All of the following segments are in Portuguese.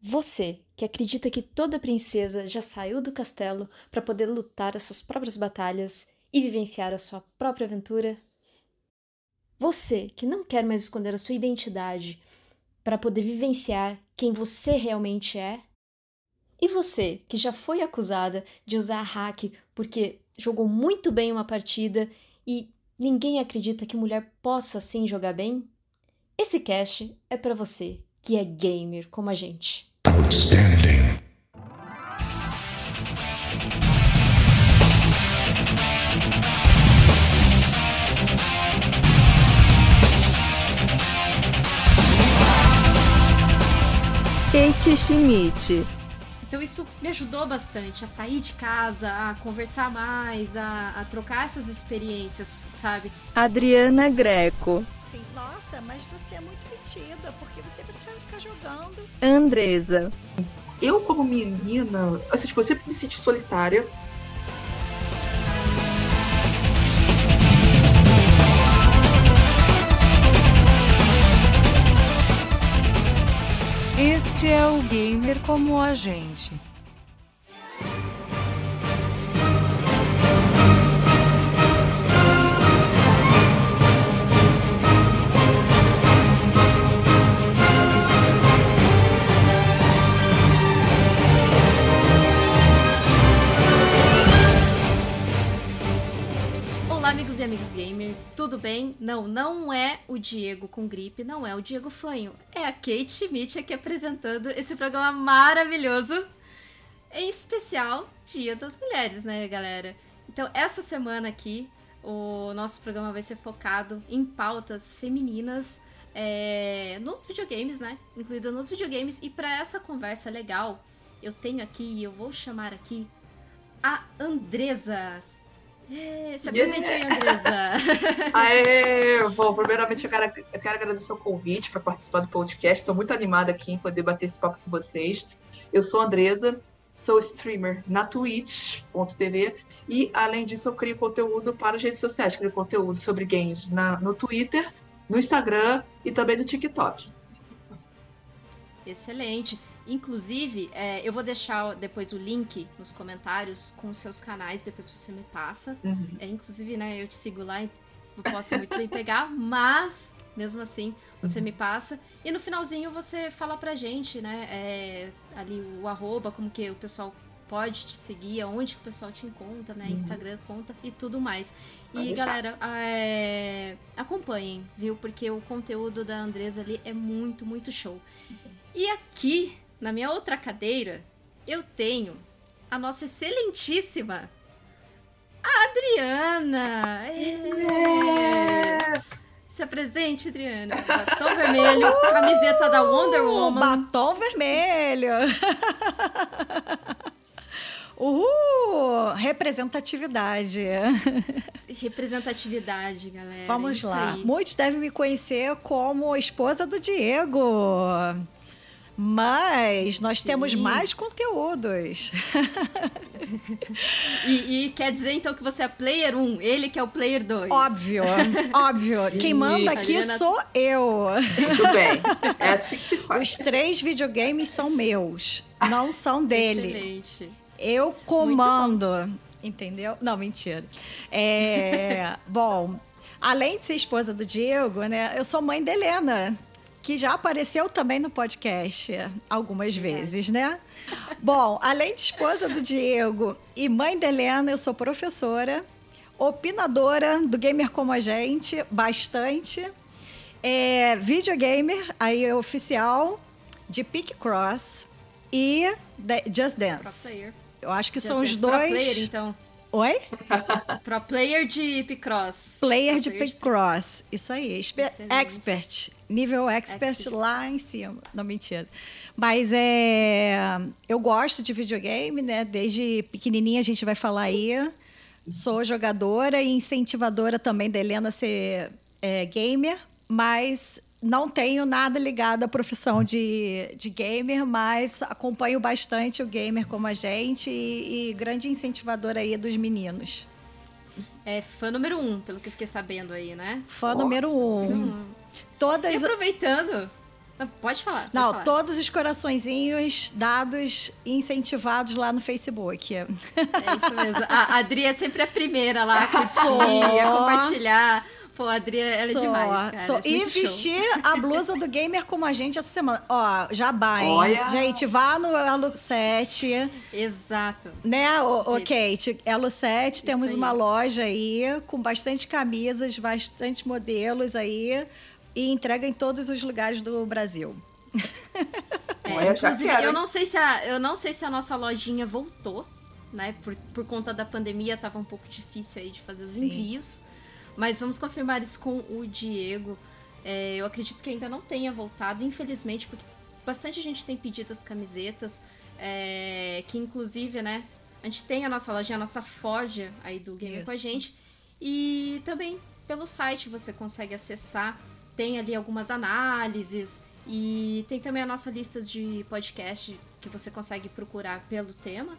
Você que acredita que toda princesa já saiu do castelo para poder lutar as suas próprias batalhas e vivenciar a sua própria aventura? Você que não quer mais esconder a sua identidade para poder vivenciar quem você realmente é? E você que já foi acusada de usar hack porque jogou muito bem uma partida e ninguém acredita que mulher possa sim jogar bem? Esse cast é para você que é gamer como a gente. Outstanding. Kate Schmidt. Então isso me ajudou bastante a sair de casa, a conversar mais, a, a trocar essas experiências, sabe? Adriana Greco. Sim, nossa, mas você é muito metida, porque você prefere ficar jogando. Andresa. Eu, como menina, assim, tipo, eu sempre me senti solitária. Este é o gamer como a gente. Amigos e amigas gamers, tudo bem? Não, não é o Diego com gripe, não é o Diego Fanho, é a Kate Schmidt aqui apresentando esse programa maravilhoso, em especial Dia das Mulheres, né, galera? Então, essa semana aqui, o nosso programa vai ser focado em pautas femininas é, nos videogames, né? Incluída nos videogames. E para essa conversa legal, eu tenho aqui, eu vou chamar aqui a Andresa é, se apresente yeah. aí, Andresa. Aê! Bom, primeiramente eu quero, eu quero agradecer o convite para participar do podcast. Estou muito animada aqui em poder bater esse papo com vocês. Eu sou a Andresa, sou streamer na Twitch.tv e, além disso, eu crio conteúdo para as redes sociais. Crio conteúdo sobre games na, no Twitter, no Instagram e também no TikTok. Excelente. Inclusive, é, eu vou deixar depois o link nos comentários com os seus canais, depois você me passa. Uhum. É, inclusive, né, eu te sigo lá e não posso muito bem pegar, mas mesmo assim você uhum. me passa. E no finalzinho você fala pra gente, né, é, ali o arroba, como que o pessoal pode te seguir, aonde que o pessoal te encontra, né? Uhum. Instagram, conta e tudo mais. E galera, é, acompanhem, viu? Porque o conteúdo da Andresa ali é muito, muito show. E aqui na minha outra cadeira, eu tenho a nossa excelentíssima Adriana. É. Se apresente, Adriana. Batom vermelho, camiseta da Wonder Woman. Batom vermelho. Uhul! Representatividade. Representatividade, galera. Vamos lá. Aí. Muitos devem me conhecer como esposa do Diego. Mas nós Sim. temos mais conteúdos. e, e, quer dizer então que você é player 1, ele que é o player 2. Óbvio, óbvio. Quem manda aqui sou eu. Muito bem. É assim que se faz. Os três videogames são meus, não são dele. Excelente. Eu comando. Entendeu? Não, mentira. É, bom, além de ser esposa do Diego, né? Eu sou mãe da Helena que já apareceu também no podcast algumas vezes, né? Bom, além de esposa do Diego e mãe da Helena, eu sou professora, opinadora do Gamer Como a Gente, bastante. É, videogamer, aí é oficial, de Pick Cross e Just Dance. Eu acho que Just são os dois. Player, então. Oi? Pro player de Picross. Player de Picross. Isso aí. Expert. Nível expert, expert, lá em cima. Não, mentira. Mas é. Eu gosto de videogame, né? Desde pequenininha a gente vai falar aí. Sou jogadora e incentivadora também da Helena a ser é, gamer, mas não tenho nada ligado à profissão de, de gamer, mas acompanho bastante o gamer como a gente e, e grande incentivadora aí dos meninos. É fã número um, pelo que fiquei sabendo aí, né? Fã oh. número um. Hum. Todas... E aproveitando, pode falar. Pode Não, falar. todos os coraçõezinhos dados e incentivados lá no Facebook. É isso mesmo. A Adri é sempre a primeira lá a curtir, a compartilhar. Pô, a Adri, ela é Sou, demais, cara. sou. é E show. vestir a blusa do gamer como a gente essa semana. Ó, jabá, hein? Olha. Gente, vá no Elo 7, Exato. né, o, o. Kate? Elo 7, temos uma loja aí com bastante camisas, bastante modelos aí e entrega em todos os lugares do Brasil. É, já inclusive, eu não sei se a, eu não sei se a nossa lojinha voltou, né? Por, por conta da pandemia tava um pouco difícil aí de fazer os Sim. envios. Mas vamos confirmar isso com o Diego. É, eu acredito que ainda não tenha voltado, infelizmente, porque bastante gente tem pedido as camisetas. é, que inclusive, né? A gente tem a nossa lojinha, a nossa forja aí do Gamer com a gente. E também pelo site você consegue acessar. Tem ali algumas análises. E tem também a nossa lista de podcast que você consegue procurar pelo tema,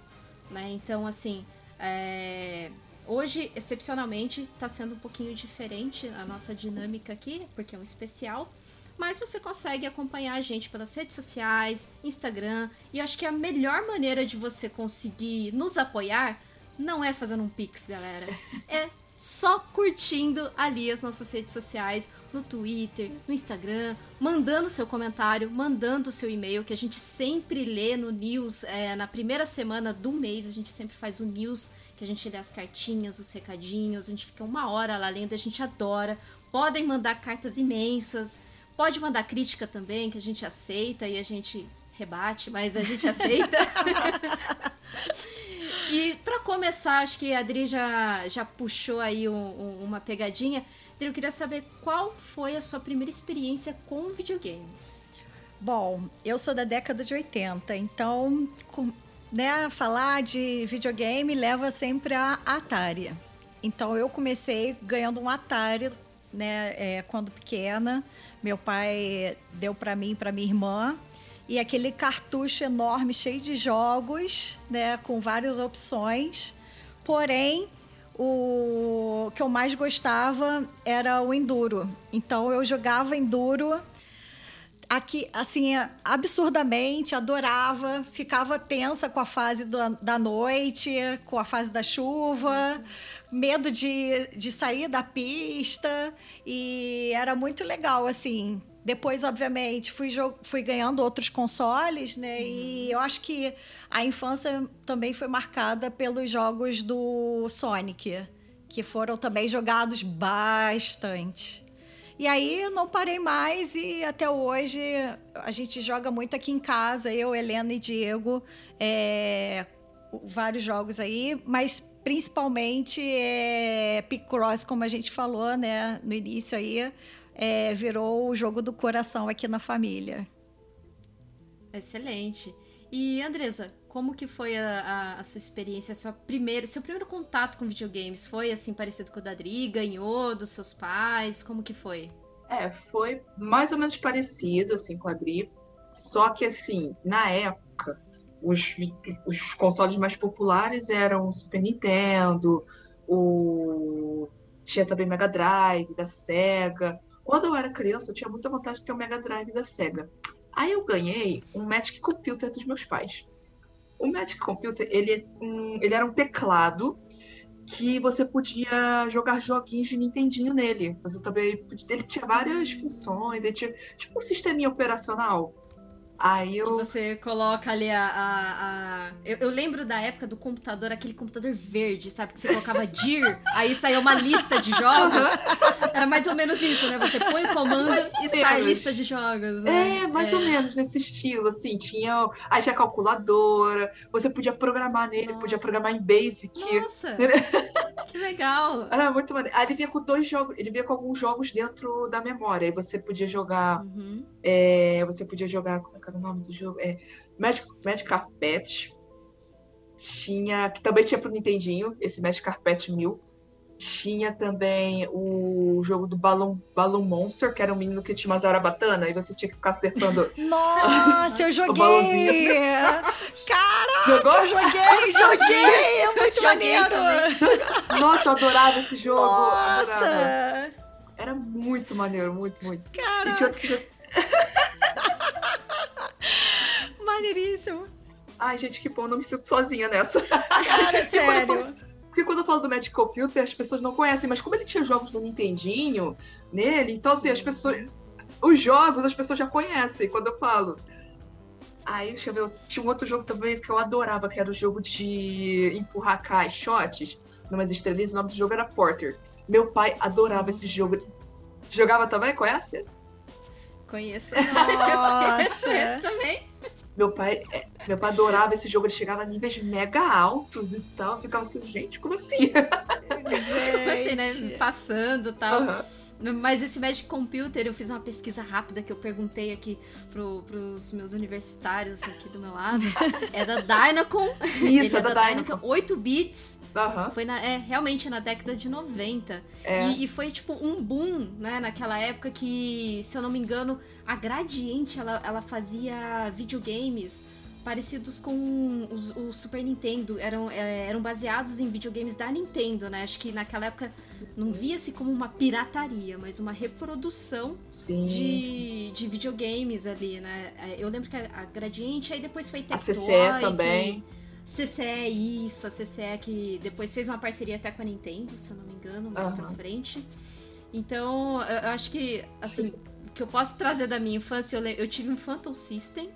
né? Então, assim, é, hoje, excepcionalmente, está sendo um pouquinho diferente a nossa dinâmica aqui, porque é um especial. Mas você consegue acompanhar a gente pelas redes sociais, Instagram. E eu acho que a melhor maneira de você conseguir nos apoiar não é fazendo um pix, galera. É só curtindo ali as nossas redes sociais, no Twitter, no Instagram, mandando seu comentário, mandando seu e-mail, que a gente sempre lê no news. é, na primeira semana do mês, a gente sempre faz o news, que a gente lê as cartinhas, os recadinhos, a gente fica uma hora lá lendo, a gente adora. Podem mandar cartas imensas, pode mandar crítica também, que a gente aceita e a gente rebate, mas a gente aceita. E pra começar, acho que a Adri já, já puxou aí um- um- uma pegadinha. Adri, eu queria saber qual foi a sua primeira experiência com videogames. Bom, eu sou da década de 80, então, com- né, falar de videogame leva sempre a Atari. Então, eu comecei ganhando um Atari, né, é, quando pequena. Meu pai deu para mim para minha irmã. E aquele cartucho enorme, cheio de jogos, né, com várias opções. Porém, o que eu mais gostava era o Enduro. Então, eu jogava Enduro aqui, assim, absurdamente, adorava, ficava tensa com a fase do- da noite, com a fase da chuva, medo de, de sair da pista, e era muito legal, assim. Depois, obviamente, fui, fui ganhando outros consoles, né? E eu acho que a infância também foi marcada pelos jogos do Sonic, que foram também jogados bastante. E aí não parei mais e até hoje a gente joga muito aqui em casa, eu, Helena e Diego, é, vários jogos aí, mas principalmente é, Picross, como a gente falou, né, no início aí, é, virou o jogo do coração aqui na família. Excelente. E Andresa, como que foi a, a- a sua experiência, sua primeira, seu primeiro contato com videogames? Foi assim parecido com o da Adri? Ganhou dos seus pais? Como que foi? É, foi mais ou menos parecido, assim, com a Dri. Só que, assim, na época, os, os consoles mais populares eram o Super Nintendo, o... tinha também Mega Drive da Sega. Quando eu era criança, eu tinha muita vontade de ter um Mega Drive da Sega. Aí eu ganhei um Magic Computer dos meus pais. O Magic Computer, ele, é ele era um teclado que você podia jogar joguinhos de Nintendinho nele. Você também ele tinha várias funções, ele tinha tipo um sisteminha operacional. Aí Que eu você coloca ali a. a- a- Eu, eu lembro da época do computador, aquele computador verde, sabe? Que você colocava DIR, aí saía uma lista de jogos. Era mais ou menos isso, né? Você põe o comando Mais e sai a lista de jogos. Né? É, mais ou menos nesse estilo, assim, tinha, aí tinha calculadora, você podia programar nele, podia Nossa. programar em Basic. Nossa! que legal! Era muito maneiro. Aí ele vinha com dois jogos, ele vinha com alguns jogos dentro da memória, aí você podia jogar Uhum. É, você podia jogar. Era o nome do jogo? É, Magic, Magic Carpet. Tinha. Que também tinha pro Nintendinho, esse Magic Carpet 1000. Tinha também o jogo do Balloon, Balloon Monster, que era um menino que tinha uma zarabatana e você tinha que ficar acertando. Nossa, eu joguei! Cara, Jogou? joguei, joguei! É muito Joguei maneiro! Nossa, eu adorava esse jogo. adorava. Nossa! Era muito maneiro, muito, muito. Cara, Maneiríssimo. Ai, gente, que bom, não me sinto sozinha nessa. Cara, sério. Porque quando eu falo do Magic Computer, as pessoas não conhecem, mas como ele tinha jogos do Nintendinho nele, então assim, as pessoas. Os jogos as pessoas já conhecem quando eu falo. Aí, deixa eu ver, tinha um outro jogo também que eu adorava, que era o jogo de empurrar caixotes numas estrelinhas, o nome do jogo era Porter. Meu pai adorava esse jogo. Jogava também? Conhece? Conheço. Nossa. Conheço também. Meu pai, é, meu pai adorava esse jogo, ele chegava a níveis mega altos e tal. Ficava assim, gente, como assim? assim, né? Passando e tal. Aham. Mas esse Magic Computer, eu fiz uma pesquisa rápida que eu perguntei aqui pro, pros meus universitários aqui do meu lado. É da Dynacon. Ele Isso, é da Dynacon. Dynacon. 8 bits. Aham. Foi na, é, realmente na década de 90. É. E, e foi tipo um boom, né? Naquela época que, se eu não me engano, a Gradiente ela, ela fazia videogames parecidos com os, o Super Nintendo. Eram, é, eram baseados em videogames da Nintendo, né? Acho que naquela época não via-se como uma pirataria, mas uma reprodução Sim. de, de videogames ali, né? É, Eu lembro que a, a Gradiente, aí depois foi A Tectoy. CCE também. Que, CCE, isso, a CCE que depois fez uma parceria até com a Nintendo, se eu não me engano, mais pra Aham. frente. Então, eu acho que, assim, o que eu posso trazer da minha infância, eu, eu tive um Phantom System,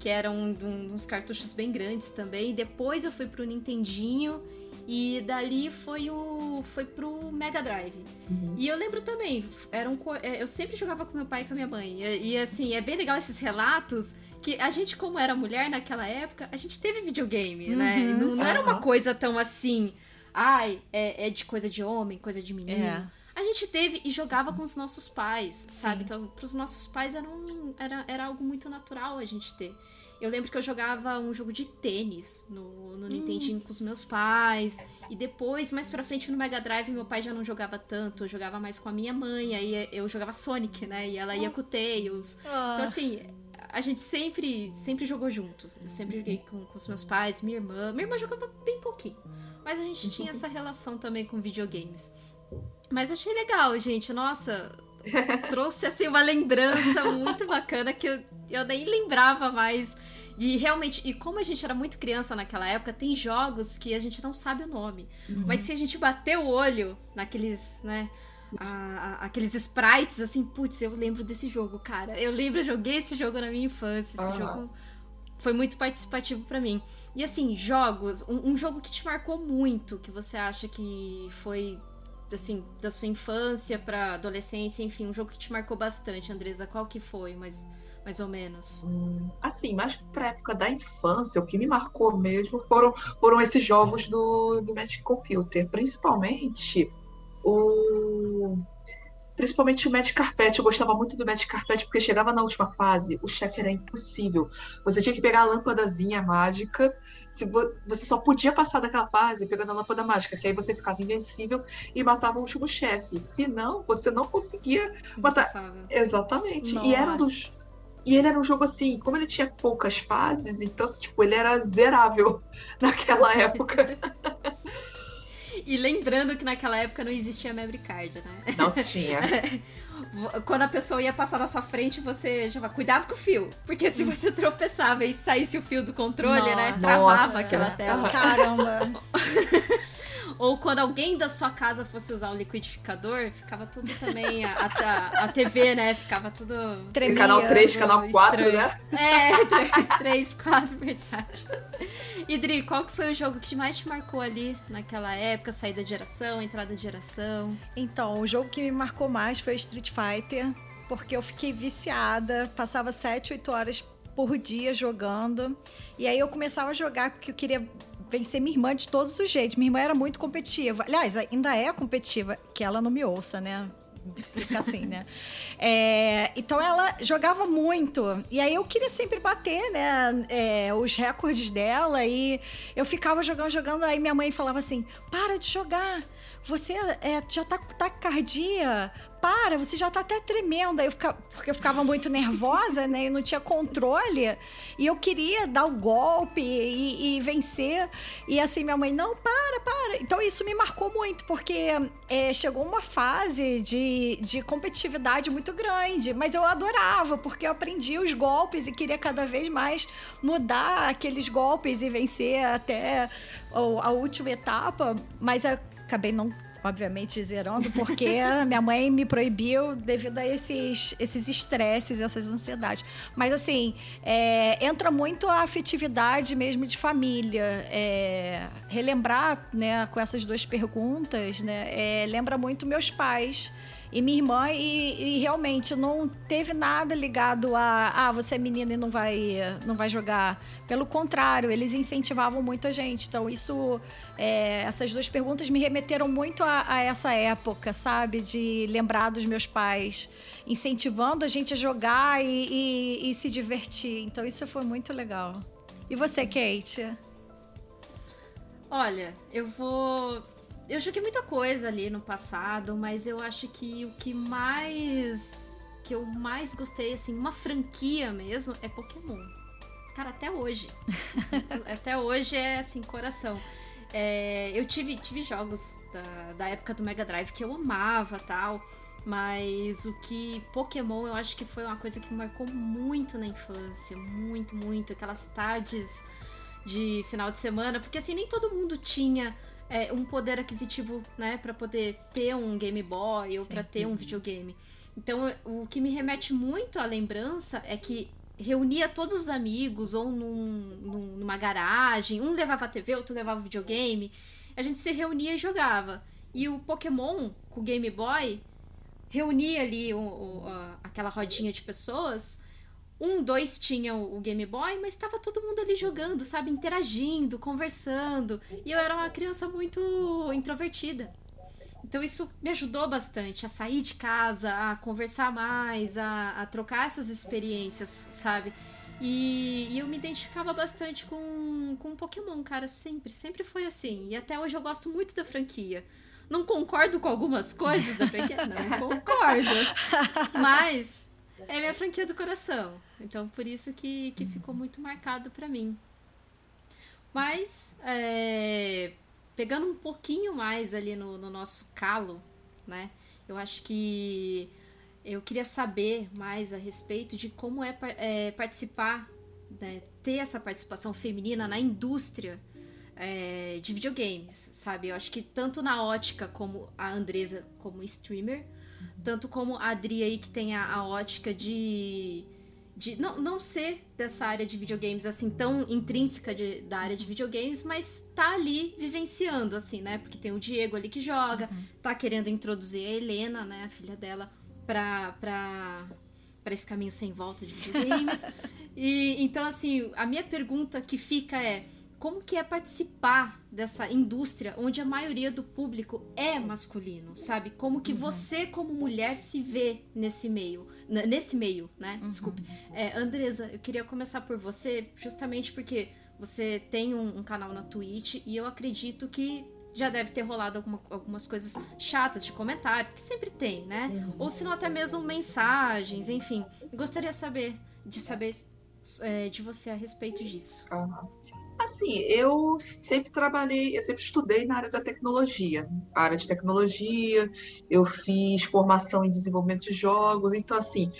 que era um, um- uns cartuchos bem grandes também. Depois eu fui pro Nintendinho e dali foi o foi pro Mega Drive. Uhum. E eu lembro também, eram co- é, eu sempre jogava com meu pai e com a minha mãe. E, e, assim, é bem legal esses relatos que a gente, como era mulher naquela época, a gente teve videogame, né? E Não, não era uma coisa tão assim, ai, é, é de coisa de homem, coisa de menino. É. A gente teve e jogava com os nossos pais, sabe? Então, pros nossos pais era, um, era, era algo muito natural a gente ter. Eu lembro que eu jogava um jogo de tênis no, no Nintendinho com os meus pais. E depois, mais pra frente no Mega Drive, meu pai já não jogava tanto. Eu jogava mais com a minha mãe. Aí eu jogava Sonic, né? E ela ia com o Tails. Então, Ah, assim, a gente sempre, sempre jogou junto. Eu sempre joguei com, com os meus pais, minha irmã. Minha irmã jogava bem pouquinho. Mas a gente tinha essa relação também com videogames. Mas achei legal, gente. Nossa, trouxe assim uma lembrança muito bacana que eu, eu nem lembrava mais. E realmente, e como a gente era muito criança naquela época, tem jogos que a gente não sabe o nome. Mas se a gente bater o olho naqueles, né? a- a- aqueles sprites, assim, putz, eu lembro desse jogo, cara. Eu lembro, eu joguei esse jogo na minha infância. Esse Aham. jogo foi muito participativo pra mim. E assim, jogos, um, um jogo que te marcou muito, que você acha que foi, assim, da sua infância pra adolescência, enfim, um jogo que te marcou bastante, Andresa, qual que foi, mais, mais ou menos? Assim, mais pra época da infância, o que me marcou mesmo foram, foram esses jogos do, do Magic Computer. Principalmente o. Principalmente o Magic Carpet. Eu gostava muito do Magic Carpet porque chegava na última fase, o chefe era impossível. Você tinha que pegar a lâmpadazinha mágica. Se vo- Você só podia passar daquela fase pegando a lâmpada mágica, que aí você ficava invencível e matava o último chefe. Se não, você não conseguia matar. Exatamente. E era um Nossa. dos. E ele era um jogo assim, como ele tinha poucas fases, então, tipo, ele era zerável naquela época. E lembrando que naquela época não existia memory card, né? Não tinha. Quando a pessoa ia passar na sua frente, você já vai, cuidado com o fio. Porque se você tropeçava e saísse o fio do controle, né? Nossa. Travava Nossa. aquela tela. Caramba. Ou quando alguém da sua casa fosse usar o liquidificador, ficava tudo também. A, a, a TV, né? Ficava tudo. Tremia. canal 3, canal 4, estranho. né? É, 3, 4, verdade. E Dri, qual que foi o jogo que mais te marcou ali naquela época? Saída de geração, entrada de geração? Então, o jogo que me marcou mais foi Street Fighter, porque eu fiquei viciada, passava 7, 8 horas por dia jogando. E aí eu começava a jogar porque eu queria vencer minha irmã de todos os jeitos. Minha irmã era muito competitiva. Aliás, ainda é competitiva, que ela não me ouça, né? Fica assim, né? É, então ela jogava muito. E aí eu queria sempre bater, né? é, os recordes dela. E eu ficava jogando, jogando. Aí minha mãe falava assim: para de jogar. Você é, já tá com taquicardia. Para, você já tá até tremendo. Aí eu ficava, porque eu ficava muito nervosa, né? Eu não tinha controle. E eu queria dar o golpe e, e vencer. E assim, minha mãe, não, para, para. Então isso me marcou muito, porque é, chegou uma fase de, de competitividade muito grande. Mas eu adorava, porque eu aprendi os golpes e queria cada vez mais mudar aqueles golpes e vencer até a última etapa. Mas acabei não obviamente zerando, porque minha mãe me proibiu devido a esses esses estresses, essas ansiedades. Mas assim, é, entra muito a afetividade mesmo de família. É, relembrar, né, com essas duas perguntas, né, é, lembra muito meus pais e minha irmã, e, e, realmente não teve nada ligado a ah, você é menina e não vai, não vai jogar. Pelo contrário, eles incentivavam muito a gente. Então, isso, é, essas duas perguntas me remeteram muito a, a, essa época, sabe? De lembrar dos meus pais incentivando a gente a jogar e, e, e se divertir. Então, isso foi muito legal. E você, Kate? Olha, eu vou eu joguei muita coisa ali no passado, mas eu acho que o que mais. que eu mais gostei, assim, uma franquia mesmo, é Pokémon. Cara, até hoje. Assim, até hoje é assim, coração. É, eu tive, tive jogos da, da época do Mega Drive que eu amava tal. Mas o que Pokémon eu acho que foi uma coisa que me marcou muito na infância. Muito, muito. Aquelas tardes de final de semana. Porque assim, nem todo mundo tinha é, um poder aquisitivo, né, para poder ter um Game Boy ou para ter um videogame. Então, o que me remete muito à lembrança é que reunia todos os amigos ou num, num, numa garagem, um levava a TV, outro levava o videogame, a gente se reunia e jogava. E o Pokémon com o Game Boy reunia ali o, o, a, aquela rodinha de pessoas um, dois tinham o Game Boy, mas estava todo mundo ali jogando, sabe? Interagindo, conversando. E eu era uma criança muito introvertida. Então isso me ajudou bastante a sair de casa, a conversar mais, a, a trocar essas experiências, sabe? E, e, eu me identificava bastante com, com Pokémon, cara, sempre, sempre foi assim. E até hoje eu gosto muito da franquia. Não concordo com algumas coisas da franquia? Não concordo. Mas é minha franquia do coração. Então, por isso que, que ficou muito marcado para mim. Mas, é, pegando um pouquinho mais ali no, no nosso calo, né? Eu acho que eu queria saber mais a respeito de como é, é participar, né, ter essa participação feminina na indústria é, de videogames, sabe? Eu acho que tanto na ótica como a Andresa como streamer, tanto como a Adri aí que tem a, a ótica de de não, não ser dessa área de videogames assim tão intrínseca de, da área de videogames, mas tá ali vivenciando assim, né? Porque tem o Diego ali que joga, uhum. tá querendo introduzir a Helena, né, a filha dela, pra, pra, pra esse caminho sem volta de videogames. e então assim, a minha pergunta que fica é como que é participar dessa indústria onde a maioria do público é masculino, sabe? Como que uhum. você como mulher se vê nesse meio, nesse meio, né? Uhum. Desculpe. É, Andresa, eu queria começar por você, justamente porque você tem um, um, canal na Twitch e eu acredito que já deve ter rolado alguma, algumas coisas chatas de comentário, que sempre tem, né? Uhum. Ou se não até mesmo mensagens, enfim. Gostaria saber de saber é, de você a respeito disso. Uhum. Assim, eu sempre trabalhei, eu sempre estudei na área da tecnologia, área de tecnologia, eu fiz formação em desenvolvimento de jogos, então assim,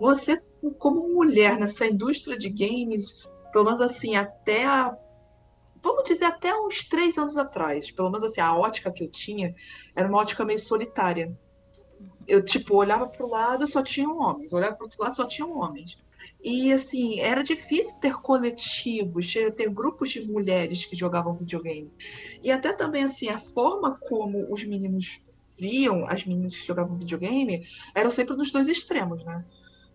você como mulher nessa indústria de games, pelo menos assim, até a, vamos dizer, até uns três anos atrás, pelo menos assim, a ótica que eu tinha era uma ótica meio solitária. Eu, tipo, olhava para o lado só tinham homens, olhava para o outro lado só tinham homens. E assim, era difícil ter coletivos, ter grupos de mulheres que jogavam videogame. E até também assim, a forma como os meninos viam as meninas que jogavam videogame eram sempre nos dois extremos, né?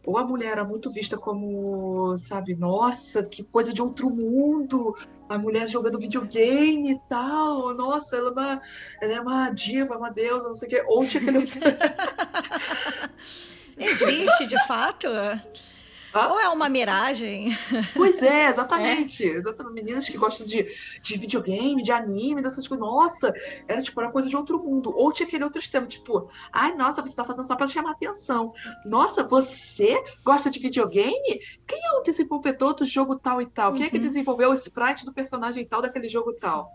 Ou a mulher era muito vista como, sabe, nossa, que coisa de outro mundo, a mulher jogando videogame e tal, nossa, ela é uma, ela é uma diva, uma deusa, não sei o quê. Ou tinha aquele. Existe, de fato? Ou é uma miragem? Pois é, exatamente. É. exatamente. Meninas que gostam de, de videogame, de anime, dessas coisas. Nossa, era tipo uma coisa de outro mundo. Ou tinha aquele outro extremo, tipo, ai, nossa, você tá fazendo só pra chamar atenção. Nossa, você gosta de videogame? Quem é o desenvolvedor do jogo tal e tal? Uhum. Quem é que uhum. desenvolveu o sprite do personagem tal daquele jogo tal?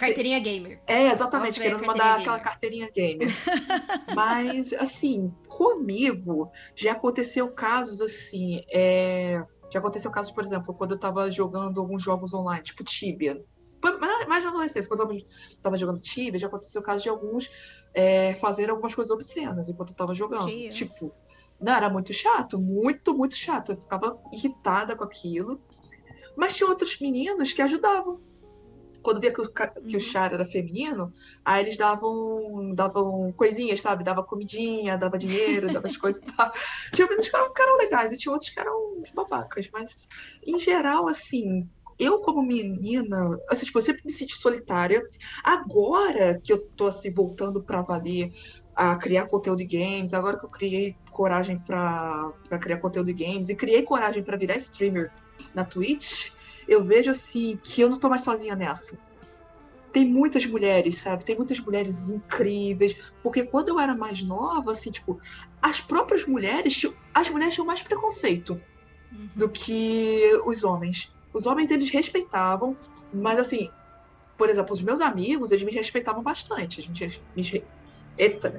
Carteirinha gamer. É, exatamente, querendo mandar gamer. aquela carteirinha gamer. Mas, assim, comigo já aconteceu casos assim. É... Já aconteceu casos, por exemplo, quando eu tava jogando alguns jogos online, tipo Tibia. Mais na adolescência, quando eu tava jogando Tibia, já aconteceu casos de alguns é, fazer algumas coisas obscenas enquanto eu tava jogando. Que tipo, não, era muito chato, muito, muito chato. Eu ficava irritada com aquilo. Mas tinha outros meninos que ajudavam quando via que o, que o char era feminino, aí eles davam, davam coisinhas, sabe? Dava comidinha, dava dinheiro, dava as coisas e tal. Tinha meninos que eram, que eram legais e tinha outros que eram babacas, mas em geral, assim, eu como menina, assim, tipo, eu sempre me senti solitária. Agora que eu tô assim voltando para valer a criar conteúdo de games, agora que eu criei coragem para criar conteúdo de games e criei coragem para virar streamer na Twitch, eu vejo assim que eu não tô mais sozinha nessa. Tem muitas mulheres, sabe? Tem muitas mulheres incríveis. Porque quando eu era mais nova, assim, tipo, as próprias mulheres, as mulheres tinham mais preconceito uhum. do que os homens. Os homens, eles respeitavam, mas assim, por exemplo, os meus amigos, eles me respeitavam bastante. A gente Eita,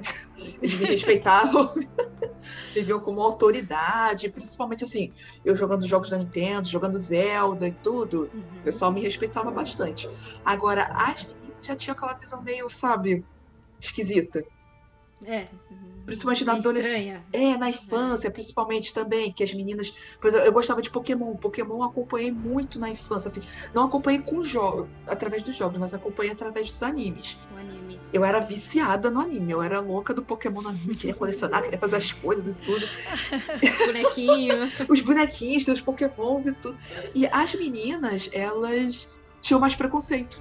eles me respeitavam, me viam como autoridade, principalmente assim, eu jogando jogos da Nintendo, jogando Zelda e tudo, uhum. o pessoal me respeitava bastante. Agora, as meninas já tinham aquela visão meio, sabe, esquisita. É. Principalmente na adolescência. É, na infância, principalmente também, que as meninas. Por exemplo, eu gostava de Pokémon. Pokémon eu acompanhei muito na infância, assim. Não acompanhei com jogos, através dos jogos, mas acompanhei através dos animes. O anime. Eu era viciada no anime, eu era louca do Pokémon no anime, queria colecionar, queria fazer as coisas e tudo. Bonequinho. os bonequinhos, os Pokémons e tudo. E as meninas, elas tinham mais preconceito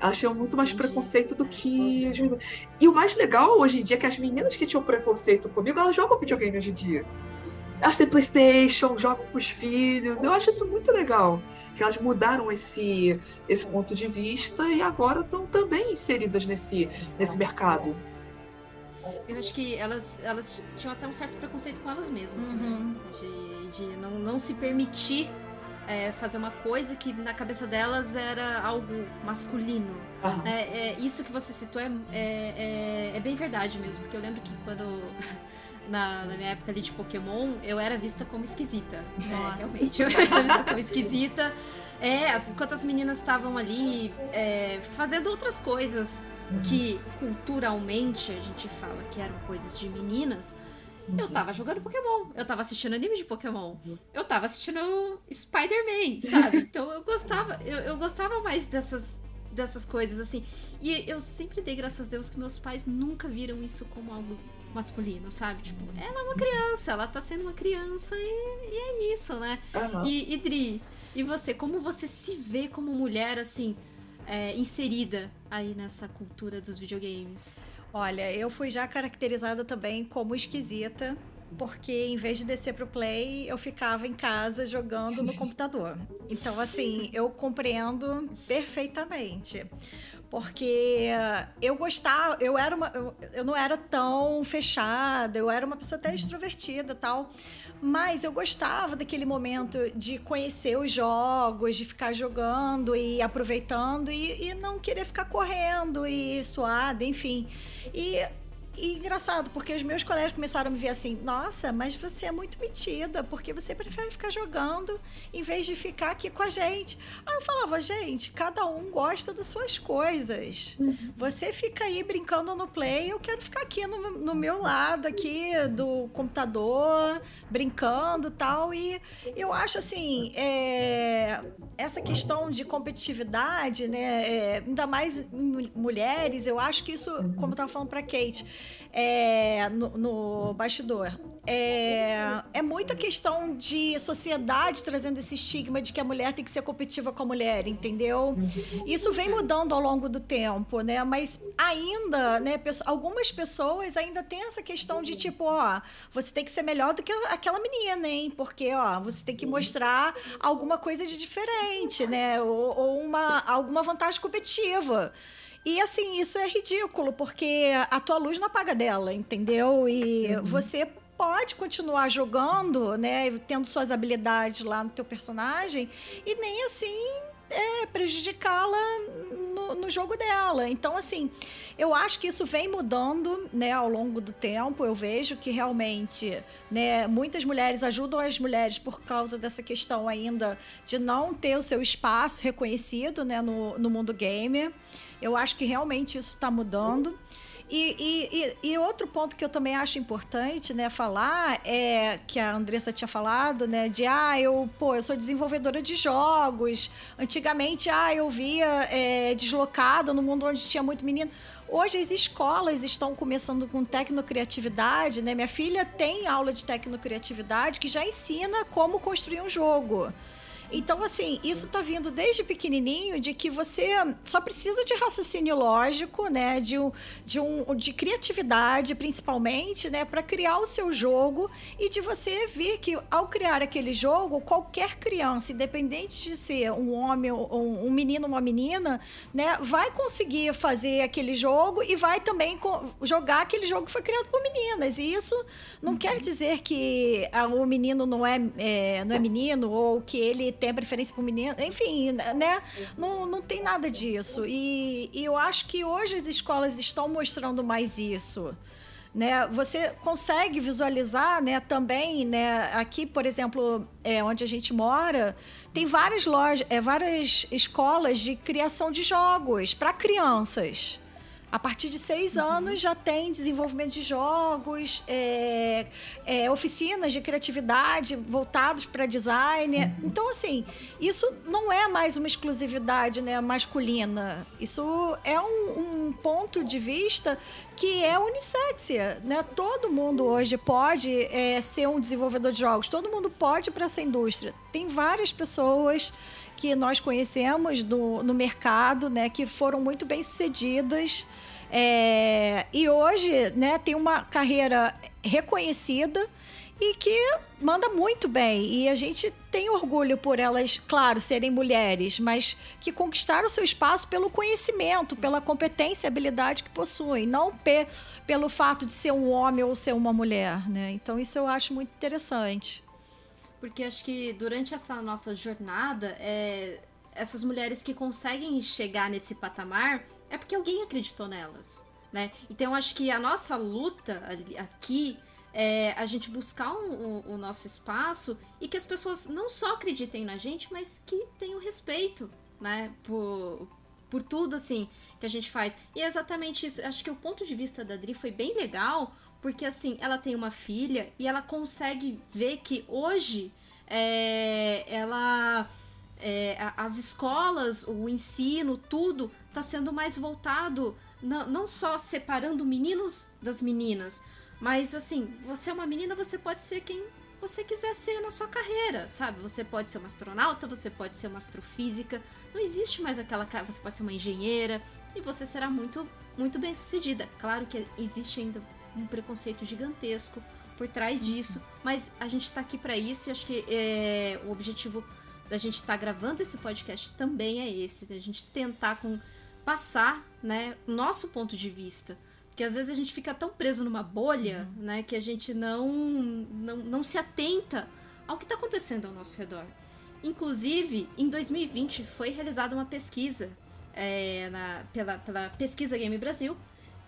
elas tinham muito mais Entendi. preconceito do que as meninas. E o mais legal hoje em dia é que as meninas que tinham preconceito comigo, elas jogam videogame hoje em dia. Elas têm Playstation, jogam com os filhos. Eu acho isso muito legal. Que elas mudaram esse, esse ponto de vista e agora estão também inseridas nesse, nesse mercado. Eu acho que elas, elas tinham até um certo preconceito com elas mesmas, né? uhum. né? De, de não, não se permitir é, fazer uma coisa que na cabeça delas era algo masculino. Uhum. É, é, isso que você citou é, é, é, é, bem verdade mesmo, porque eu lembro que quando. Na, na, minha época ali de Pokémon, eu era vista como esquisita. É, realmente, eu era vista como esquisita. É, as, enquanto as meninas estavam ali é, fazendo outras coisas uhum. que culturalmente a gente fala que eram coisas de meninas, eu tava jogando Pokémon, eu tava assistindo anime de Pokémon, eu tava assistindo Spider-Man, sabe? Então eu gostava, eu, eu gostava mais dessas, dessas coisas, assim. E eu sempre dei graças a Deus que meus pais nunca viram isso como algo masculino, sabe? Tipo, ela é uma criança, ela tá sendo uma criança e, e é isso, né? Uhum. E, e Dri, e você, como você se vê como mulher, assim, é, inserida aí nessa cultura dos videogames? Olha, eu fui já caracterizada também como esquisita, porque em vez de descer pro play, eu ficava em casa jogando no computador. Então, assim, eu compreendo perfeitamente. Porque eu gostava, eu era uma. Eu, eu não era tão fechada, eu era uma pessoa até extrovertida tal. Mas eu gostava daquele momento de conhecer os jogos, de ficar jogando e aproveitando e, e não querer ficar correndo e suada, enfim. E e engraçado, porque os meus colegas começaram a me ver assim: nossa, mas você é muito metida, porque você prefere ficar jogando em vez de ficar aqui com a gente. Aí eu falava: gente, cada um gosta das suas coisas. Uhum. Você fica aí brincando no play, eu quero ficar aqui no, no meu lado, aqui do computador, brincando tal. E eu acho assim: é, essa questão de competitividade, né, é, ainda mais em mulheres, eu acho que isso, como eu estava falando para Kate, é, no, no bastidor. é, é muita questão de sociedade trazendo esse estigma de que a mulher tem que ser competitiva com a mulher, entendeu? Isso vem mudando ao longo do tempo, né? Mas ainda, né, algumas pessoas ainda têm essa questão de tipo, ó, você tem que ser melhor do que aquela menina, hein? Porque, ó, você tem que mostrar alguma coisa de diferente, né? Ou, ou uma, alguma vantagem competitiva. E assim, isso é ridículo, porque a tua luz não apaga dela, entendeu? E uhum. você pode continuar jogando, né, tendo suas habilidades lá no teu personagem e nem assim é, prejudicá-la no, no, jogo dela. Então, assim, eu acho que isso vem mudando, né, ao longo do tempo. Eu vejo que realmente, né, muitas mulheres ajudam as mulheres por causa dessa questão ainda de não ter o seu espaço reconhecido, né, no, no mundo gamer. Eu acho que realmente isso está mudando. E, e, e, outro ponto que eu também acho importante, né, falar é que a Andressa tinha falado, né, de ah, eu, pô, eu sou desenvolvedora de jogos. Antigamente, ah, eu via é, deslocada no mundo onde tinha muito menino. Hoje as escolas estão começando com tecnocriatividade, né? Minha filha tem aula de tecnocriatividade que já ensina como construir um jogo. Então, assim, isso tá vindo desde pequenininho de que você só precisa de raciocínio lógico, né? De, um, de, um, de criatividade, principalmente, né? Para criar o seu jogo e de você ver que ao criar aquele jogo, qualquer criança, independente de ser um homem, um, um menino, uma menina, né? Vai conseguir fazer aquele jogo e vai também jogar aquele jogo que foi criado por meninas. E isso não uhum. quer dizer que o menino não é, é, não é menino ou que ele tem a preferência por menino, enfim, né? Não, não tem nada disso. E, e eu acho que hoje as escolas estão mostrando mais isso. Né, você consegue visualizar né, também, né, aqui, por exemplo, é, onde a gente mora, tem várias lojas, é, várias escolas de criação de jogos para crianças. A partir de seis uhum. anos já tem desenvolvimento de jogos, é, é, oficinas de criatividade voltados para design. Uhum. Então, assim, isso não é mais uma exclusividade né, masculina. Isso é um, um ponto de vista que é unissex. Né? Todo mundo hoje pode é, ser um desenvolvedor de jogos, todo mundo pode ir para essa indústria. Tem várias pessoas que nós conhecemos do, no mercado, né, que foram muito bem sucedidas. É, e hoje né, tem uma carreira reconhecida e que manda muito bem. E a gente tem orgulho por elas, claro, serem mulheres, mas que conquistaram seu espaço pelo conhecimento, pela competência e habilidade que possuem, não pe pelo fato de ser um homem ou ser uma mulher. Né? Então, isso eu acho muito interessante porque acho que durante essa nossa jornada, é, essas mulheres que conseguem chegar nesse patamar é porque alguém acreditou nelas, né? Então acho que a nossa luta aqui é a gente buscar um, um, o nosso espaço e que as pessoas não só acreditem na gente, mas que tenham respeito, né? Por, por tudo assim que a gente faz. E é exatamente isso. Acho que o ponto de vista da Dri foi bem legal, porque assim, ela tem uma filha e ela consegue ver que hoje é, ela. É, as escolas, o ensino, tudo está sendo mais voltado não, não só separando meninos das meninas, mas assim, você é uma menina, você pode ser quem você quiser ser na sua carreira, sabe? Você pode ser uma astronauta, você pode ser uma astrofísica, não existe mais aquela você pode ser uma engenheira e você será muito muito bem sucedida. Claro que existe ainda um preconceito gigantesco por trás disso, mas a gente está aqui para isso e acho que é, o objetivo da gente estar tá gravando esse podcast também é esse, a gente tentar com passar, né, nosso ponto de vista. Porque às vezes a gente fica tão preso numa bolha, uhum. né, que a gente não, não, não se atenta ao que está acontecendo ao nosso redor. Inclusive, em 2020 foi realizada uma pesquisa é, na, pela, pela Pesquisa Game Brasil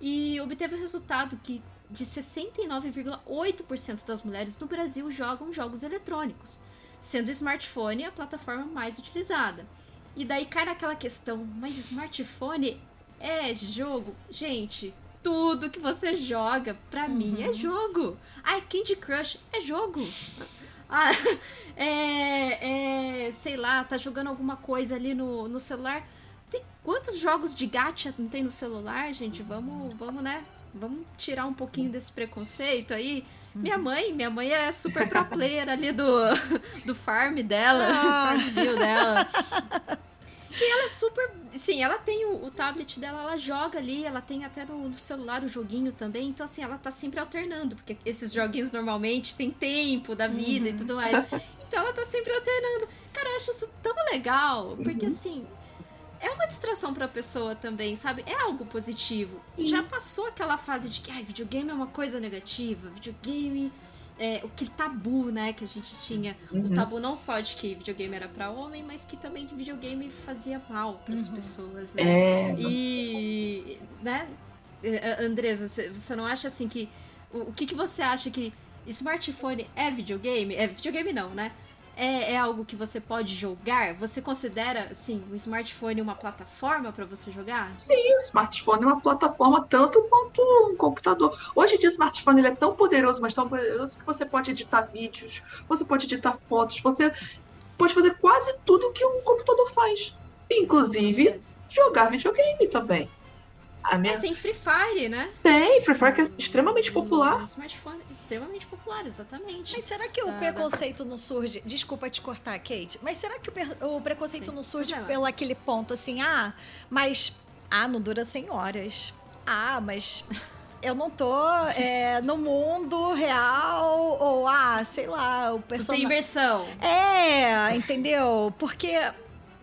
e obteve o resultado que de 69,8% das mulheres no Brasil jogam jogos eletrônicos, sendo o smartphone a plataforma mais utilizada. E daí cai naquela questão, mas smartphone é jogo? Gente, tudo que você joga, pra uhum. mim, é jogo. Ah, Candy Crush é jogo. Ah, é, é, sei lá, tá jogando alguma coisa ali no, no celular. Tem quantos jogos de gacha não tem no celular, gente? Vamos, vamos, né? Vamos tirar um pouquinho desse preconceito aí. Minha mãe, minha mãe é super pro player ali do, do farm dela, Ah. farm view dela. E ela é super. Sim, ela tem o, o tablet dela, ela joga ali, ela tem até no, no celular o joguinho também. Então, assim, ela tá sempre alternando, porque esses joguinhos normalmente tem tempo da vida e tudo mais. Então ela tá sempre alternando. Cara, eu acho isso tão legal, porque assim. É uma distração pra pessoa também, sabe? É algo positivo. Já passou aquela fase de que ai, videogame é uma coisa negativa, videogame é aquele tabu, né, que a gente tinha. O Uhum. tabu não só de que videogame era pra homem, mas que também videogame fazia mal pras Uhum. pessoas, né? É. E, né, eh, Andresa, você, você não acha assim que. O, o que, que você acha que smartphone é videogame? É videogame não, né? É, é algo que você pode jogar? Você considera, assim, o smartphone uma plataforma pra você jogar? Sim, o smartphone é uma plataforma tanto quanto um computador. Hoje em dia o smartphone ele é tão poderoso, mas tão poderoso que você pode editar vídeos, você pode editar fotos, você pode fazer quase tudo que um computador faz. Inclusive jogar videogame também. A É, minha tem Free Fire, né? tem Free Fire que é extremamente popular. O smartphone extremamente popular, exatamente. Mas será que o tá. preconceito não surge? Desculpa te cortar, Kate. Mas será que o, per- o preconceito Sim, não surge problema. pelo aquele ponto assim, ah, mas ah, não dura 100 horas. Ah, mas eu não tô é, no mundo real ou ah, sei lá, o Não tem imersão. É, entendeu? Porque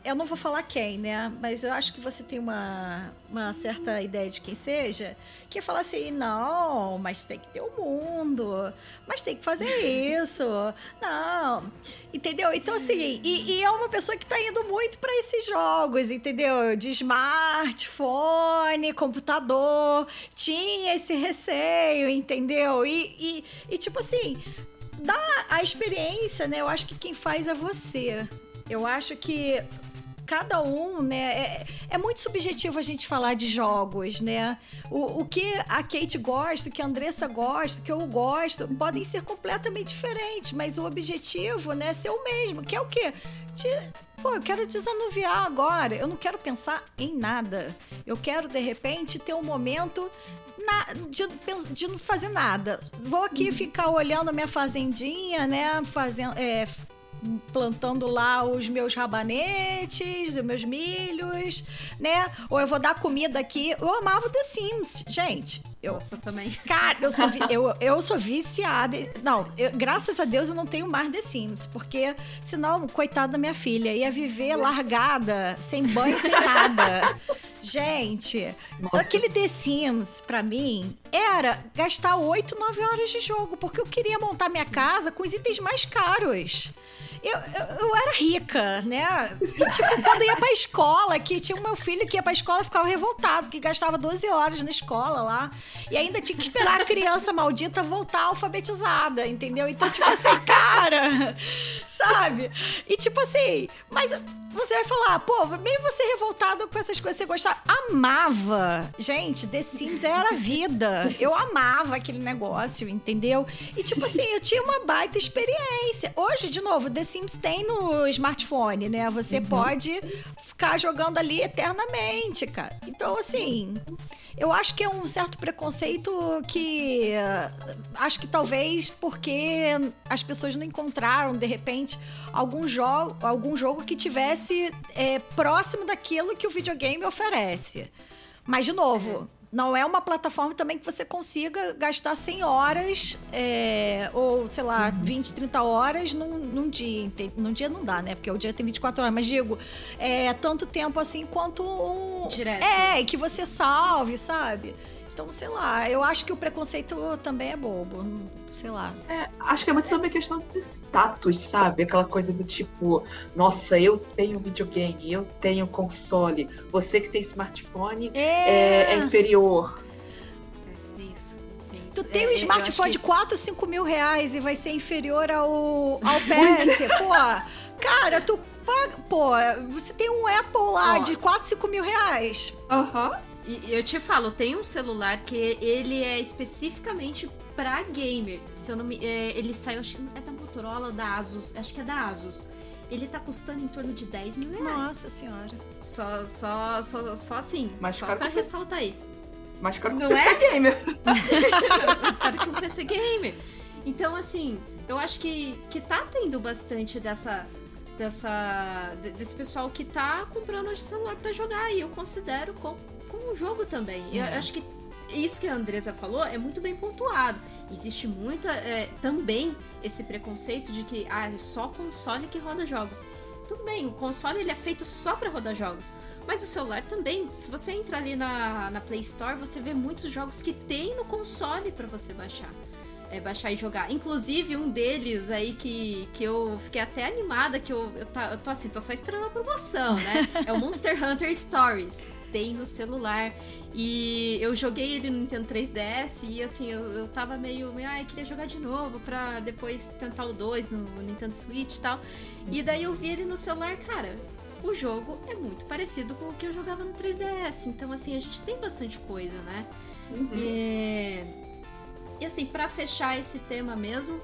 eu não vou falar quem, né? Mas eu acho que você tem uma, uma certa ideia de quem seja, que fala assim, não, mas tem que ter o mundo, mas tem que fazer isso. Não. Entendeu? Então, assim, e, e é uma pessoa que tá indo muito para esses jogos, entendeu? De smartphone, computador. Tinha esse receio, entendeu? E, e, e tipo assim, dá a experiência, né? Eu acho que quem faz é você. Eu acho que cada um, né? É, é muito subjetivo a gente falar de jogos, né? O, o que a Kate gosta, o que a Andressa gosta, o que eu gosto, podem ser completamente diferentes, mas o objetivo, né, é ser o mesmo, que é o quê? Te- Pô, eu quero desanuviar agora. Eu não quero pensar em nada. Eu quero, de repente, ter um momento na- de, de não fazer nada. Vou aqui ficar olhando a minha fazendinha, né? Fazendo. é, plantando lá os meus rabanetes, os meus milhos, né? Ou eu vou dar comida aqui. Eu amava The Sims, gente. Eu, Nossa, também. Cara, eu sou, eu, eu sou viciada. Não, eu- graças a Deus eu não tenho mais The Sims. Porque senão, coitada da minha filha, ia viver largada, sem banho, sem nada. Gente, Nossa. aquele The Sims, pra mim, era gastar 8, 9 horas de jogo. Porque eu queria montar minha casa com os itens mais caros. Eu, eu, eu era rica, né? E, tipo, quando ia pra escola, que tinha o meu filho que ia pra escola ficava revoltado, que gastava 12 horas na escola lá. E ainda tinha que esperar a criança maldita voltar alfabetizada, entendeu? Então, tipo assim, cara, sabe? E tipo assim, mas você vai falar, pô, mesmo você revoltado com essas coisas, você gostava. Amava. Gente, The Sims era a vida. Eu amava aquele negócio, entendeu? E tipo assim, eu tinha uma baita experiência. Hoje, de novo, The Sims tem no smartphone, né? Você pode ficar jogando ali eternamente, cara. Então, assim, eu acho que é um certo preconceito que eh, acho que talvez porque as pessoas não encontraram de repente algum jogo, algum jogo que tivesse eh, próximo daquilo que o videogame oferece. Mas de novo, não é uma plataforma também que você consiga gastar 100 horas eh, ou sei lá 20, 30 horas num, num dia. Num dia não dá, né? Porque o dia tem 24 horas. Mas digo, é tanto tempo assim quanto um, Direto. é, que você salve, sabe? Então, sei lá, eu acho que o preconceito também é bobo. Sei lá. É, acho que é muito sobre a questão de status, sabe? Aquela coisa do tipo, nossa, eu tenho videogame, eu tenho console, você que tem smartphone é, é inferior. É isso. é isso. Tu tem É, um smartphone de acho 4, 5 mil reais e vai ser inferior ao, ao PS. pô, cara, tu paga. Pô, você tem um Apple lá Ó. de 4, 5 mil reais. Aham. que- E eu te falo, tem um celular que ele é especificamente pra gamer. Se eu não me, é, ele saiu, acho que é da Motorola, da Asus, acho que é da Asus. Ele tá custando em torno de 10 mil reais. Nossa senhora. Só, só, só, só assim, Mais só caro pra que ressaltar aí. Mas cara, Não PC é? gamer. Mas cara que um PC gamer. Então, assim, eu acho que, que tá tendo bastante dessa. Dessa, desse pessoal que tá comprando de celular para jogar e eu considero como, como um jogo também. Eu Uhum. acho que isso que a Andresa falou é muito bem pontuado. Existe muito é, também esse preconceito de que ah, é só console que roda jogos. Tudo bem, o console ele é feito só para rodar jogos. Mas o celular também, se você entra ali na, na Play Store, você vê muitos jogos que tem no console para você baixar. É, baixar e jogar. Inclusive, um deles aí que, que eu fiquei até animada, que eu, eu, tá, eu tô assim, tô só esperando a promoção, né? É o Monster Hunter Stories. Tem no celular. E eu joguei ele no Nintendo 3DS e assim, eu, eu tava meio, meio, ai, queria jogar de novo pra depois tentar o 2 no Nintendo Switch e tal. E daí eu vi ele no celular, cara. O jogo é muito parecido com o que eu jogava no 3DS. Então, assim, a gente tem bastante coisa, né? Uhum. E, e assim, pra fechar esse tema mesmo,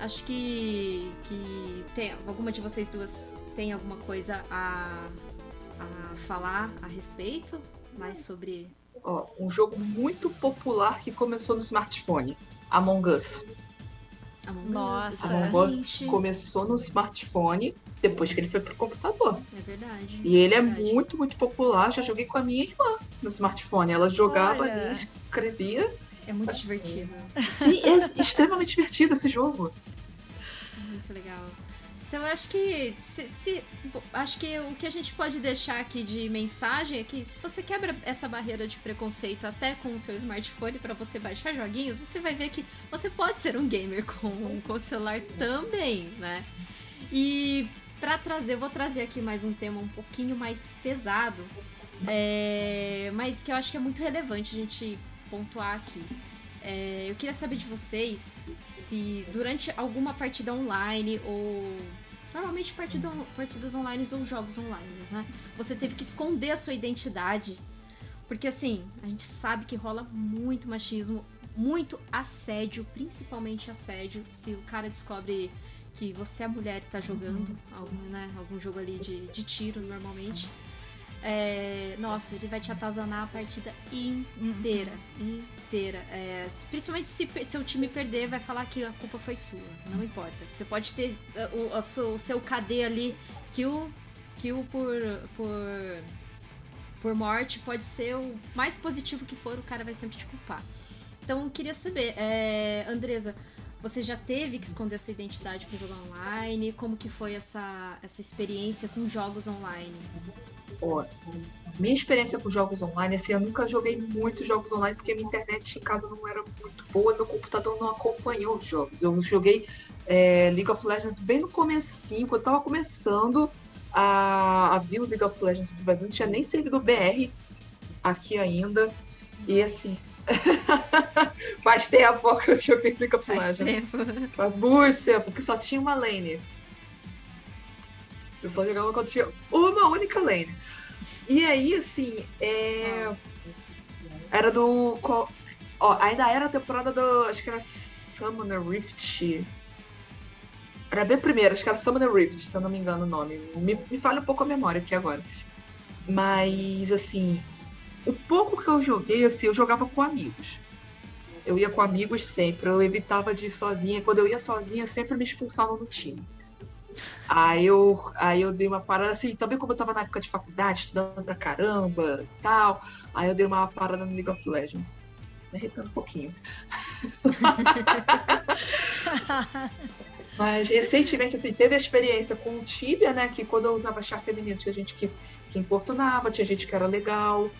acho que, que tem alguma de vocês duas tem alguma coisa a, a falar a respeito? Mais sobre. Ó, um jogo muito popular que começou no smartphone. Among Us. Among Us, Nossa. Among Us começou no smartphone, depois que ele foi pro computador. É verdade. E ele é verdade. muito, muito popular. Já joguei com a minha irmã no smartphone. Ela jogava Olha. ali, escrevia. É muito divertido. E é extremamente divertido esse jogo. Então eu acho que se, se- acho que o que a gente pode deixar aqui de mensagem é que se você quebra essa barreira de preconceito até com o seu smartphone para você baixar joguinhos, você vai ver que você pode ser um gamer com, com o celular também, né? E para trazer, eu vou trazer aqui mais um tema um pouquinho mais pesado, é, mas que eu acho que é muito relevante a gente pontuar aqui. É, eu queria saber de vocês se durante alguma partida online ou. Normalmente partida, partidas online ou jogos online, né? Você teve que esconder a sua identidade. Porque assim, a gente sabe que rola muito machismo, muito assédio, principalmente assédio, se o cara descobre que você é mulher e tá jogando algum, né, algum jogo ali de, de tiro normalmente. É, nossa, ele vai te atazanar a partida inteira. Inteira. É, principalmente se seu time perder, vai falar que a culpa foi sua. Não importa. Você pode ter é, o, sua- o seu KD ali, kill, kill por, por, por morte, pode ser o mais positivo que for, o cara vai sempre te culpar. Então, queria saber, é, Andresa, você já teve que esconder sua identidade para jogar online? Como que foi essa, essa experiência com jogos online? Ó, minha experiência com jogos online, assim, eu nunca joguei muitos jogos online porque minha internet em casa não era muito boa, meu computador não acompanhou os jogos. Eu joguei é, League of Legends bem no comecinho, quando eu tava começando a, a vir o League of Legends do Brasil, não tinha nem servidor BR aqui ainda. E assim, faz tempo que eu joguei League of Faz Legends. tempo. Faz muito tempo, porque só tinha uma lane. Eu só jogava quando tinha uma única lane. E aí, assim, é... era do. Ó, ainda era a temporada do. Acho que era Summoner Rift. Era bem primeiro, acho que era Summoner Rift, se eu não me engano o nome. Me, me falha um pouco a memória aqui agora. Mas, assim, o pouco que eu joguei, assim, eu jogava com amigos. Eu ia com amigos sempre, eu evitava de ir sozinha. Quando eu ia sozinha, sempre me expulsavam do time. Aí eu, aí eu dei uma parada, assim, também como eu tava na época de faculdade, estudando pra caramba e tal, aí eu dei uma parada no League of Legends. Me arrependo um pouquinho. Mas recentemente, assim, teve a experiência com o Tibia, né? Que quando eu usava chá feminino, tinha gente que, que importunava, tinha gente que era legal.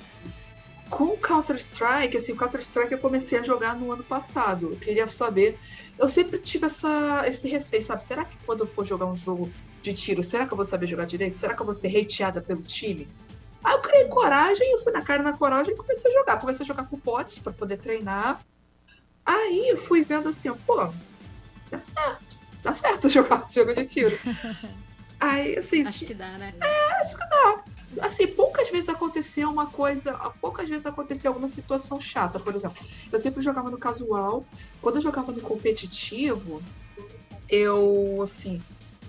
Com o Counter-Strike, assim, o Counter-Strike eu comecei a jogar no ano passado. Eu queria saber. Eu sempre tive essa, esse receio, sabe? Será que quando eu for jogar um jogo de tiro, será que eu vou saber jogar direito? Será que eu vou ser hateada pelo time? Aí eu criei coragem, eu fui na cara na coragem e comecei a jogar. Comecei a jogar com bots pra poder treinar. Aí eu fui vendo assim, ó, pô, dá certo. Dá certo jogar jogo de tiro. Aí, assim, Acho que dá, né? acho que dá. Assim, poucas vezes aconteceu uma coisa, poucas vezes aconteceu alguma situação chata, por exemplo. Eu sempre jogava no casual. Quando eu jogava no competitivo, eu, assim,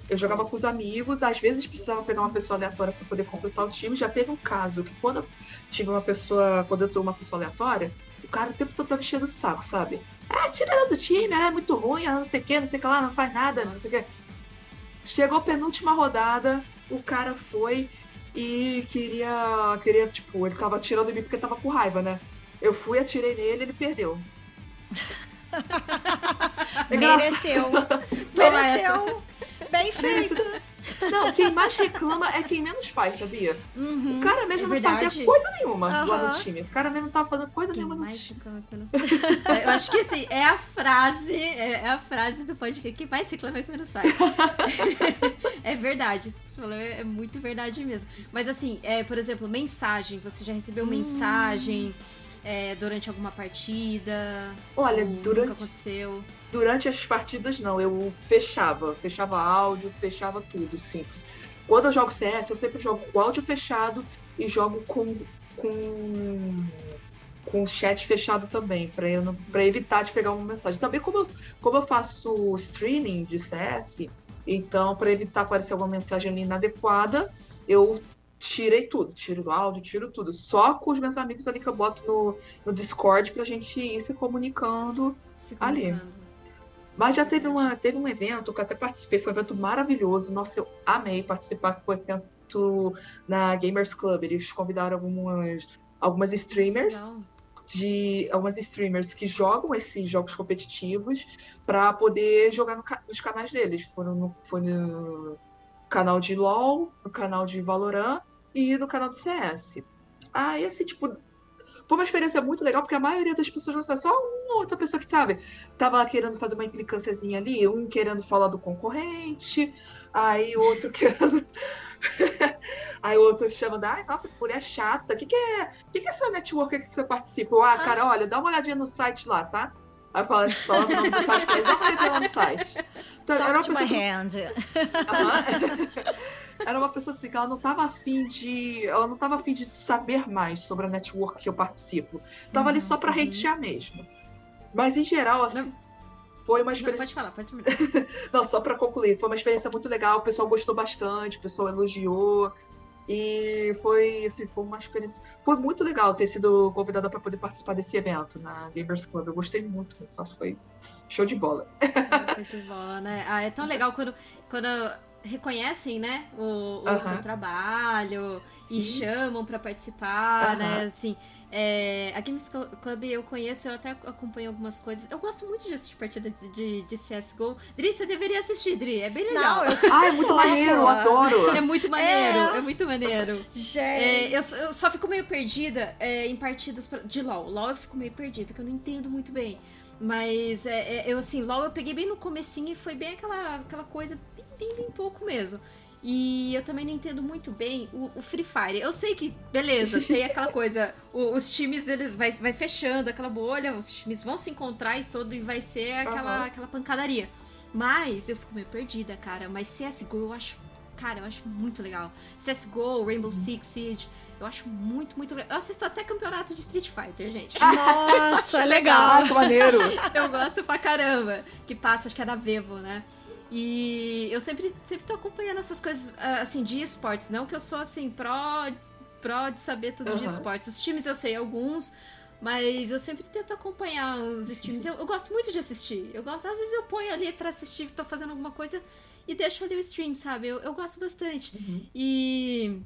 eu jogava com os amigos, às vezes precisava pegar uma pessoa aleatória para poder completar o time. Já teve um caso que quando eu tive uma pessoa, quando eu trouxe uma pessoa aleatória, o cara o tempo todo tava enchendo o saco, sabe? Ah, tira ela do time, ela é muito ruim, ela não sei o que, não sei o que lá, não faz nada, Nossa. não sei o que. Chegou a penúltima rodada, o cara foi e queria, queria, tipo, ele tava tirando de mim porque tava com raiva, né? Eu fui, atirei nele, ele perdeu. Mereceu. Mereceu. Bem feito. Não, quem mais reclama é quem menos faz, sabia? Uhum, o cara mesmo é não verdade. fazia coisa nenhuma uhum. lá no time. O cara mesmo não tava fazendo coisa quem nenhuma mais reclama que menos faz. Eu acho que assim, é a frase, é, é a frase do podcast que mais reclama é que menos faz. é verdade, isso que você falou é, é, muito verdade mesmo. Mas assim, é, por exemplo, mensagem. Você já recebeu hum. mensagem? É, durante alguma partida? Olha, durante. Nunca aconteceu? Durante as partidas, não. Eu fechava. Fechava áudio, fechava tudo, simples. Quando eu jogo CS, eu sempre jogo com áudio fechado e jogo com. com com o chat fechado também, para evitar de pegar uma mensagem. Também como eu, como eu faço streaming de CS, então para evitar aparecer alguma mensagem inadequada, eu tirei tudo, tiro o áudio, tiro tudo. Só com os meus amigos ali que eu boto no, no Discord pra gente ir se comunicando, se comunicando. ali. Mas já teve, uma, teve um evento que eu até participei, foi um evento maravilhoso. Nossa, eu amei participar, que foi um evento na Gamers Club. Eles convidaram algumas, algumas streamers. De algumas streamers que jogam esses jogos competitivos para poder jogar no, nos canais deles. Foram no, foi no canal de LoL, no canal de Valorant e no canal do CS. Ah, esse tipo. Foi uma experiência muito legal, porque a maioria das pessoas não sabe, só uma outra pessoa que tava, tava querendo fazer uma implicânciazinha ali, um querendo falar do concorrente, aí outro querendo. aí outro chamando, ai, nossa, que mulher chata, o que, que é? Que, que é essa network que você participa? Ah, ah, cara, olha, dá uma olhadinha no site lá, tá? Aí fala, fala o nome do site pra eles, dá uma olhadinha lá no site. Então, Talk era uma to pessoa my hand. era uma pessoa assim que ela não estava afim de. Ela não estava afim de saber mais sobre a network que eu participo. Tava uhum, ali só para uhum. hatear mesmo. Mas em geral, assim. Não. Foi uma experiência. Não, pode falar, pode Não, só para concluir, foi uma experiência muito legal, o pessoal gostou bastante, o pessoal elogiou. E foi, assim, foi uma experiência. Foi muito legal ter sido convidada para poder participar desse evento na Gamers Club. Eu gostei muito, nossa, foi show de bola. Show de bola, né? Ah, é tão legal quando, quando reconhecem, né, o, o uh -huh. seu trabalho Sim. e chamam para participar, uh -huh. né, assim. É, a Games Club eu conheço, eu até acompanho algumas coisas. Eu gosto muito de assistir partida de, de, de CSGO. Dri, você deveria assistir, Dri, é bem legal. Não, eu... ah, é muito maneiro, eu adoro. É muito maneiro, é, é muito maneiro. Gente. É, eu, eu, só fico meio perdida é, em partidas de LoL. LoL eu fico meio perdida, que eu não entendo muito bem. Mas é, é, eu assim, LOL eu peguei bem no comecinho e foi bem aquela, aquela coisa bem, bem, bem pouco mesmo. E eu também não entendo muito bem o, o Free Fire. Eu sei que, beleza, tem aquela coisa, o, os times eles vai, vai fechando aquela bolha, os times vão se encontrar e todo e vai ser aquela, uhum. aquela pancadaria. Mas eu fico meio perdida, cara. Mas CSGO eu acho, cara, eu acho muito legal. CSGO, Rainbow uhum. Six Siege, eu acho muito, muito legal. Eu assisto até campeonato de Street Fighter, gente. Nossa, legal. que maneiro. Eu gosto pra caramba. Que passa, acho que é da Vevo, né? E eu sempre, sempre tô acompanhando essas coisas, ah, assim, de esportes. Não que eu sou, assim, pró, pró de saber tudo uhum. de esportes. Os times eu sei alguns, mas eu sempre tento acompanhar os streams. Eu, eu, gosto muito de assistir. Eu gosto, às vezes eu ponho ali para assistir, tô fazendo alguma coisa e deixo ali o stream, sabe? Eu, eu gosto bastante. Uhum. E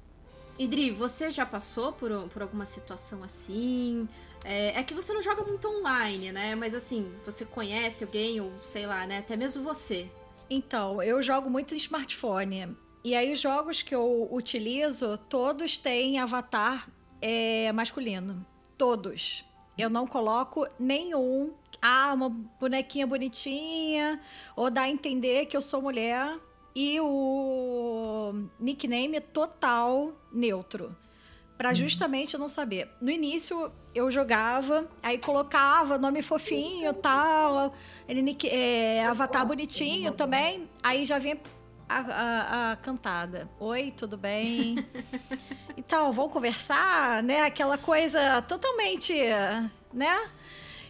Idri, você já passou por, por alguma situação assim? É, é, que você não joga muito online, né? Mas assim, você conhece alguém, ou sei lá, né? Até mesmo você. Então, eu jogo muito em smartphone. E aí, os jogos que eu utilizo, todos têm avatar é, masculino. Todos. Eu não coloco nenhum. Ah, uma bonequinha bonitinha, ou dá a entender que eu sou mulher e o nickname é total neutro. Para uhum. justamente não saber. No início eu jogava, aí colocava nome fofinho tal, ele é, avatar bonitinho também, aí já vem a, a, a, cantada. Oi, tudo bem? então, vamos conversar, né? Aquela coisa totalmente, né?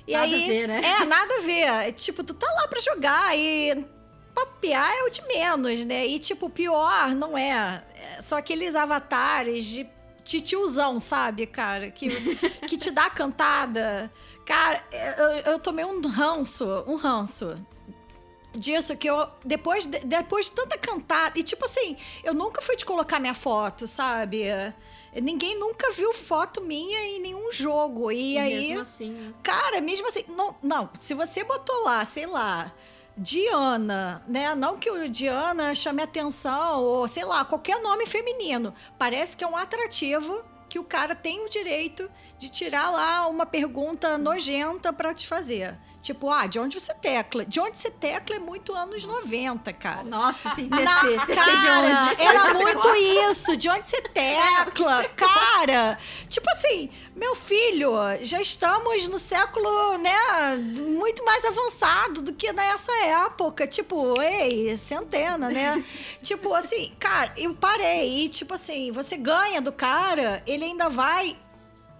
E nada aí, a ver, né? É, nada a ver. Tipo, tu tá lá pra jogar e papear é o de menos, né? E, tipo, pior não é. é só aqueles avatares de titiozão, sabe, cara? Que, que te dá cantada. Cara, eu, eu tomei um ranço, um ranço disso que eu depois depois de tanta cantada e tipo assim eu nunca fui de colocar minha foto sabe ninguém nunca viu foto minha em nenhum jogo e, e aí mesmo assim né? cara mesmo assim não não se você botou lá sei lá Diana, né? Não que o Diana chame atenção, ou sei lá, qualquer nome feminino. Parece que é um atrativo que o cara tem o direito de tirar lá uma pergunta nojenta para te fazer. Tipo, ah, de onde você tecla? De onde você tecla é muito anos Nossa. 90, cara. Nossa, sim, descer, descer de onde? Era muito isso, de onde você tecla, cara. Tipo assim, meu filho, já estamos no século, né, muito mais avançado do que nessa época. Tipo, ei, centena, né? tipo assim, cara, eu parei e, tipo assim, você ganha do cara, ele ainda vai,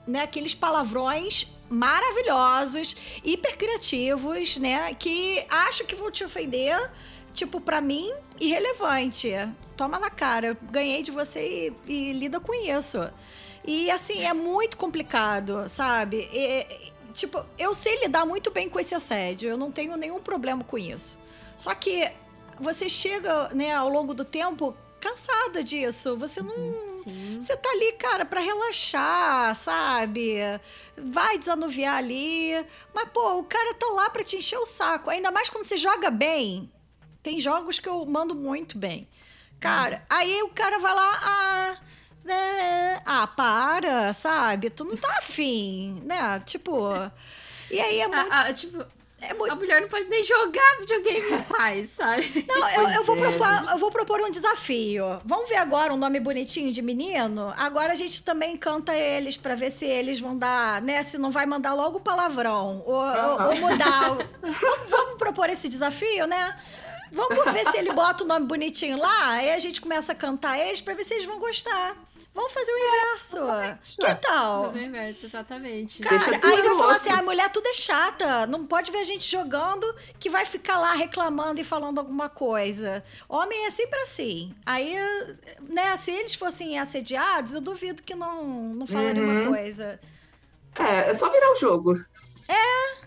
né, aqueles palavrões maravilhosos, hiper criativos, né? Que acho que vão te ofender, tipo, para mim, irrelevante. Toma na cara, ganhei de você e, e, lida com isso. E assim, é muito complicado, sabe? E, tipo, eu sei lidar muito bem com esse assédio, eu não tenho nenhum problema com isso. Só que você chega, né, ao longo do tempo, cansada disso. Você não. Sim. Você tá ali, cara, para relaxar, sabe? Vai desanuviar ali. Mas, pô, o cara tá lá pra te encher o saco. Ainda mais quando você joga bem. Tem jogos que eu mando muito bem. Cara, hum. aí o cara vai lá. Ah, né, ah, para, sabe? Tu não tá afim, né? Tipo. E aí é muito. Ah, ah, tipo, é muito... A mulher não pode nem jogar videogame em paz, sabe? Não, eu, eu, vou propor, eu vou propor um desafio. Vamos ver agora um nome bonitinho de menino? Agora a gente também canta eles para ver se eles vão dar, né? Se não vai mandar logo palavrão. Ou, ou, ou mudar. vamos, vamos propor esse desafio, né? Vamos ver se ele bota o nome bonitinho lá, aí a gente começa a cantar eles pra ver se eles vão gostar. Vamos fazer o inverso. que tal? Fazer o inverso, exatamente. Cara, aí vai falar assim: a ah, mulher tudo é chata. Não pode ver a gente jogando que vai ficar lá reclamando e falando alguma coisa. Homem é sempre assim. Aí, né, se eles fossem assediados, eu duvido que não, não falariam uhum. uma coisa. É, é só virar o jogo. É.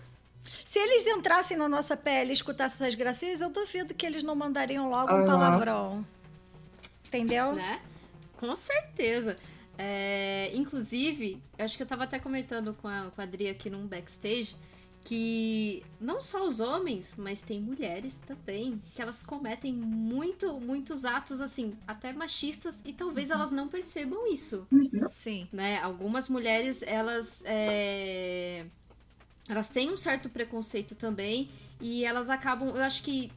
Se eles entrassem na nossa pele e escutassem essas gracinhas, eu duvido que eles não mandariam logo uhum. um palavrão. Entendeu? Né? Com certeza. É, inclusive, acho que eu tava até comentando com a, com a Adri aqui num backstage que não só os homens, mas tem mulheres também, que elas cometem muito, muitos atos assim, até machistas, e talvez uhum. elas não percebam isso. Uhum. Sim. Né? Algumas mulheres, elas. É... Elas têm um certo preconceito também, e elas acabam. Eu acho que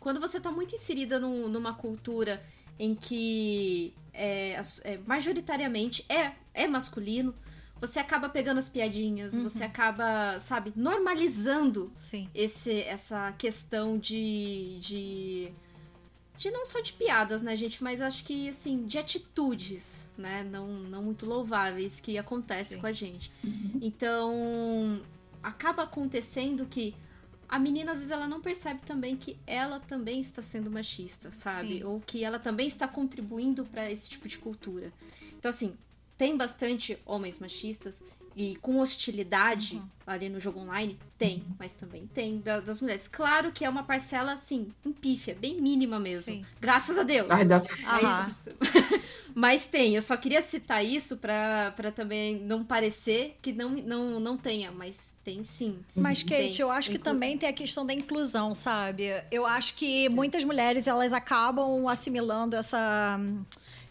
quando você tá muito inserida no, numa cultura em que é, é, majoritariamente é, é masculino, você acaba pegando as piadinhas, uhum. você acaba, sabe, normalizando Sim. Esse, essa questão de, de. de não só de piadas, né, gente? Mas acho que, assim, de atitudes, né? Não, não muito louváveis que acontece Sim. com a gente. Uhum. Então, acaba acontecendo que a menina às vezes ela não percebe também que ela também está sendo machista, sabe? Sim. Ou que ela também está contribuindo para esse tipo de cultura. Então assim, tem bastante homens machistas e com hostilidade uhum. ali no jogo online? Tem, uhum. mas também tem da, das mulheres. Claro que é uma parcela, assim, empífia, bem mínima mesmo. Sim. Graças a Deus. Ai, dá... mas, mas tem, eu só queria citar isso pra, pra também não parecer que não, não, não tenha, mas tem sim. Mas, Kate, tem. eu acho que Inclu... também tem a questão da inclusão, sabe? Eu acho que muitas mulheres, elas acabam assimilando essa...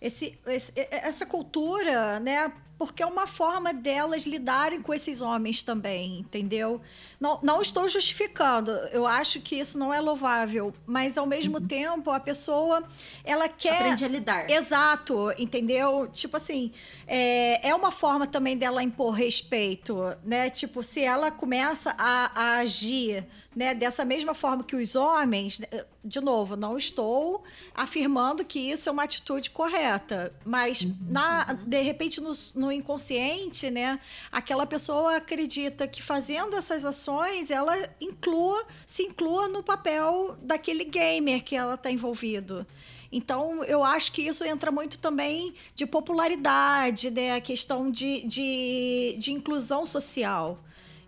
Esse, esse, essa cultura, né, porque é uma forma delas lidarem com esses homens também, entendeu? Não, não estou justificando, eu acho que isso não é louvável, mas ao mesmo uhum. tempo a pessoa, ela quer... Aprende a lidar. Exato, entendeu? Tipo assim, é, é uma forma também dela impor respeito, né? Tipo, se ela começa a, a agir né, dessa mesma forma que os homens, de novo, não estou afirmando que isso é uma atitude correta, mas uhum, na, de repente no, no, inconsciente, né, aquela pessoa acredita que fazendo essas ações ela inclua, se inclua no papel daquele gamer que ela está envolvido. Então, eu acho que isso entra muito também de popularidade, né? A questão de, de, de inclusão social.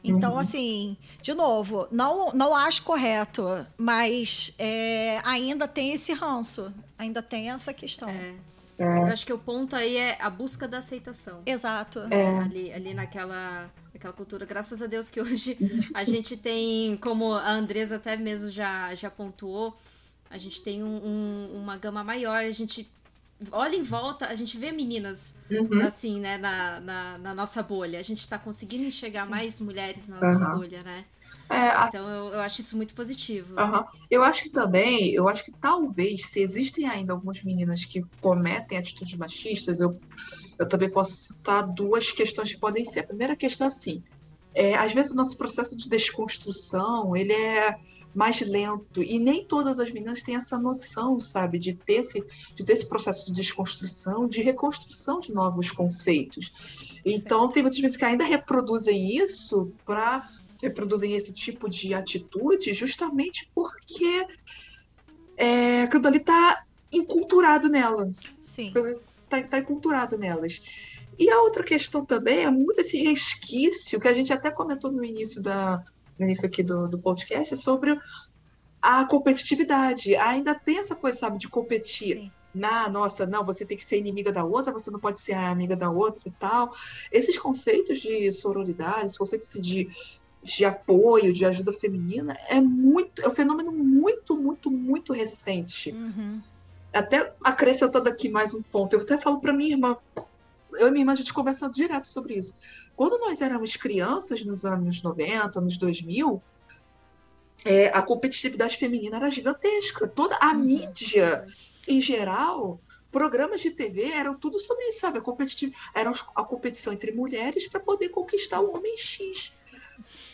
Então, uhum. assim, de novo, não, não acho correto, mas é, ainda tem esse ranço, ainda tem essa questão. É. É. Eu acho que o ponto aí é a busca da aceitação. Exato. É. Ali, ali naquela, naquela cultura. Graças a Deus que hoje a gente tem, como a Andresa até mesmo já, já pontuou, a gente tem um, um, uma gama maior, a gente olha em volta, a gente vê meninas uhum. assim, né, na, na, na, nossa bolha. A gente está conseguindo enxergar Sim. mais mulheres na nossa uhum. bolha, né? É, a... Então eu, eu, acho isso muito positivo. Uhum. Eu acho que também, eu acho que talvez, se existem ainda algumas meninas que cometem atitudes machistas, eu, eu também posso citar duas questões que podem ser. A primeira questão é assim, é, às vezes o nosso processo de desconstrução, ele é mais lento. E nem todas as meninas têm essa noção, sabe, de ter esse, de ter esse processo de desconstrução, de reconstrução de novos conceitos. Então, tem muitas meninas que ainda reproduzem isso para reproduzem esse tipo de atitude justamente porque é, aquilo ali está enculturado nela. Sim. Está tá enculturado nelas. E a outra questão também é muito esse resquício que a gente até comentou no início da, no início aqui do, do podcast, é sobre a competitividade. Ainda tem essa coisa, sabe, de competir. Sim. Na, nossa, não, você tem que ser inimiga da outra, você não pode ser amiga da outra e tal. Esses conceitos de sororidade, esses conceitos de, de apoio, de ajuda feminina, é muito, é um fenômeno muito, muito, muito recente. Uhum. Até acrescentando aqui mais um ponto, eu até falo para minha irmã, eu e minha irmã a gente conversa direto sobre isso. Quando nós éramos crianças, nos anos 90, anos 2000, é, a competitividade feminina era gigantesca. Toda a uhum. mídia, em geral, programas de TV eram tudo sobre isso, sabe? A, era a competição entre mulheres para poder conquistar o homem X.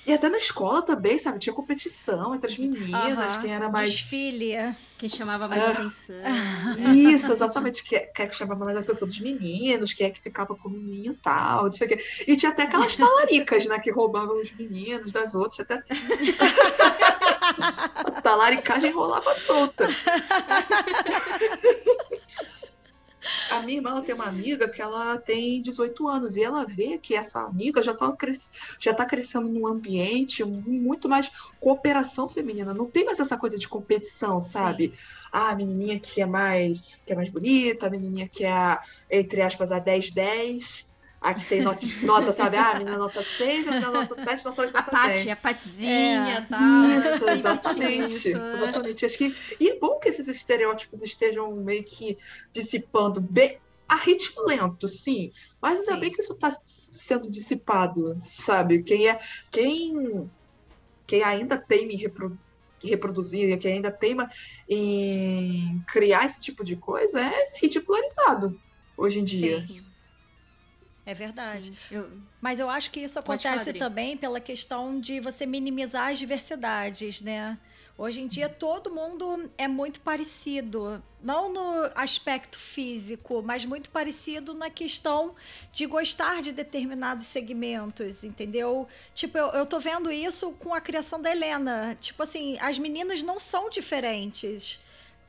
E até na escola também, sabe? Tinha competição entre as meninas, quem era mais. Desfile. Quem chamava mais ah. atenção. Isso, exatamente. Quem, quem é que chamava mais atenção dos meninos, quem é que ficava com o menino tal, não sei o quê. E tinha até aquelas talaricas, né? Que roubavam os meninos das outras. Até. a talaricagem rolava solta. A minha irmã tem uma amiga que ela tem 18 anos e ela vê que essa amiga já está cres... já tá crescendo num ambiente muito mais cooperação feminina. Não tem mais essa coisa de competição, sabe? Sim. Ah, a menininha que é mais que é mais bonita, a menininha que é, entre aspas, a 10-10 Aqui tem nota, nota, sabe? Ah, a menina nota 6, a menina nota 7, nota 8, A Paty, a Patizinha é. tal. Isso, exatamente. Isso. Exatamente. Acho que, e é bom que esses estereótipos estejam meio que dissipando bem, a ritmo lento, sim. Mas ainda sim. bem que isso está sendo dissipado, sabe? Quem é. Quem, quem ainda tem em repro, reproduzir, quem ainda teima em criar esse tipo de coisa é ridicularizado hoje em dia. Sim, sim. É verdade. Eu... Mas eu acho que isso acontece também pela questão de você minimizar as diversidades, né? Hoje em dia todo mundo é muito parecido, não no aspecto físico, mas muito parecido na questão de gostar de determinados segmentos, entendeu? Tipo, eu, eu tô vendo isso com a criação da Helena. Tipo assim, as meninas não são diferentes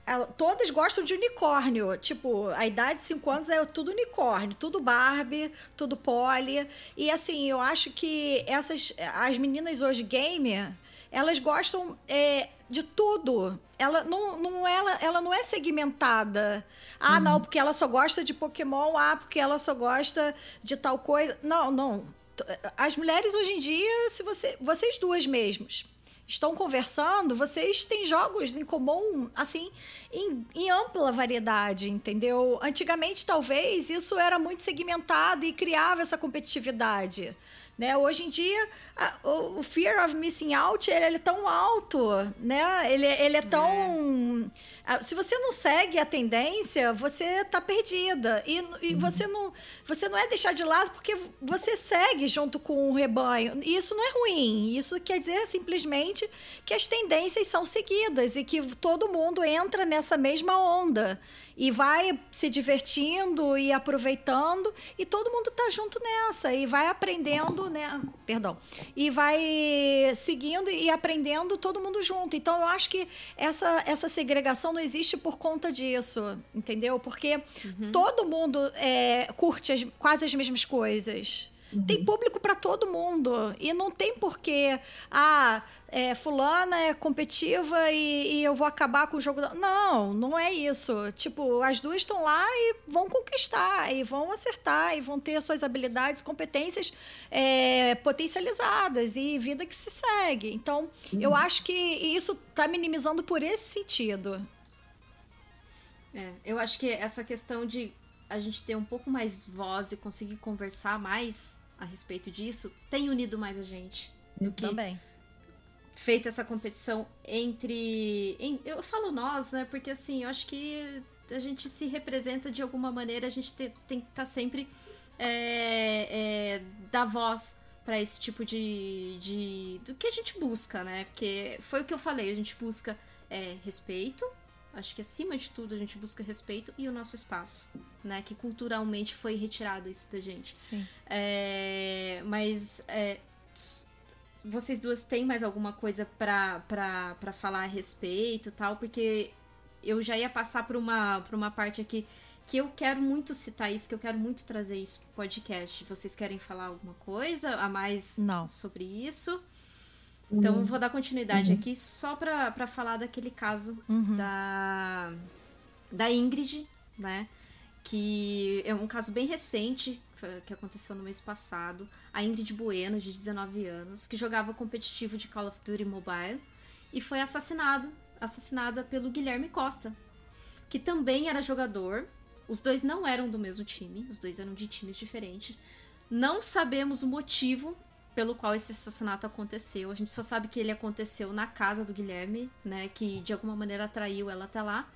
ela, todas gostam de unicórnio. Tipo, a idade de 5 anos é tudo unicórnio, tudo Barbie, tudo Polly. E assim, eu acho que essas. As meninas hoje gamer, elas gostam é, de tudo. Ela não, não, ela, ela não é segmentada. Ah, uhum. não, porque ela só gosta de Pokémon, ah, porque ela só gosta de tal coisa. Não, não. As mulheres hoje em dia, se você, vocês duas mesmas estão conversando, vocês têm jogos em comum, assim, em, em, ampla variedade, entendeu? Antigamente, talvez, isso era muito segmentado e criava essa competitividade. Né? Hoje em dia, a, o, o, fear of missing out ele, ele, é tão alto, né? Ele, ele é tão. É. Se você não segue a tendência, você está perdida. E, e uhum. você, não, você não é deixar de lado porque você segue junto com o rebanho. E isso não é ruim. Isso quer dizer simplesmente que as tendências são seguidas e que todo mundo entra nessa mesma onda e vai se divertindo e aproveitando e todo mundo tá junto nessa e vai aprendendo né? Perdão. E vai seguindo e aprendendo todo mundo junto. Então eu acho que essa, essa segregação não existe por conta disso, entendeu? Porque uhum. todo mundo é, curte as, quase as mesmas coisas. Uhum. Tem público para todo mundo. E não tem porquê. Ah, é, fulana é competitiva e, e, eu vou acabar com o jogo. Não, não é isso. Tipo, as duas estão lá e vão conquistar, e vão acertar, e vão ter suas habilidades, competências é, potencializadas e vida que se segue. Então, uhum. eu acho que isso está minimizando por esse sentido. É, eu acho que essa questão de a gente ter um pouco mais voz e conseguir conversar mais a respeito disso tem unido mais a gente do que Também feita essa competição entre. Em, eu falo nós, né? Porque assim, eu acho que a gente se representa de alguma maneira, a gente te, tem que estar tá sempre é, é, dar voz para esse tipo de, de. do que a gente busca, né? Porque foi o que eu falei, a gente busca é, respeito. Acho que acima de tudo a gente busca respeito e o nosso espaço, né? Que culturalmente foi retirado isso da gente. Sim. É, mas é, vocês duas têm mais alguma coisa pra, pra, pra falar a respeito tal? Porque eu já ia passar por uma, por uma parte aqui que eu quero muito citar isso, que eu quero muito trazer isso pro podcast. Vocês querem falar alguma coisa a mais Não. sobre isso? Então, uhum. vou dar continuidade uhum. aqui só pra falar daquele caso uhum. da, da Ingrid, né? Que é um caso bem recente, que aconteceu no mês passado, a Ingrid Bueno, de 19 anos, que jogava competitivo de Call of Duty Mobile e foi assassinado, assassinada pelo Guilherme Costa, que também era jogador. Os dois não eram do mesmo time, os dois eram de times diferentes. Não sabemos o motivo pelo qual esse assassinato aconteceu. A gente só sabe que ele aconteceu na casa do Guilherme, né, que de alguma maneira atraiu ela até lá.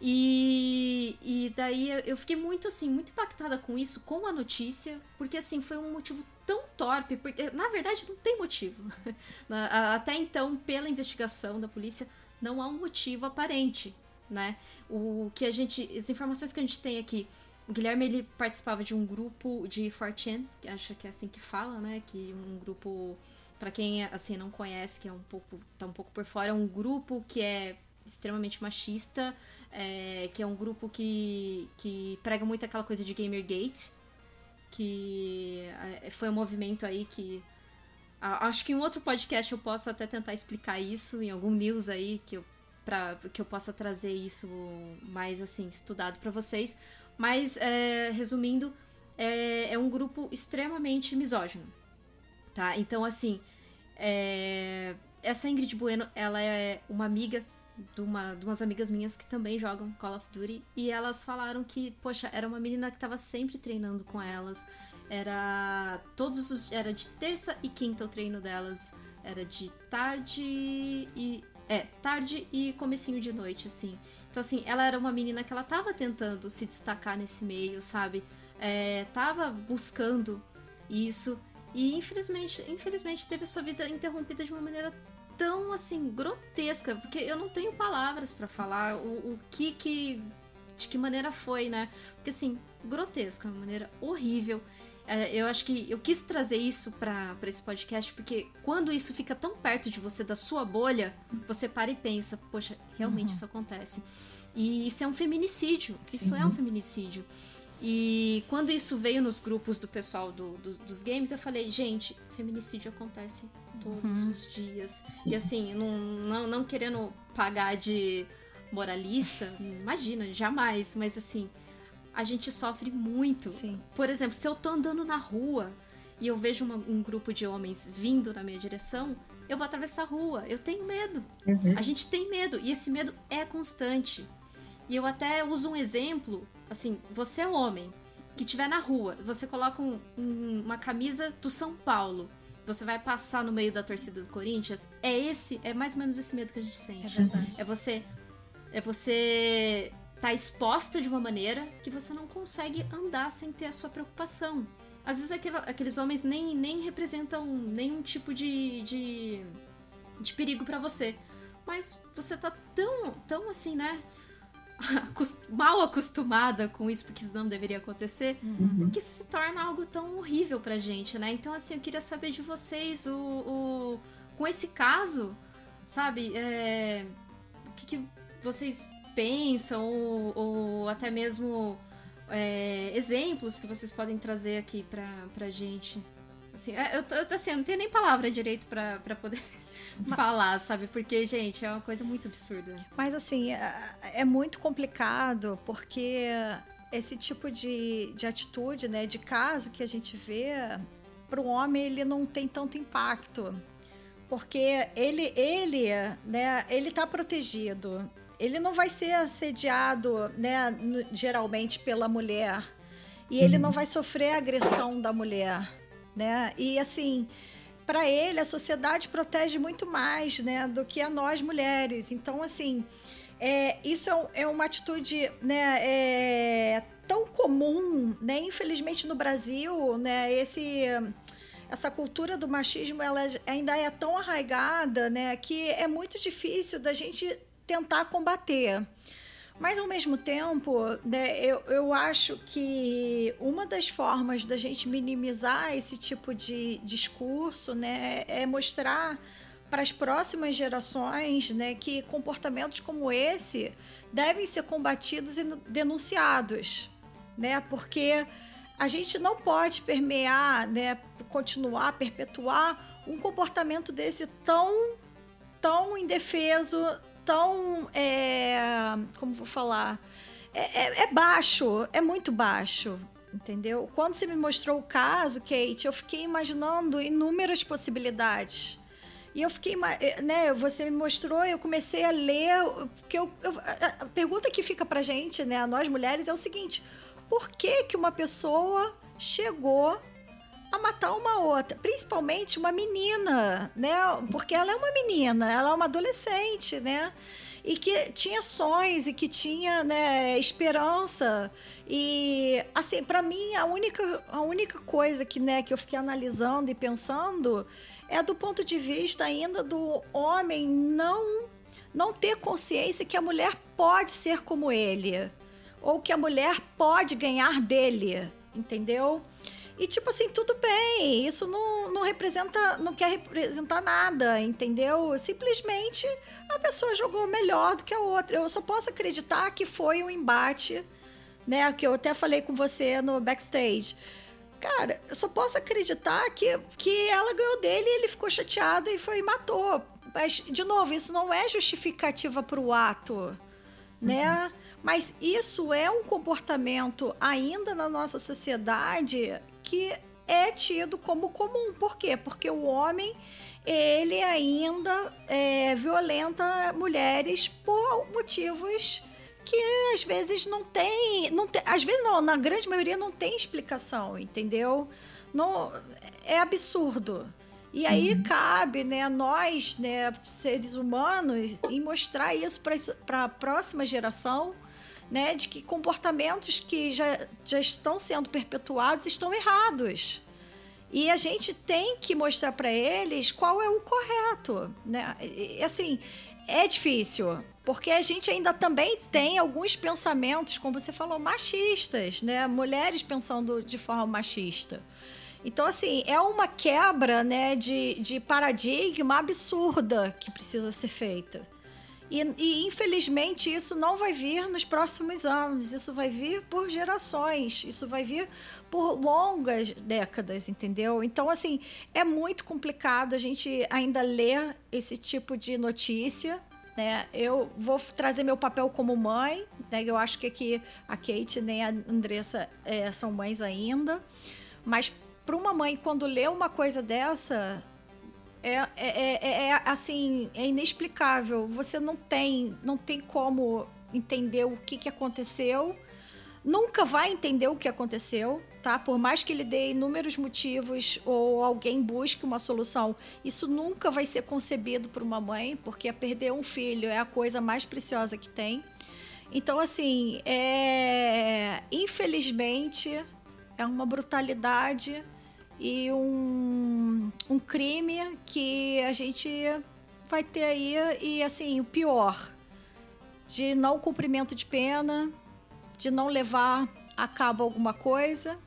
E, e daí eu fiquei muito assim, muito impactada com isso, com a notícia, porque assim, foi um motivo tão torpe, porque na verdade não tem motivo. Até então, pela investigação da polícia, não há um motivo aparente, né? O que a gente, as informações que a gente tem aqui, o Guilherme ele participava de um grupo de 4chan, que acho que é assim que fala, né? Que um grupo para quem assim não conhece, que é um pouco tá um pouco por fora, é um grupo que é extremamente machista, é, que é um grupo que, que prega muito aquela coisa de Gamergate, que é, foi um movimento aí que. Acho que em outro podcast eu posso até tentar explicar isso, em algum news aí que eu, pra, que eu possa trazer isso mais assim, estudado para vocês. Mas, é, resumindo, é, é, um grupo extremamente misógino. Tá? Então, assim, é, essa Ingrid Bueno, ela é uma amiga de, uma, de umas amigas minhas que também jogam Call of Duty e elas falaram que, poxa, era uma menina que estava sempre treinando com elas. Era todos os era de terça e quinta o treino delas, era de tarde e é, tarde e comecinho de noite assim. Então assim, ela era uma menina que ela tava tentando se destacar nesse meio, sabe? É, tava buscando isso e infelizmente, infelizmente teve sua vida interrompida de uma maneira tão assim grotesca, porque eu não tenho palavras para falar o, o que que de que maneira foi, né? Porque assim, grotesco, uma maneira horrível. É, eu acho que eu quis trazer isso para esse podcast porque quando isso fica tão perto de você, da sua bolha, você para e pensa: poxa, realmente uhum. isso acontece. E isso é um feminicídio. Sim. Isso é um feminicídio. E quando isso veio nos grupos do pessoal do, do, dos games, eu falei: gente, feminicídio acontece todos uhum. os dias. Sim. E assim, não, não, não querendo pagar de moralista, imagina, jamais, mas assim, a gente sofre muito. Sim. Por exemplo, se eu tô andando na rua e eu vejo uma, um grupo de homens vindo na minha direção, eu vou atravessar a rua. Eu tenho medo. Uhum. A gente tem medo. E esse medo é constante. E eu até uso um exemplo, assim, você é homem que estiver na rua, você coloca um, um, uma camisa do São Paulo você vai passar no meio da torcida do Corinthians, é esse, é mais ou menos esse medo que a gente sente. É verdade. É você é você tá exposta de uma maneira que você não consegue andar sem ter a sua preocupação. Às vezes aqueles homens nem, nem representam nenhum tipo de, de, de perigo para você. Mas você tá tão, tão assim, né? mal acostumada com isso, porque isso não deveria acontecer, uhum. que se torna algo tão horrível pra gente, né? Então, assim, eu queria saber de vocês, o, o com esse caso, sabe, é, o que, que, vocês pensam, ou, ou até mesmo é, exemplos que vocês podem trazer aqui pra, pra gente. Assim, é, eu, eu, assim, eu não tenho nem palavra direito pra, pra poder falar, sabe? Porque, gente, é uma coisa muito absurda. Mas, assim, é, é muito complicado porque esse tipo de, de atitude, né, de caso que a gente vê, para o homem ele não tem tanto impacto. Porque ele, ele, né, ele tá protegido. Ele não vai ser assediado, né, geralmente pela mulher. E ele uhum. não vai sofrer a agressão da mulher, né? E assim, para ele, a sociedade protege muito mais né, do que a nós mulheres. Então, assim, é, isso é, é, uma atitude né, é, tão comum, né? Infelizmente no Brasil, né, esse, essa cultura do machismo ela ainda é tão arraigada né, que é muito difícil da gente tentar combater. Mas, ao mesmo tempo, né, eu, eu acho que uma das formas da gente minimizar esse tipo de discurso né, é mostrar para as próximas gerações né, que comportamentos como esse devem ser combatidos e denunciados. Né, porque a gente não pode permear, né, continuar, perpetuar um comportamento desse tão, tão indefeso, tão. É, como vou falar? É, é, é, baixo, é muito baixo. Entendeu? Quando você me mostrou o caso, Kate, eu fiquei imaginando inúmeras possibilidades. E eu fiquei, eh, né? Você me mostrou, eu comecei a ler. Porque eu, eu, a pergunta que fica pra gente, né, a nós mulheres, é o seguinte: por que, que uma pessoa chegou a matar uma outra, principalmente uma menina, né? Porque ela é uma menina, ela é uma adolescente, né? E que tinha sonhos e que tinha, né, esperança. E assim, para mim a única a única coisa que, né, que eu fiquei analisando e pensando é do ponto de vista ainda do homem não não ter consciência que a mulher pode ser como ele ou que a mulher pode ganhar dele, entendeu? E, tipo assim, tudo bem, isso não, não representa, não quer representar nada, entendeu? Simplesmente a pessoa jogou melhor do que a outra. Eu só posso acreditar que foi um embate, né? Que eu até falei com você no backstage. Cara, eu só posso acreditar que, que ela ganhou dele e ele ficou chateado e foi e matou. Mas, de novo, isso não é justificativa para o ato, né? Uhum. Mas isso é um comportamento ainda na nossa sociedade que é tido como comum. Por quê? Porque o homem ele ainda é, violenta mulheres por motivos que às vezes não tem, não tem, às vezes não, na grande maioria não tem explicação, entendeu? Não, é absurdo. E aí uhum. cabe, né, nós, né, seres humanos, em mostrar isso para a próxima geração né, de que comportamentos que já, já estão sendo perpetuados estão errados. E a gente tem que mostrar para eles qual é o correto, né? E, assim, é difícil, porque a gente ainda também tem alguns pensamentos, como você falou, machistas, né? Mulheres pensando de forma machista. Então, assim, é uma quebra né, de, de paradigma absurda que precisa ser feita. E, e, infelizmente isso não vai vir nos próximos anos, isso vai vir por gerações, isso vai vir por longas décadas, entendeu? Então, assim, é muito complicado a gente ainda ler esse tipo de notícia. Né? Eu vou trazer meu papel como mãe, né? eu acho que aqui a Kate nem a Andressa é, são mães ainda, mas para uma mãe, quando lê uma coisa dessa, é, é, é, é, assim, é inexplicável. Você não tem, não tem como entender o que, que aconteceu. Nunca vai entender o que aconteceu, tá? Por mais que ele dê inúmeros motivos ou alguém busque uma solução, isso nunca vai ser concebido por uma mãe, porque perder um filho é a coisa mais preciosa que tem. Então, assim, é... infelizmente, é uma brutalidade e um, um crime que a gente vai ter aí e assim o pior de não cumprimento de pena, de não levar a cabo alguma coisa,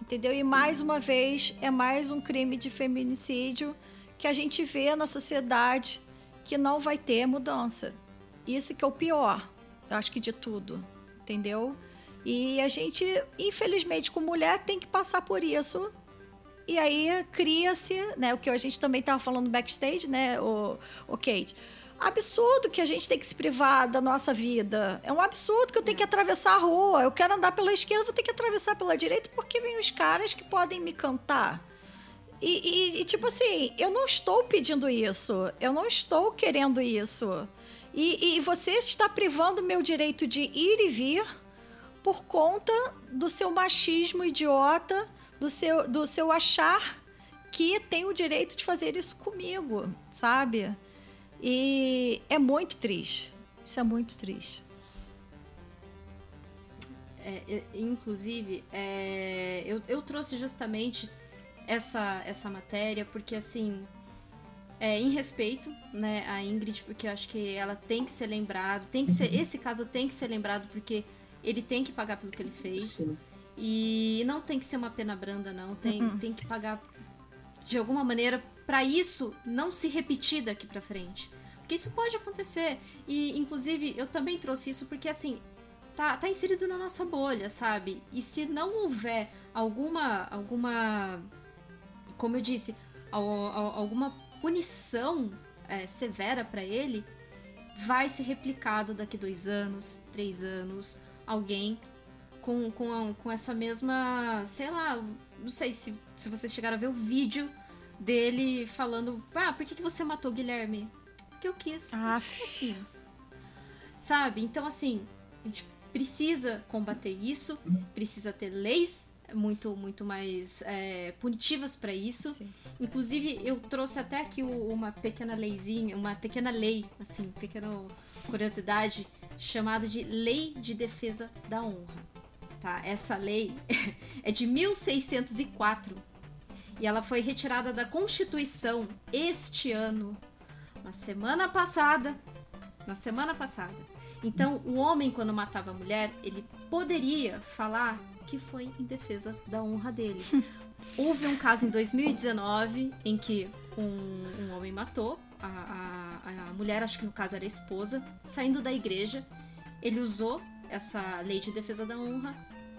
entendeu? E mais uma vez é mais um crime de feminicídio que a gente vê na sociedade que não vai ter mudança. Isso que é o pior, acho que de tudo, entendeu? E a gente, infelizmente, como mulher, tem que passar por isso. E aí cria-se, né? O que a gente também estava falando backstage, né, o, o Kate? absurdo que a gente tem que se privar da nossa vida. É um absurdo que eu tenho que atravessar a rua. Eu quero andar pela esquerda, vou ter que atravessar pela direita porque vem os caras que podem me cantar. E, e, e, tipo assim, eu não estou pedindo isso. Eu não estou querendo isso. E, e você está privando o meu direito de ir e vir por conta do seu machismo idiota, do seu, do seu achar que tem o direito de fazer isso comigo, sabe? E é muito triste. Isso é muito triste. É, inclusive, é, eu, eu trouxe justamente essa, essa matéria porque, assim, é, em respeito né, a Ingrid, porque eu acho que ela tem que ser lembrada, tem que ser, uhum. esse caso tem que ser lembrado porque ele tem que pagar pelo que ele fez. Sim. E não tem que ser uma pena branda, não. Tem, uhum. tem que pagar de alguma maneira para isso não se repetir daqui para frente. Porque isso pode acontecer. E, inclusive, eu também trouxe isso porque, assim, tá, tá inserido na nossa bolha, sabe? E se não houver alguma. alguma. Como eu disse, alguma punição é, severa para ele, vai ser replicado daqui dois anos, três anos, alguém com, com, com essa mesma, sei lá, não sei se, se vocês chegaram a ver o vídeo dele falando, ah, por que, que você matou o Guilherme? Porque eu quis. Ah, assim. Sabe? Então, assim, a gente precisa combater isso, precisa ter leis muito muito mais é, punitivas para isso. Sim. Inclusive, eu trouxe até aqui uma pequena leizinha, uma pequena lei, assim, pequena curiosidade, chamada de Lei de Defesa da Honra. Tá? Essa lei é de 1604 e ela foi retirada da Constituição este ano, na semana passada. Na semana passada. Então, o homem, quando matava a mulher, ele poderia falar que foi em defesa da honra dele. Houve um caso em 2019 em que um, um homem matou a, a, a, mulher, acho que no caso era a esposa, saindo da igreja. Ele usou essa lei de defesa da honra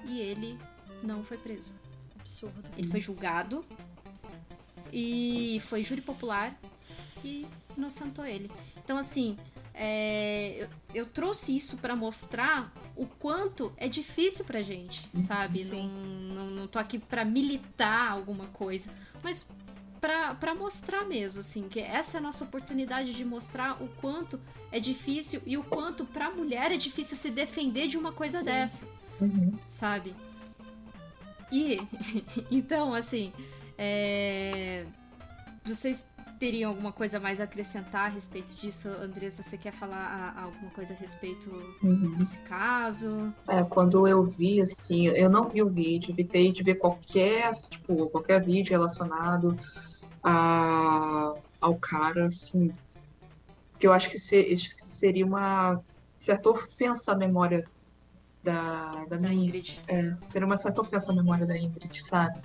e ele não foi preso. Absurdo. Ele foi julgado e foi júri popular e inocentou ele. Então, assim, é, eu, eu, trouxe isso para mostrar o quanto é difícil pra gente, uhum, sabe? Não, não, não tô aqui para militar alguma coisa, mas para mostrar mesmo, assim, que essa é a nossa oportunidade de mostrar o quanto é difícil e o quanto pra mulher é difícil se defender de uma coisa Sim. dessa, uhum. sabe? E, então, assim, é, vocês teriam alguma coisa mais a acrescentar a respeito disso? Andressa, você quer falar a, a alguma coisa a respeito uhum. desse caso? É, quando eu vi, assim, eu não vi o vídeo, evitei de ver qualquer, tipo, qualquer vídeo relacionado a, ao cara, assim, que eu acho que seria uma certa ofensa à memória da, da, da Ingrid. É, seria uma certa ofensa à memória da Ingrid, sabe?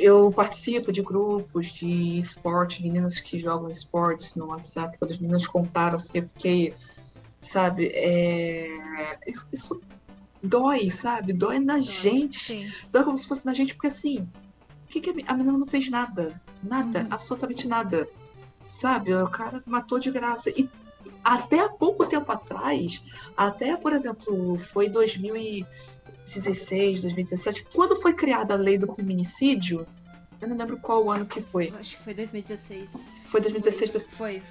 eu participo de grupos de esporte, meninas que jogam esportes no WhatsApp, quando as meninas contaram assim, porque, sabe, é, isso, isso, dói, sabe? Dói na dói, gente. Sim. Dói como se fosse na gente, porque assim, que, que a menina não fez nada? Nada, uhum. absolutamente nada. Sabe? O cara matou de graça. E até há pouco tempo atrás, até, por exemplo, foi 2000 e 2016, 2017, quando foi criada a lei do feminicídio, eu não lembro qual ano que foi. Acho que foi 2016. Foi 2016? Do... Foi.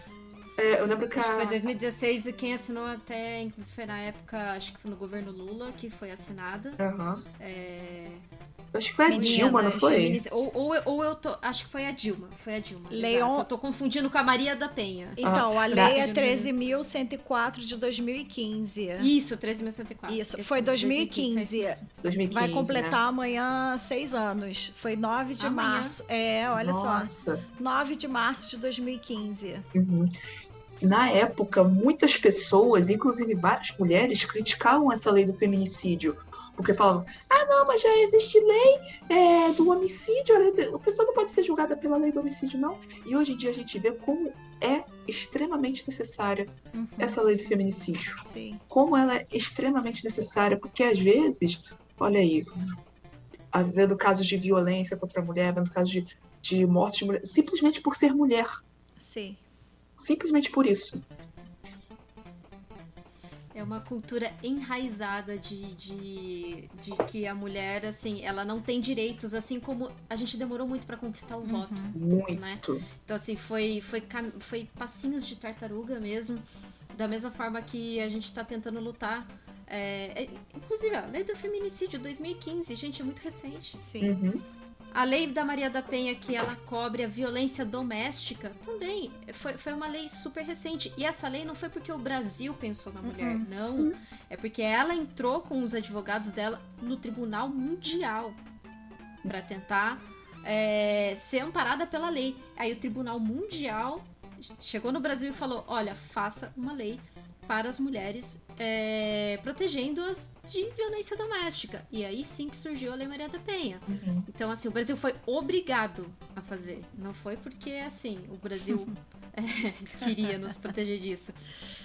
É, eu lembro que Acho a... que foi 2016 e quem assinou até, inclusive foi na época, acho que foi no governo Lula que foi assinada. Uhum. É... Acho que foi a Meninas, Dilma, não foi? Ou, ou, ou, eu tô. Acho que foi a Dilma. Foi a Dilma. Leon... Eu tô confundindo com a Maria da Penha. Então, ah, a lei é 13.104 de 2015. Isso, 13.104. Isso, foi 2015. 2015. 2015 Vai completar né? amanhã seis anos. Foi 9 de amanhã? março. É, olha Nossa. só. 9 de março de 2015. Uhum. na época, muitas pessoas, inclusive várias mulheres, criticavam essa lei do feminicídio. Porque falavam, ah, não, mas já existe lei é, do homicídio, a, pessoa não pode ser julgada pela lei do homicídio, não. E hoje em dia a gente vê como é extremamente necessária uhum, essa lei sim. do feminicídio. Sim. Como ela é extremamente necessária, porque às vezes, olha aí, havendo casos de violência contra a mulher, havendo casos de, de morte de mulher, simplesmente por ser mulher. Sim. Simplesmente por isso. É uma cultura enraizada de, de, de, que a mulher, assim, ela não tem direitos, assim como a gente demorou muito para conquistar o uhum. voto. Muito. Né? Então, assim, foi, foi, foi passinhos de tartaruga mesmo. Da mesma forma que a gente está tentando lutar. É, é, inclusive, a lei do feminicídio 2015, gente, é muito recente. Sim. Uhum. A lei da Maria da Penha, que ela cobre a violência doméstica, também foi, foi uma lei super recente. E essa lei não foi porque o Brasil pensou na mulher, uhum. não. Uhum. É porque ela entrou com os advogados dela no Tribunal Mundial para tentar é, ser amparada pela lei. Aí o Tribunal Mundial chegou no Brasil e falou: olha, faça uma lei para as mulheres, é, protegendo-as de violência doméstica. E aí sim que surgiu a Lei Maria da Penha. Uhum. Então, assim, o Brasil foi obrigado a fazer. Não foi porque, assim, o Brasil é, queria nos proteger disso.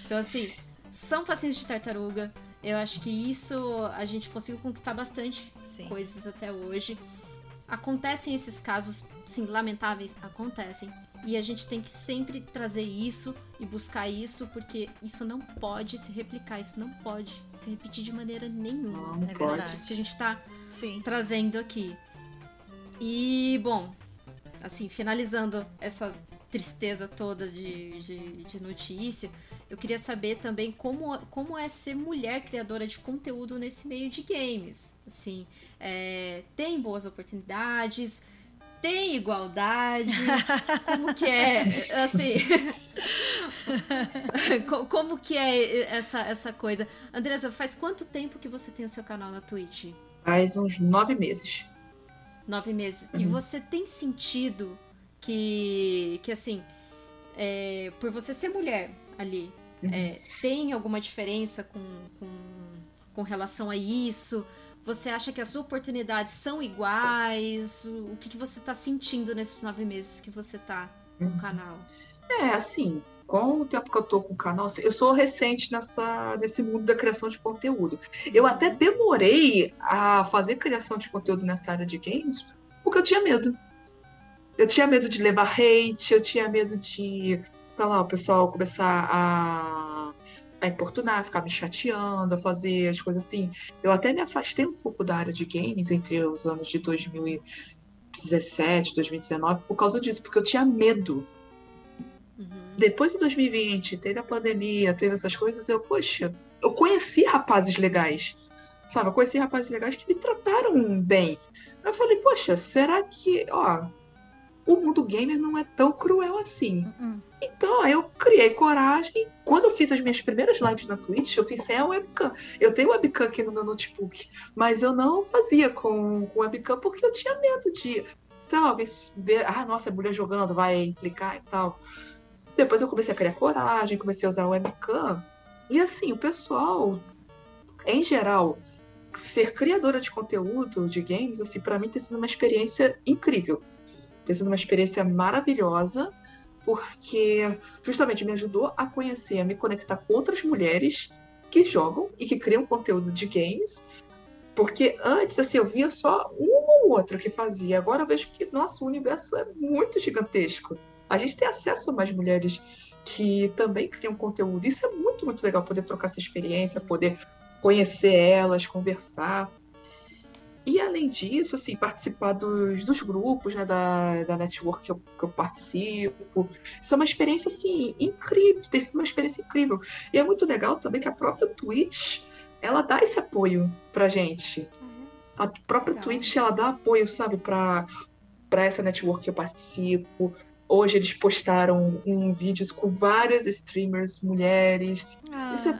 Então, assim, são passinhos de tartaruga. Eu acho que isso a gente conseguiu conquistar bastante sim. coisas até hoje. Acontecem esses casos, sim, lamentáveis, acontecem. E a gente tem que sempre trazer isso e buscar isso, porque isso não pode se replicar, isso não pode se repetir de maneira nenhuma. Não é pode. verdade. Isso que a gente está trazendo aqui. E, bom, assim, finalizando essa tristeza toda de, de, de, notícia, eu queria saber também como, como é ser mulher criadora de conteúdo nesse meio de games. Assim, é, tem boas oportunidades, tem igualdade? Como que é, assim... como que é essa, essa coisa? Andresa, faz quanto tempo que você tem o seu canal na Twitch? Faz uns nove meses. Nove meses. Uhum. E você tem sentido que, que assim, é, por você ser mulher ali, uhum. é, tem alguma diferença com, com, com relação a isso? Você acha que as oportunidades são iguais? O que, que você está sentindo nesses nove meses que você está no uhum. canal? É, assim, com o tempo que eu tô com o canal, assim, eu sou recente nessa, nesse mundo da criação de conteúdo. Eu até uhum. demorei a fazer criação de conteúdo nessa área de games porque eu tinha medo. Eu tinha medo de levar hate, eu tinha medo de, sei lá, o pessoal começar a a importunar, ficar me chateando, a fazer as coisas assim. Eu até me afastei um pouco da área de games entre os anos de 2017, 2019 por causa disso, porque eu tinha medo. Uhum. Depois de 2020, teve a pandemia, teve essas coisas, eu, poxa, eu conheci rapazes legais. Sabe, eu conheci rapazes legais que me trataram bem. Eu falei, poxa, será que, ó, o mundo gamer não é tão cruel assim. Uhum. Então, eu criei coragem. Quando eu fiz as minhas primeiras lives na Twitch, eu fiz sem a webcam. Eu tenho webcam aqui no meu notebook, mas eu não fazia com, com webcam porque eu tinha medo de, então, alguém ver, ah, nossa, a mulher jogando, vai implicar e tal. Depois eu comecei a criar coragem, comecei a usar webcam. E assim, o pessoal, em geral, ser criadora de conteúdo de games, assim, para mim tem sido uma experiência incrível ter sido uma experiência maravilhosa, porque justamente me ajudou a conhecer, a me conectar com outras mulheres que jogam e que criam conteúdo de games. Porque antes, assim, eu via só um ou outro que fazia. Agora eu vejo que, nosso universo é muito gigantesco. A gente tem acesso a mais mulheres que também criam conteúdo. Isso é muito, muito legal, poder trocar essa experiência, poder conhecer elas, conversar. E além disso, assim, participar dos, dos grupos né, da, da network que eu, que eu participo. Isso é uma experiência assim, incrível, tem sido uma experiência incrível. E é muito legal também que a própria Twitch ela dá esse apoio pra gente. Uhum. A própria legal. Twitch ela dá apoio, sabe, pra, pra essa network que eu participo. Hoje eles postaram um vídeos com várias streamers mulheres. Ah, Isso é,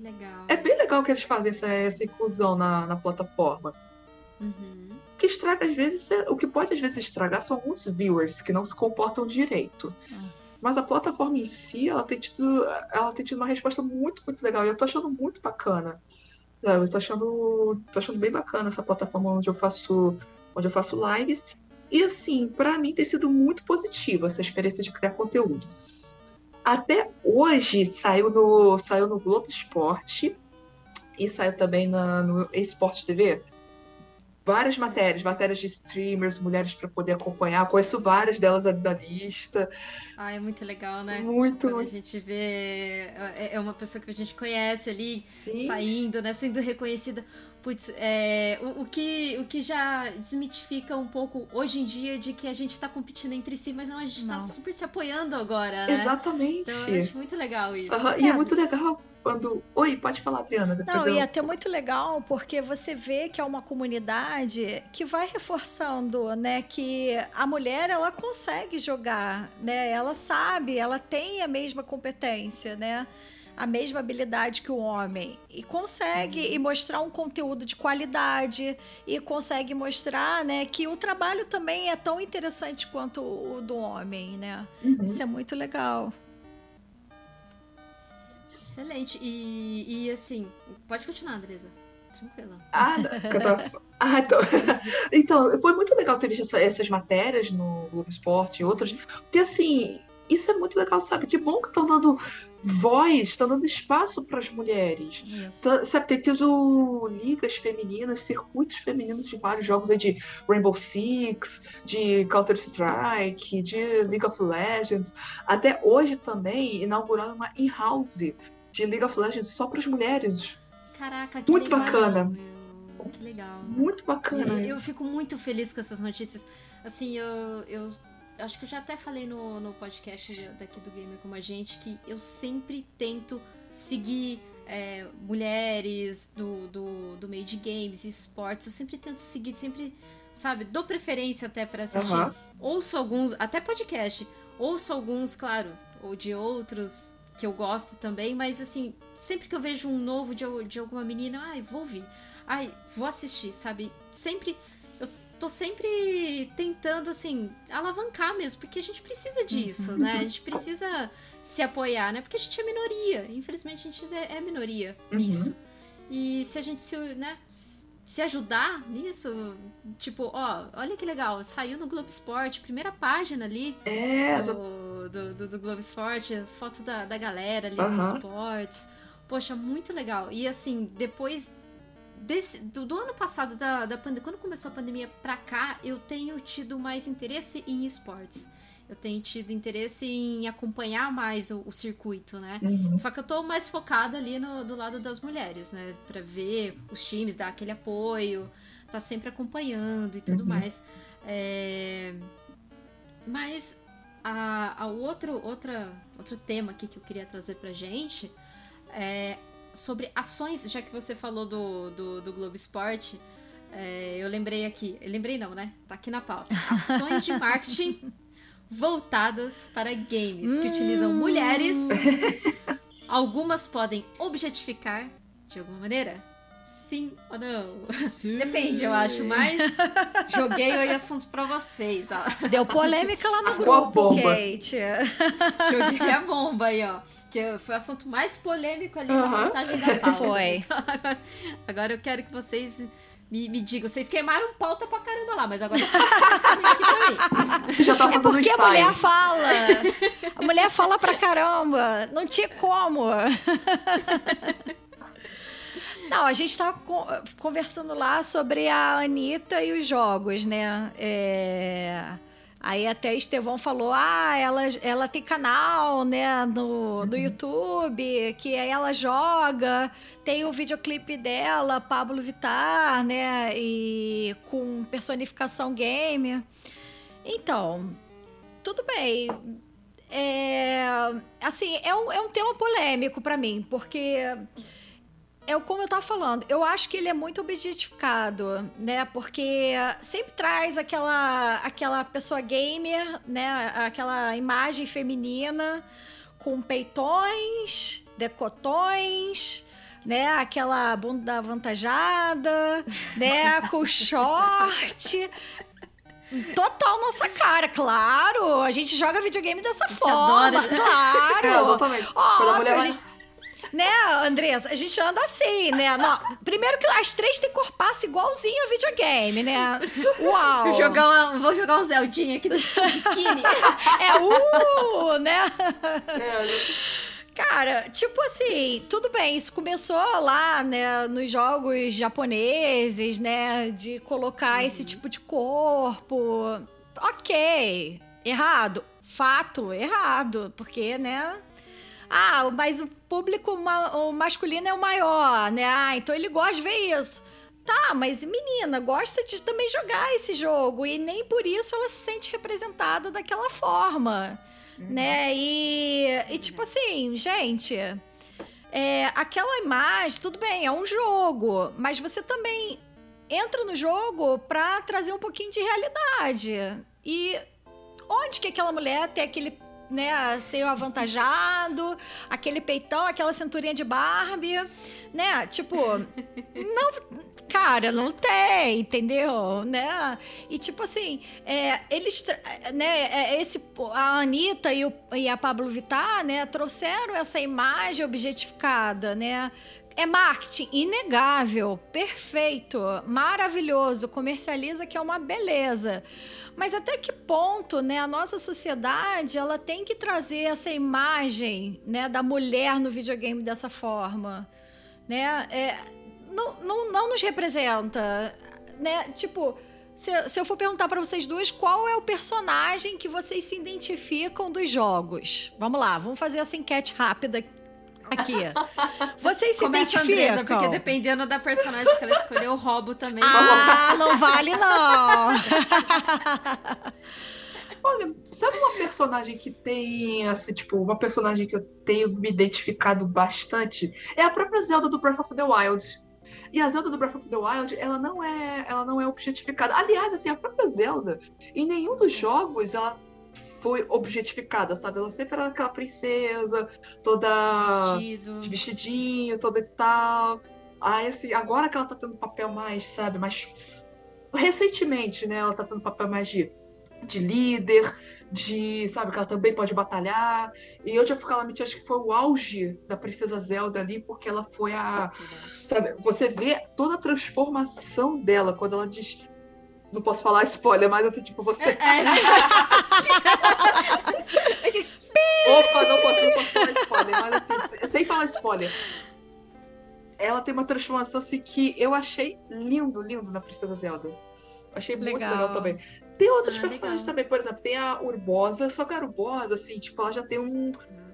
legal. é bem legal que eles fazem essa, essa inclusão na, na plataforma. Uhum. O que estraga às vezes, é, o que pode às vezes estragar são alguns viewers que não se comportam direito. Uhum. mas a plataforma em si, ela tem tido, ela tem tido uma resposta muito, muito legal. E eu tô achando muito bacana. Eu tô achando, tô achando bem bacana essa plataforma onde eu faço, onde eu faço lives. E assim, para mim tem sido muito positiva essa experiência de criar conteúdo. Até hoje saiu no, saiu no Globo Esporte e saiu também na, no Esporte TV várias matérias, matérias de streamers, mulheres para poder acompanhar. Conheço várias delas da lista. Ah, é muito legal, né? Muito. Quando a gente vê. É, é uma pessoa que a gente conhece ali, Sim. saindo, né? Sendo reconhecida. Putz, é, o, o, que, o que já desmitifica um pouco hoje em dia de que a gente tá competindo entre si, mas não, a gente tá não. tá super se apoiando agora, né? Exatamente. Então eu acho muito legal isso. Uhum. E é muito legal quando. Oi, pode falar, Adriana. Depois Não, eu... e é até muito legal porque você vê que é uma comunidade que vai reforçando, né, que a mulher ela consegue jogar, né? Ela sabe, ela tem a mesma competência, né? a mesma habilidade que o homem e consegue uhum. e mostrar um conteúdo de qualidade e consegue mostrar, né, que o trabalho também é tão interessante quanto o do homem, né? Uhum. Isso é muito legal. Excelente. E, e assim, pode continuar, Andresa. Tranquila. Ah, ah então... então, foi muito legal ter visto essa, essas matérias no Globo Esporte e outras. Porque, assim, isso é muito legal, sabe? Que bom que estão dando voz, estão dando espaço para as mulheres. Tá, sabe, tem tido ligas femininas, circuitos femininos de vários jogos aí de Rainbow Six, de Counter-Strike, de League of Legends. Até hoje também inauguraram uma in-house de League of Legends só para as mulheres. Caraca, que muito legal, bacana. Meu. Que legal. Muito bacana. Eu, eu, fico muito feliz com essas notícias. Assim, eu, eu acho que eu já até falei no, no podcast daqui do Gamer Como a Gente que eu sempre tento seguir é, mulheres do, do, do meio de games e esportes. Eu sempre tento seguir, sempre, sabe, dou preferência até para assistir. Uhum. Ouço alguns, até podcast. Ouço alguns, claro, ou de outros que eu gosto também, mas assim, sempre que eu vejo um novo de, de alguma menina, ai, vou ouvir. Ai, vou assistir, sabe? Sempre. Eu tô sempre tentando, assim, alavancar mesmo, porque a gente precisa disso, uhum. né? A gente precisa se apoiar, né? Porque a gente é minoria. Infelizmente, a gente é, minoria uhum. nisso. E se a gente se, né, se ajudar nisso, tipo, ó, olha que legal, saiu no Globo Esporte, primeira página ali. É, do do, do, do Globo Esporte, foto da, da galera ali uhum. do esportes. Poxa, muito legal. E assim, depois desse, do, do ano passado, da, da pandemia, quando começou a pandemia pra cá, eu tenho tido mais interesse em esportes. Eu tenho tido interesse em acompanhar mais o, o circuito, né? Uhum. Só que eu tô mais focada ali no, do lado das mulheres, né? Pra ver os times, dar aquele apoio, tá sempre acompanhando e tudo uhum. mais. É... Mas a, a outro, outra, outro tema aqui que eu queria trazer pra gente é sobre ações, já que você falou do, do, do Globo Esporte, é, eu lembrei aqui, lembrei não, né? Tá aqui na pauta. Ações de marketing voltadas para games, que utilizam hum. mulheres. Algumas podem objetificar de alguma maneira sim ou não? Sim. Depende, eu acho, mas joguei aí assunto pra vocês, ó. Deu polêmica lá no grupo, Kate. Joguei a bomba aí, ó. Que foi o assunto mais polêmico ali na montagem da pauta. Foi. Então, agora, agora eu quero que vocês me, me digam, vocês queimaram pauta pra caramba lá, mas agora vocês aqui pra mim. Já tá é porque a mulher fala. A mulher fala pra caramba. Não tinha como. Não, a gente estava conversando lá sobre a Anitta e os jogos, né? É... Aí até Estevão falou: ah, ela, ela tem canal, né, no, no uhum. YouTube, que aí ela joga, tem o videoclipe dela, Pablo Vittar, né? E com personificação game. Então, tudo bem. É, assim, é um, é um tema polêmico para mim, porque é como eu tava falando, eu acho que ele é muito objetificado, né? Porque sempre traz aquela, aquela pessoa gamer, né? Aquela imagem feminina com peitões, decotões, né? Aquela bunda avantajada, né? Com short. Total nossa cara, claro. A gente joga videogame dessa forma. adora. Claro. É, exatamente. Quando a Óbvio, mulher a gente... Né, Andressa? A gente anda assim, né? Não, primeiro que as três têm corpaço igualzinho a videogame, né? Uau! Vou jogar, uma, vou jogar um Zeldinha aqui do biquíni. É uh, né? É, Cara, tipo assim, tudo bem, isso começou lá, né, nos jogos japoneses, né, de colocar esse tipo de corpo. Ok, errado. Fato, errado, porque, né? Ah, mas o público ma- o masculino é o maior, né? Ah, então ele gosta de ver isso. Tá, mas menina, gosta de também jogar esse jogo e nem por isso ela se sente representada daquela forma, né? E, e tipo assim, gente, é, aquela imagem, tudo bem, é um jogo, mas você também entra no jogo pra trazer um pouquinho de realidade. E onde que aquela mulher tem aquele né, seio avantajado, aquele peitão, aquela cinturinha de Barbie, né? Tipo, não, cara, não tem, entendeu? Né? E tipo assim, é, eles, né, é, esse, a Anitta e, o, e a Pablo Vittar, né, trouxeram essa imagem objetificada, né? É marketing inegável, perfeito, maravilhoso, comercializa que é uma beleza. Mas até que ponto, né, a nossa sociedade, ela tem que trazer essa imagem, né, da mulher no videogame dessa forma, né? É, não, não, não nos representa, né? Tipo, se, se eu for perguntar pra vocês duas, qual é o personagem que vocês se identificam dos jogos? Vamos lá, vamos fazer essa enquete rápida aqui. Vocês se Começa identificam? Andresa, porque dependendo da personagem que ela escolheu, eu roubo também. Ah, não vale não. Olha, sabe uma personagem que tem, assim, tipo, uma personagem que eu tenho me identificado bastante? É a própria Zelda do Breath of the Wild. E a Zelda do Breath of the Wild, ela não é, ela não é objetificada. Aliás, assim, a própria Zelda, em nenhum dos jogos ela foi objetificada, sabe? Ela sempre era aquela princesa, toda Vestido. de vestidinho, toda e tal. Aí, assim, agora que ela tá tendo papel mais, sabe, mais. Recentemente, né? Ela tá tendo papel mais de, de líder, de. Sabe, que ela também pode batalhar. E eu já fui Calamity, acho que foi o auge da Princesa Zelda ali, porque ela foi a. Sabe, você vê toda a transformação dela quando ela diz. Não posso falar spoiler, mas assim, tipo, você. É, Opa, não posso, não posso falar spoiler, mas assim, se- sem falar spoiler. Ela tem uma transformação assim que eu achei lindo, lindo na Princesa Zelda. Achei muito Legal. legal também. Tem outros Ah, personagens legal. também, por exemplo, tem a Urbosa, só que a Urbosa, assim, tipo, ela já tem um.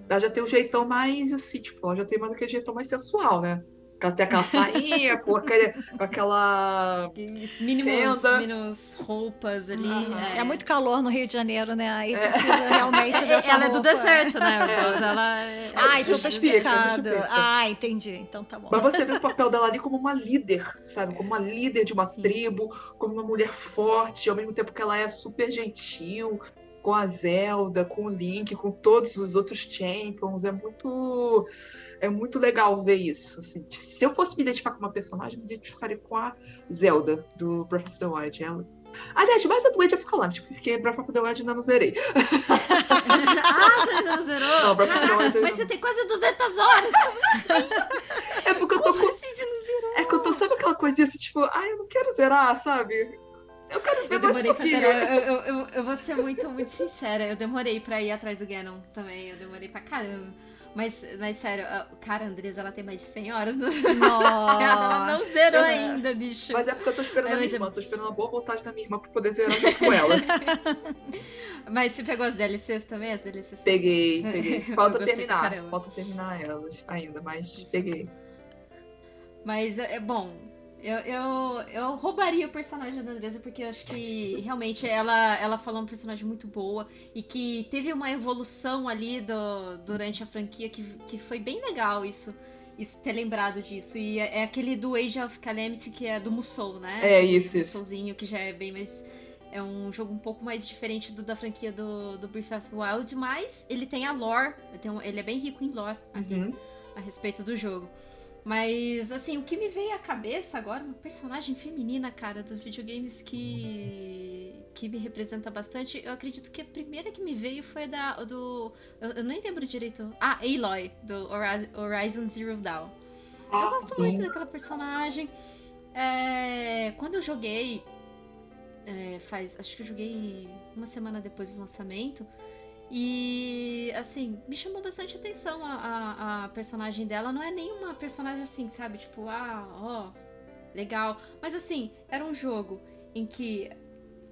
Ela já tem um jeitão mais, assim, tipo, ela já tem mais aquele jeitão mais sensual, né? Ela tem aquela sainha, com, aquele, com aquela. Os mínimos, mínimos roupas ali. Aham. É muito calor no Rio de Janeiro, né? Aí precisa realmente É, dessa ela é do roupa. deserto, né? Deus, ela é... Ah, então tá explicado. Ah, entendi. Então tá bom. Mas você vê o papel dela ali como uma líder, sabe? Como uma líder de uma Sim. tribo, como uma mulher forte, ao mesmo tempo que ela é super gentil com a Zelda, com o Link, com todos os outros champions. É muito. É muito legal ver isso. assim. Se eu fosse me identificar com uma personagem, eu me identificaria com a Zelda, do Breath of the Wild. Ela... Aliás, mais a do Age of Calamity, porque Breath of the Wild ainda não zerei. ah, você ainda não zerou? Não, Breath of the Wild mas não- você tem quase 200 horas. Como, É porque eu tô como com. assim você não zerou? É que eu tô, sabe aquela coisinha assim, tipo, ai, eu não quero zerar, sabe? Eu quero ver Eu mais demorei um pra. Eu, eu, eu, eu vou ser muito, muito sincera. Eu demorei pra ir atrás do Ganon também. Eu demorei pra caramba. Mas, mas sério, cara, a Andresa, ela tem mais de 100 horas no Nossa. ela não zerou ainda, bicho. Mas é porque eu tô esperando É, a minha mas é- irmã, tô esperando uma boa vontade da minha irmã pra poder zerar junto com ela. Mas você pegou as DLCs também? As DLCs? Peguei, peguei. Falta terminar. Falta terminar elas ainda, mas Isso. peguei. Mas é é bom. Eu, eu, eu roubaria o personagem da Andresa porque eu acho que realmente ela, ela falou um personagem muito boa e que teve uma evolução ali do, durante a franquia que, que foi bem legal isso, isso ter lembrado disso. E é, é aquele do Age of Calamity que é do Musou, né? É, isso, isso. Musouzinho que já é bem mais. É um jogo um pouco mais diferente do da franquia do, do Breath of the Wild, mas ele tem a lore, ele tem um- ele é bem rico em lore Uhum. a respeito do jogo. Mas, assim, o que me veio à cabeça agora, uma personagem feminina, cara, dos videogames que. que me representa bastante, eu acredito que a primeira que me veio foi da do. Eu, eu nem lembro direito. Ah, Aloy, do Horizon Zero Dawn. Ah, eu gosto sim. muito daquela personagem. É, quando eu joguei. É, faz. Acho que eu joguei uma semana depois do lançamento. E, assim, me chamou bastante atenção a, a, a, personagem dela. Não é nenhuma personagem assim, sabe? Tipo, ah, ó, legal. Mas, assim, era um jogo em que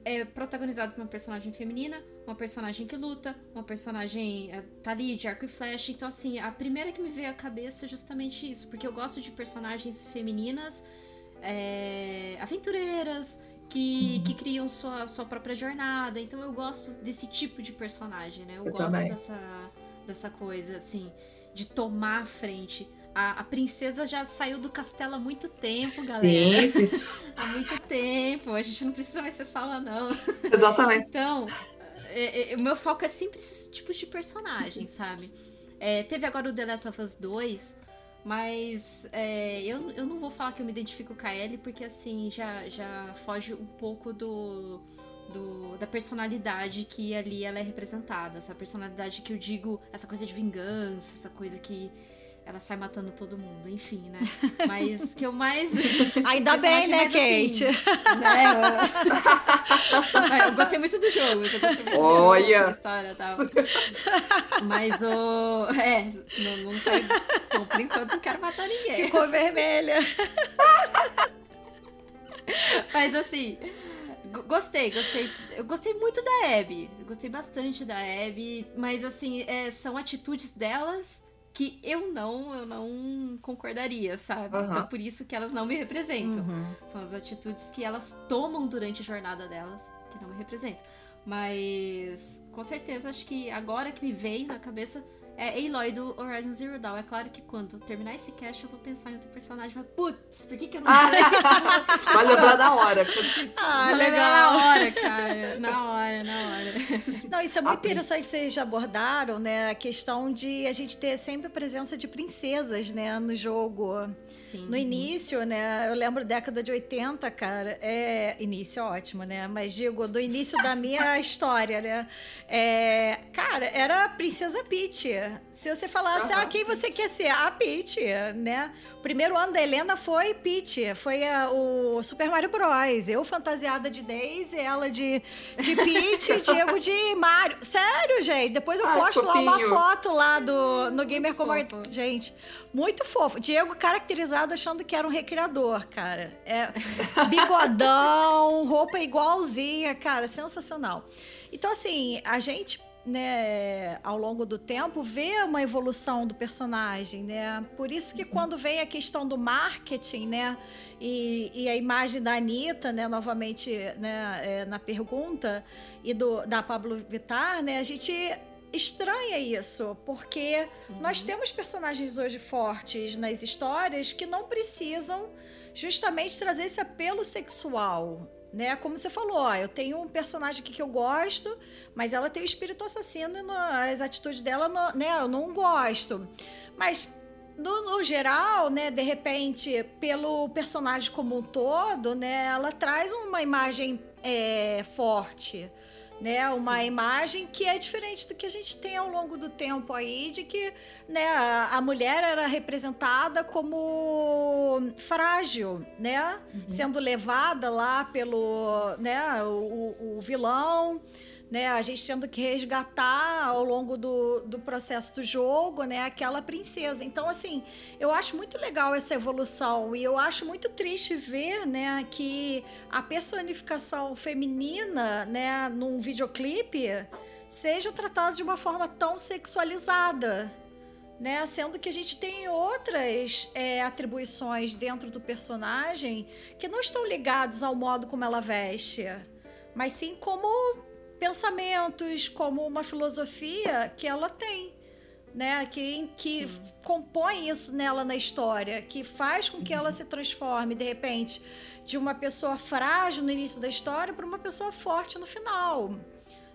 é protagonizado por uma personagem feminina, uma personagem que luta, uma personagem é, tá ali de arco e flecha. Então, assim, a primeira que me veio à cabeça é justamente isso, porque eu gosto de personagens femininas, é, aventureiras, que, que criam sua, sua própria jornada. Então, eu gosto desse tipo de personagem, né? Eu, eu gosto dessa, dessa coisa, assim, de tomar a frente. A, a, princesa já saiu do castelo há muito tempo, galera. Sim. há muito tempo. A gente não precisa mais ser salva, não. Exatamente. então, é, é, o meu foco é sempre esses tipos de personagens, sabe? É, teve agora o The Last of Us 2, mas é, eu, eu não vou falar que eu me identifico com a Ellie, porque assim, já, já foge um pouco do, do, da personalidade que ali ela é representada. Essa personalidade que eu digo, essa coisa de vingança, essa coisa que ela sai matando todo mundo, enfim, né? Mas que eu mais. Ainda bem, né, Kate? Assim, né? Eu... eu... gostei muito do jogo. Eu muito Olha! Da história e tal. Mas o. É, não, não sei. Bom, por enquanto não quero matar ninguém. Ficou vermelha. Mas assim. Gostei, gostei. Eu gostei muito da Abby. Gostei bastante da Abby. Mas, assim, é, são atitudes delas que eu não, eu não concordaria, sabe? Uhum. Então por isso que elas não me representam. Uhum. São as atitudes que elas tomam durante a jornada delas que não me representam. Mas com certeza acho que agora que me veio na cabeça é Aloy do Horizon Zero Dawn. É claro que quando terminar esse cast eu vou pensar em outro personagem. Vai, putz, por que, que eu não ah, Vai lembrar na hora. Ah, vou lembrar na hora, cara. Na hora, na hora. Não, isso é muito ah, interessante que vocês já abordaram, né? A questão de a gente ter sempre a presença de princesas, né, no jogo. Sim. No início, né? Eu lembro década de 80, cara. É, início ótimo, né? Mas digo, do início da minha história, né? É, cara, era a Princesa Peach. Se você falasse, ah, quem você quer ser? A Peach, né? O primeiro ano da Helena foi Peach, foi a, o Super Mario Bros. Eu fantasiada de Daisy, ela de, de Peach, Diego de Mario. Sério, gente. Depois eu Ai, posto lá uma foto lá do, no Gamer Como... Gente, muito fofo. Diego caracterizado achando que era um recreador, cara. É bigodão, roupa igualzinha, cara, sensacional. Então, assim, a gente né, ao longo do tempo, vê uma evolução do personagem, né? Por isso que quando vem a questão do marketing, né, e, e a imagem da Anitta, né, novamente, né, é, na pergunta, e do, da Pablo Vittar, né, a gente estranha isso, porque uhum. nós temos personagens hoje fortes nas histórias que não precisam justamente trazer esse apelo sexual, né? Como você falou, ó, eu tenho um personagem aqui que eu gosto, mas ela tem o espírito assassino e as atitudes dela, né? Eu não gosto. Mas no, no, geral, né, de repente, pelo personagem como um todo, né, ela traz uma imagem é, forte né? Uma Sim. imagem que é diferente do que a gente tem ao longo do tempo aí, de que né, a, a mulher era representada como frágil, né? Uhum. Sendo levada lá pelo né, o, o vilão né? A gente tendo que resgatar ao longo do, do processo do jogo, né? Aquela princesa. Então, assim, eu acho muito legal essa evolução e eu acho muito triste ver, né? Que a personificação feminina, né? Num videoclipe seja tratada de uma forma tão sexualizada. Né? Sendo que a gente tem outras é, atribuições dentro do personagem que não estão ligadas ao modo como ela veste, mas sim como pensamentos, como uma filosofia que ela tem. Né, que, que compõe isso nela na história, que faz com que ela se transforme, de repente, de uma pessoa frágil no início da história para uma pessoa forte no final.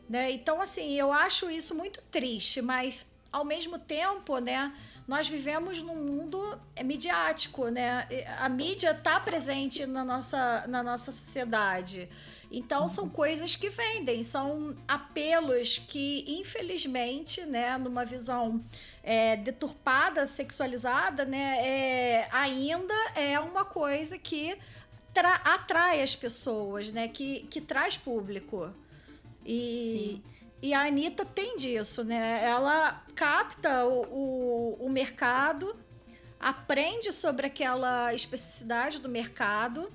Né? Então, assim, eu acho isso muito triste, mas ao mesmo tempo, né, nós vivemos num mundo midiático, né? A mídia está presente na nossa, na nossa sociedade. Então são coisas que vendem, são apelos que, infelizmente, né, numa visão é, deturpada, sexualizada, né, é, ainda é uma coisa que atrai as pessoas, né, que, que traz público. E, Sim. e a Anitta tem disso, né? Ela capta o, o, o mercado, aprende sobre aquela especificidade do mercado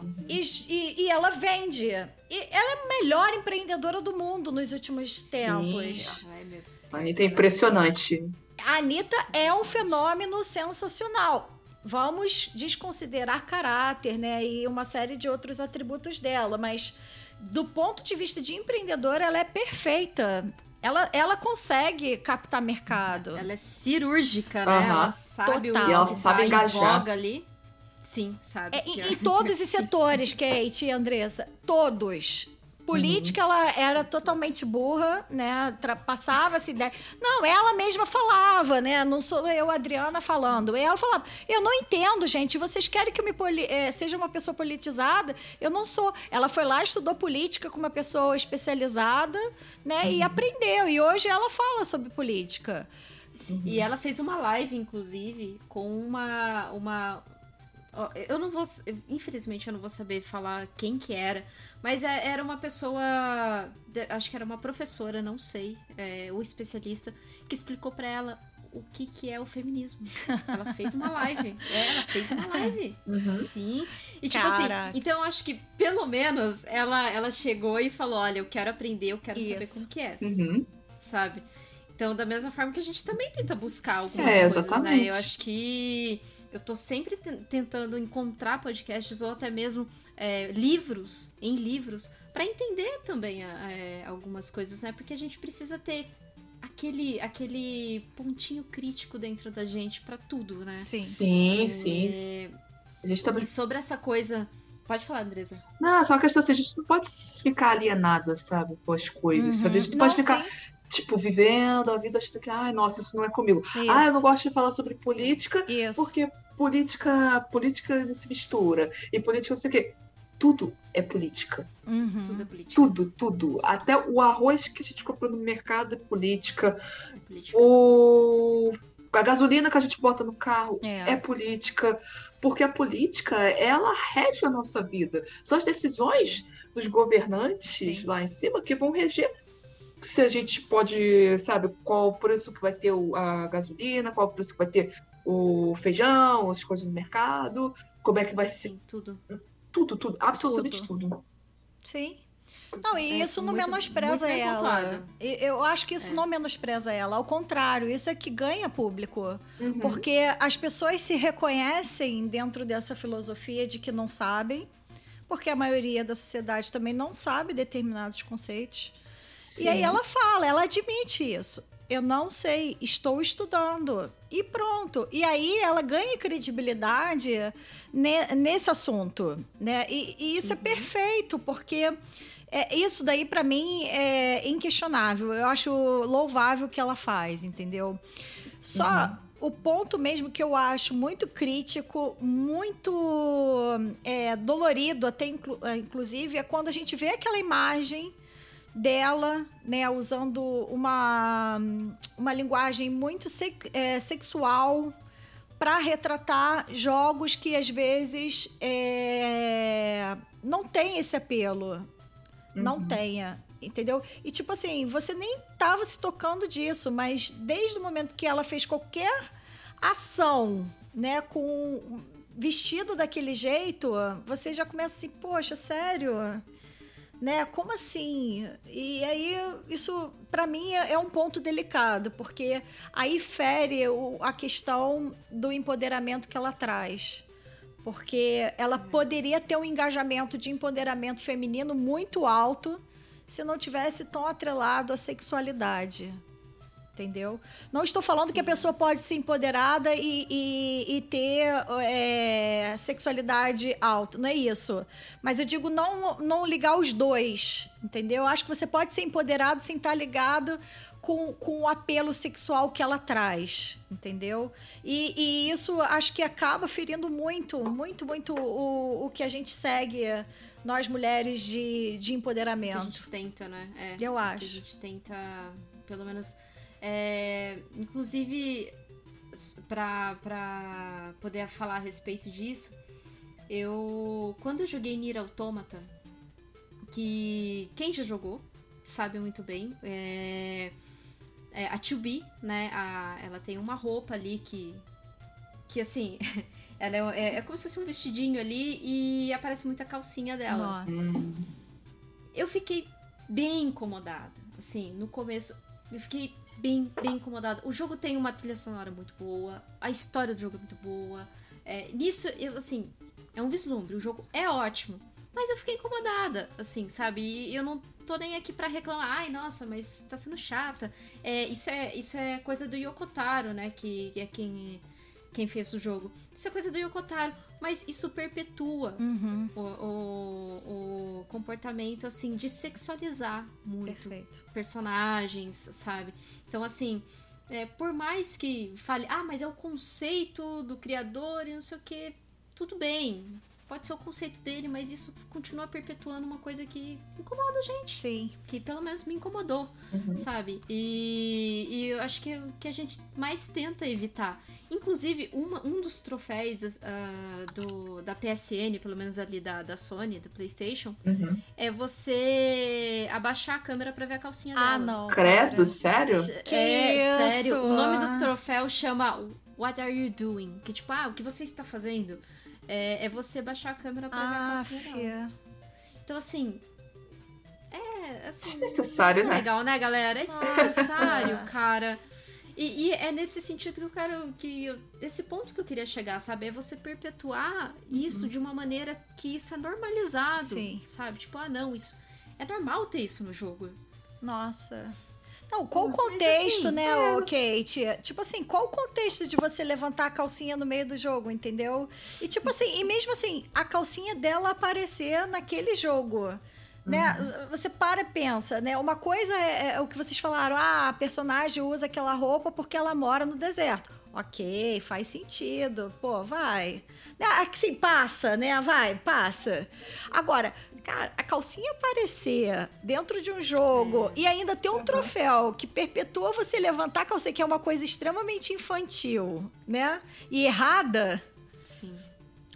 Uhum. E, e, e, ela vende. E ela é a melhor empreendedora do mundo nos últimos tempos. É mesmo. A Anitta é impressionante. A Anitta é um fenômeno sensacional. Vamos desconsiderar caráter, né? E uma série de outros atributos dela, mas do ponto de vista de empreendedora, ela é perfeita. Ela, ela consegue captar mercado. Ela é cirúrgica, né? Ela sabe Total. o que ela tá sabe engajar. ali. Sim, sabe. É, em, em todos os setores, Kate e Andressa. Todos. Política, uhum. ela era totalmente burra, né? Passava essa ideia. Não, ela mesma falava, né? Não sou eu, Adriana, falando. Ela falava: Eu não entendo, gente. Vocês querem que eu me é, seja uma pessoa politizada? Eu não sou. Ela foi lá, estudou política com uma pessoa especializada, né? Uhum. E aprendeu. E hoje ela fala sobre política. Uhum. E ela fez uma live, inclusive, com uma, uma eu não vou. Infelizmente, eu não vou saber falar quem que era. Mas é, era uma pessoa. Acho que era uma professora, não sei. É, o especialista, que explicou para ela o que, que é o feminismo. Ela fez uma live. É, ela fez uma live. Uhum. Sim. E tipo assim, Caraca. assim, então eu acho que pelo menos ela, ela chegou e falou: olha, eu quero aprender, eu quero Isso. saber como que é. Uhum. Sabe? Então, da mesma forma que a gente também tenta buscar algumas é, coisas, exatamente. né? Eu acho que eu tô sempre tentando encontrar podcasts ou até mesmo é, livros, em livros, para entender também é, algumas coisas, né? Porque a gente precisa ter aquele, aquele pontinho crítico dentro da gente para tudo, né? Sim, sim. É, sim. A gente também... E sobre essa coisa. Pode falar, Andresa. Não, só uma questão assim, a gente não pode ficar alienada, sabe, com as coisas. Uhum. A gente não, não pode ficar. Sim tipo, vivendo a vida achando que, ai, nossa, isso não é comigo. Isso. Ah, eu não gosto de falar sobre política isso. porque política, política se mistura. E política não sei o quê. Tudo é política. Uhum. Tudo é política. Tudo, tudo. Até o arroz que a gente comprou no mercado é política. É política. O... A gasolina que a gente bota no carro é. é política. Porque a política, ela rege a nossa vida. São as decisões dos governantes Sim. lá em cima que vão reger se a gente pode, sabe, qual o preço que vai ter a gasolina, qual o preço que vai ter o feijão, as coisas no mercado, como é que vai ser. tudo. Tudo, tudo, absolutamente tudo. tudo. Sim. Não, e é, isso não muito, menospreza muito ela. Eu acho que isso é. não menospreza ela. Ao contrário, isso é que ganha público. Uhum. Porque as pessoas se reconhecem dentro dessa filosofia de que não sabem, porque a maioria da sociedade também não sabe determinados conceitos. Sim. E aí ela fala, ela admite isso. Eu não sei, estou estudando. E pronto. E aí ela ganha credibilidade ne, nesse assunto. Né? E, e isso é uhum. é perfeito, porque é, isso daí, para mim, é inquestionável. Eu acho louvável o que ela faz, entendeu? Só. Uhum o ponto mesmo que eu acho muito crítico, muito é, dolorido, até inclu inclusive, é quando a gente vê aquela imagem dela, né, usando uma, uma linguagem muito é, sexual para retratar jogos que às vezes é, não tem esse apelo, uhum. não tenha, entendeu? E tipo assim, você nem tava se tocando disso, mas desde o momento que ela fez qualquer ação, né, com vestido daquele jeito, você já começa assim, poxa, sério? Né? Como assim? E aí isso para mim é, é um ponto delicado, porque aí fere o, a questão do empoderamento que ela traz. Porque ela poderia ter um engajamento de empoderamento feminino muito alto se não tivesse tão atrelado à sexualidade entendeu? Não estou falando Sim. que a pessoa pode ser empoderada e, e, e ter é, sexualidade alta, não é isso. Mas eu digo não, não ligar os dois, entendeu? Eu acho que você pode ser empoderado sem estar ligado com, com o apelo sexual que ela traz, entendeu? E, e isso acho que acaba ferindo muito, muito, muito o, o que a gente segue nós mulheres de, de Que a empoderamento. gente tenta, né? É, Eu que acho. a gente tenta, pelo menos. É, inclusive, pra poder falar a respeito disso, eu. Quando eu joguei Nier Automata, que quem já jogou sabe muito bem, é, é, a 2B, né? a- ela tem uma roupa ali que. Que assim. Ela é, é, é como se fosse um vestidinho ali e aparece muita calcinha dela Nossa. eu fiquei bem incomodada. Assim, no começo, eu fiquei bem, bem incomodada. O jogo tem uma trilha sonora muito boa, a história do jogo é muito boa. É, nisso, eu, assim, é um vislumbre. O jogo é ótimo. Mas eu fiquei incomodada, assim, sabe? E eu não tô nem aqui pra reclamar. Ai, nossa, mas tá sendo chata. É, isso, é, isso é coisa do Yokotaro, né? Que, que é quem, quem fez o jogo. Isso é coisa do Yokotaro. Mas isso perpetua Uhum. o, o, o comportamento, assim, de sexualizar muito Perfeito. personagens, sabe? Então, assim, é, por mais que fale, ah, mas é o conceito do criador e não sei o que, tudo bem. Pode ser o conceito dele, mas isso continua perpetuando uma coisa que incomoda a gente, Sim. que pelo menos me incomodou, Uhum. sabe? E, e eu acho que é o que a gente mais tenta evitar. Inclusive, uma, um dos troféus ah, do, da PSN, pelo menos ali da, da Sony, da PlayStation, Uhum. é você abaixar a câmera pra ver a calcinha dela. Ah, não. Credo, cara. sério? Que é, isso? sério. O nome do troféu chama What Are You Doing? Que tipo, ah, o que você está fazendo? É, é você baixar a câmera pra ver a Ah, calcinha dela. Então, assim. É, assim. Desnecessário, é né? legal, né, galera? É Nossa. desnecessário, cara. E, e é nesse sentido que eu quero. que eu- Esse ponto que eu queria chegar, sabe? É você perpetuar isso de uma maneira que isso é normalizado. Sim. Sabe? Tipo, ah, não, isso. É normal ter isso no jogo. Nossa. Não, qual o Mas, contexto, assim, né, é. Kate? Tipo assim, qual o contexto de você levantar a calcinha no meio do jogo, entendeu? E tipo assim, e mesmo assim, a calcinha dela aparecer naquele jogo. Né? Você para e pensa, né? Uma coisa é, é o que vocês falaram, ah, a personagem usa aquela roupa porque ela mora no deserto. Ok, faz sentido. Pô, vai. Né? Assim, passa, né? Vai, passa. Agora, cara, a calcinha aparecer dentro de um jogo e ainda ter um troféu que perpetua você levantar a calcinha, que é uma coisa extremamente infantil, né? E errada. Sim.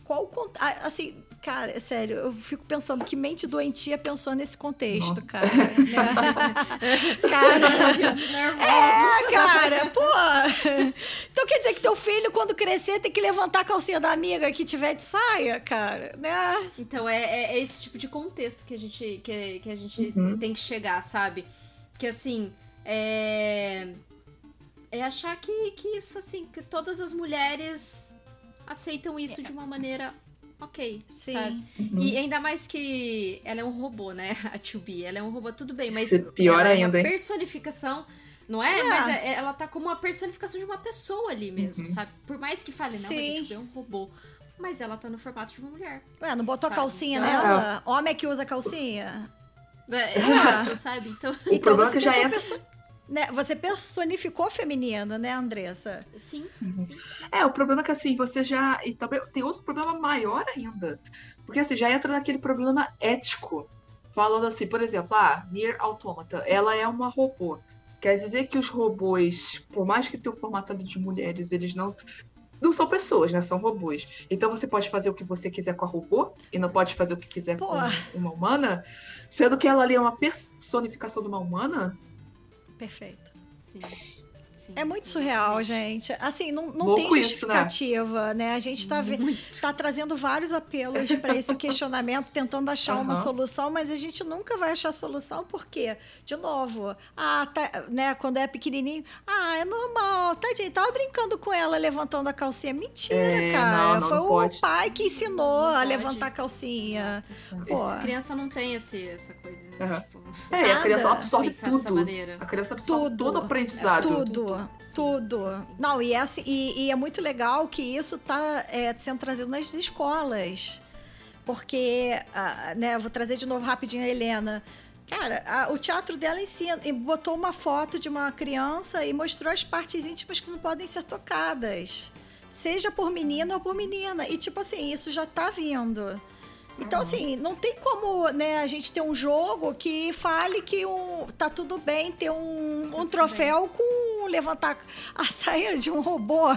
Qual ah, assim, cara, é sério, eu fico pensando que mente doentia pensou nesse contexto, Nossa. cara. cara, Risos nervosos. é, cara, pô. Então quer dizer que teu filho, quando crescer, tem que levantar a calcinha da amiga que tiver de saia, cara, né? Então é, é- é esse tipo de contexto que a gente, que, que a gente Uhum. tem que chegar, sabe? Que assim, é. É achar que, que isso, assim, que todas as mulheres aceitam isso de uma maneira ok, Sim. sabe? E ainda mais que ela é um robô, né? A 2B, ela é um robô, tudo bem, mas Isso é pior ela é ainda, uma hein? personificação, não é? É. Mas é- ela tá como uma personificação de uma pessoa ali mesmo, Uhum. sabe? Por mais que fale, não, mas Sim. a 2B é um robô. Mas ela tá no formato de uma mulher. Ué, não botou a Sabe? calcinha Então- nela? Homem é que usa calcinha? É, exato, sabe? Então, O problema é que já é. perso- né, Você personificou feminino, né, Andressa? sim, Uhum. sim, sim. É, o problema é que assim, você já. E também tem outro problema maior ainda. Porque assim, já entra naquele problema ético. Falando assim, por exemplo, ah, Nier Automata, ela é uma robô. Quer dizer que os robôs, por mais que tenham formatado de mulheres, eles não. Não são pessoas, né? São robôs. Então você pode fazer o que você quiser com a robô e não pode fazer o que quiser Pô. com uma humana, sendo que ela ali é uma personificação de uma humana. Perfeito. sim, sim, É muito surreal, gente. Assim, não, não Louco tem isso, né? justificativa, né? A gente tá, Muito. tá trazendo vários apelos para esse questionamento, tentando achar uma Aham. solução, mas a gente nunca vai achar solução, porque, de novo, ah, tá, né, quando é pequenininho, ah, é normal, tadinho, tava brincando com ela levantando a calcinha. Mentira, É, cara. não, não Foi pode. o pai que ensinou Não a levantar a calcinha. Pô. A criança não tem esse, essa coisa. Aham. Tipo, É, e a criança Nada. absorve tudo. maneira. A criança absorve Tudo. todo o aprendizado. Tudo, Tudo. tudo. Sim, sim, sim. Não, e, essa, e, e é muito legal que isso tá é, sendo trazido nas escolas. Porque, ah, né, vou trazer de novo rapidinho a Helena. Cara, a- o teatro dela ensina, e botou uma foto de uma criança e mostrou as partes íntimas que não podem ser tocadas. Seja por menino ou por menina. E tipo assim, isso já tá vindo. Então, uhum. assim, não tem como né, a gente ter um jogo que fale que um, tá tudo bem ter um, um troféu com levantar a saia de um robô,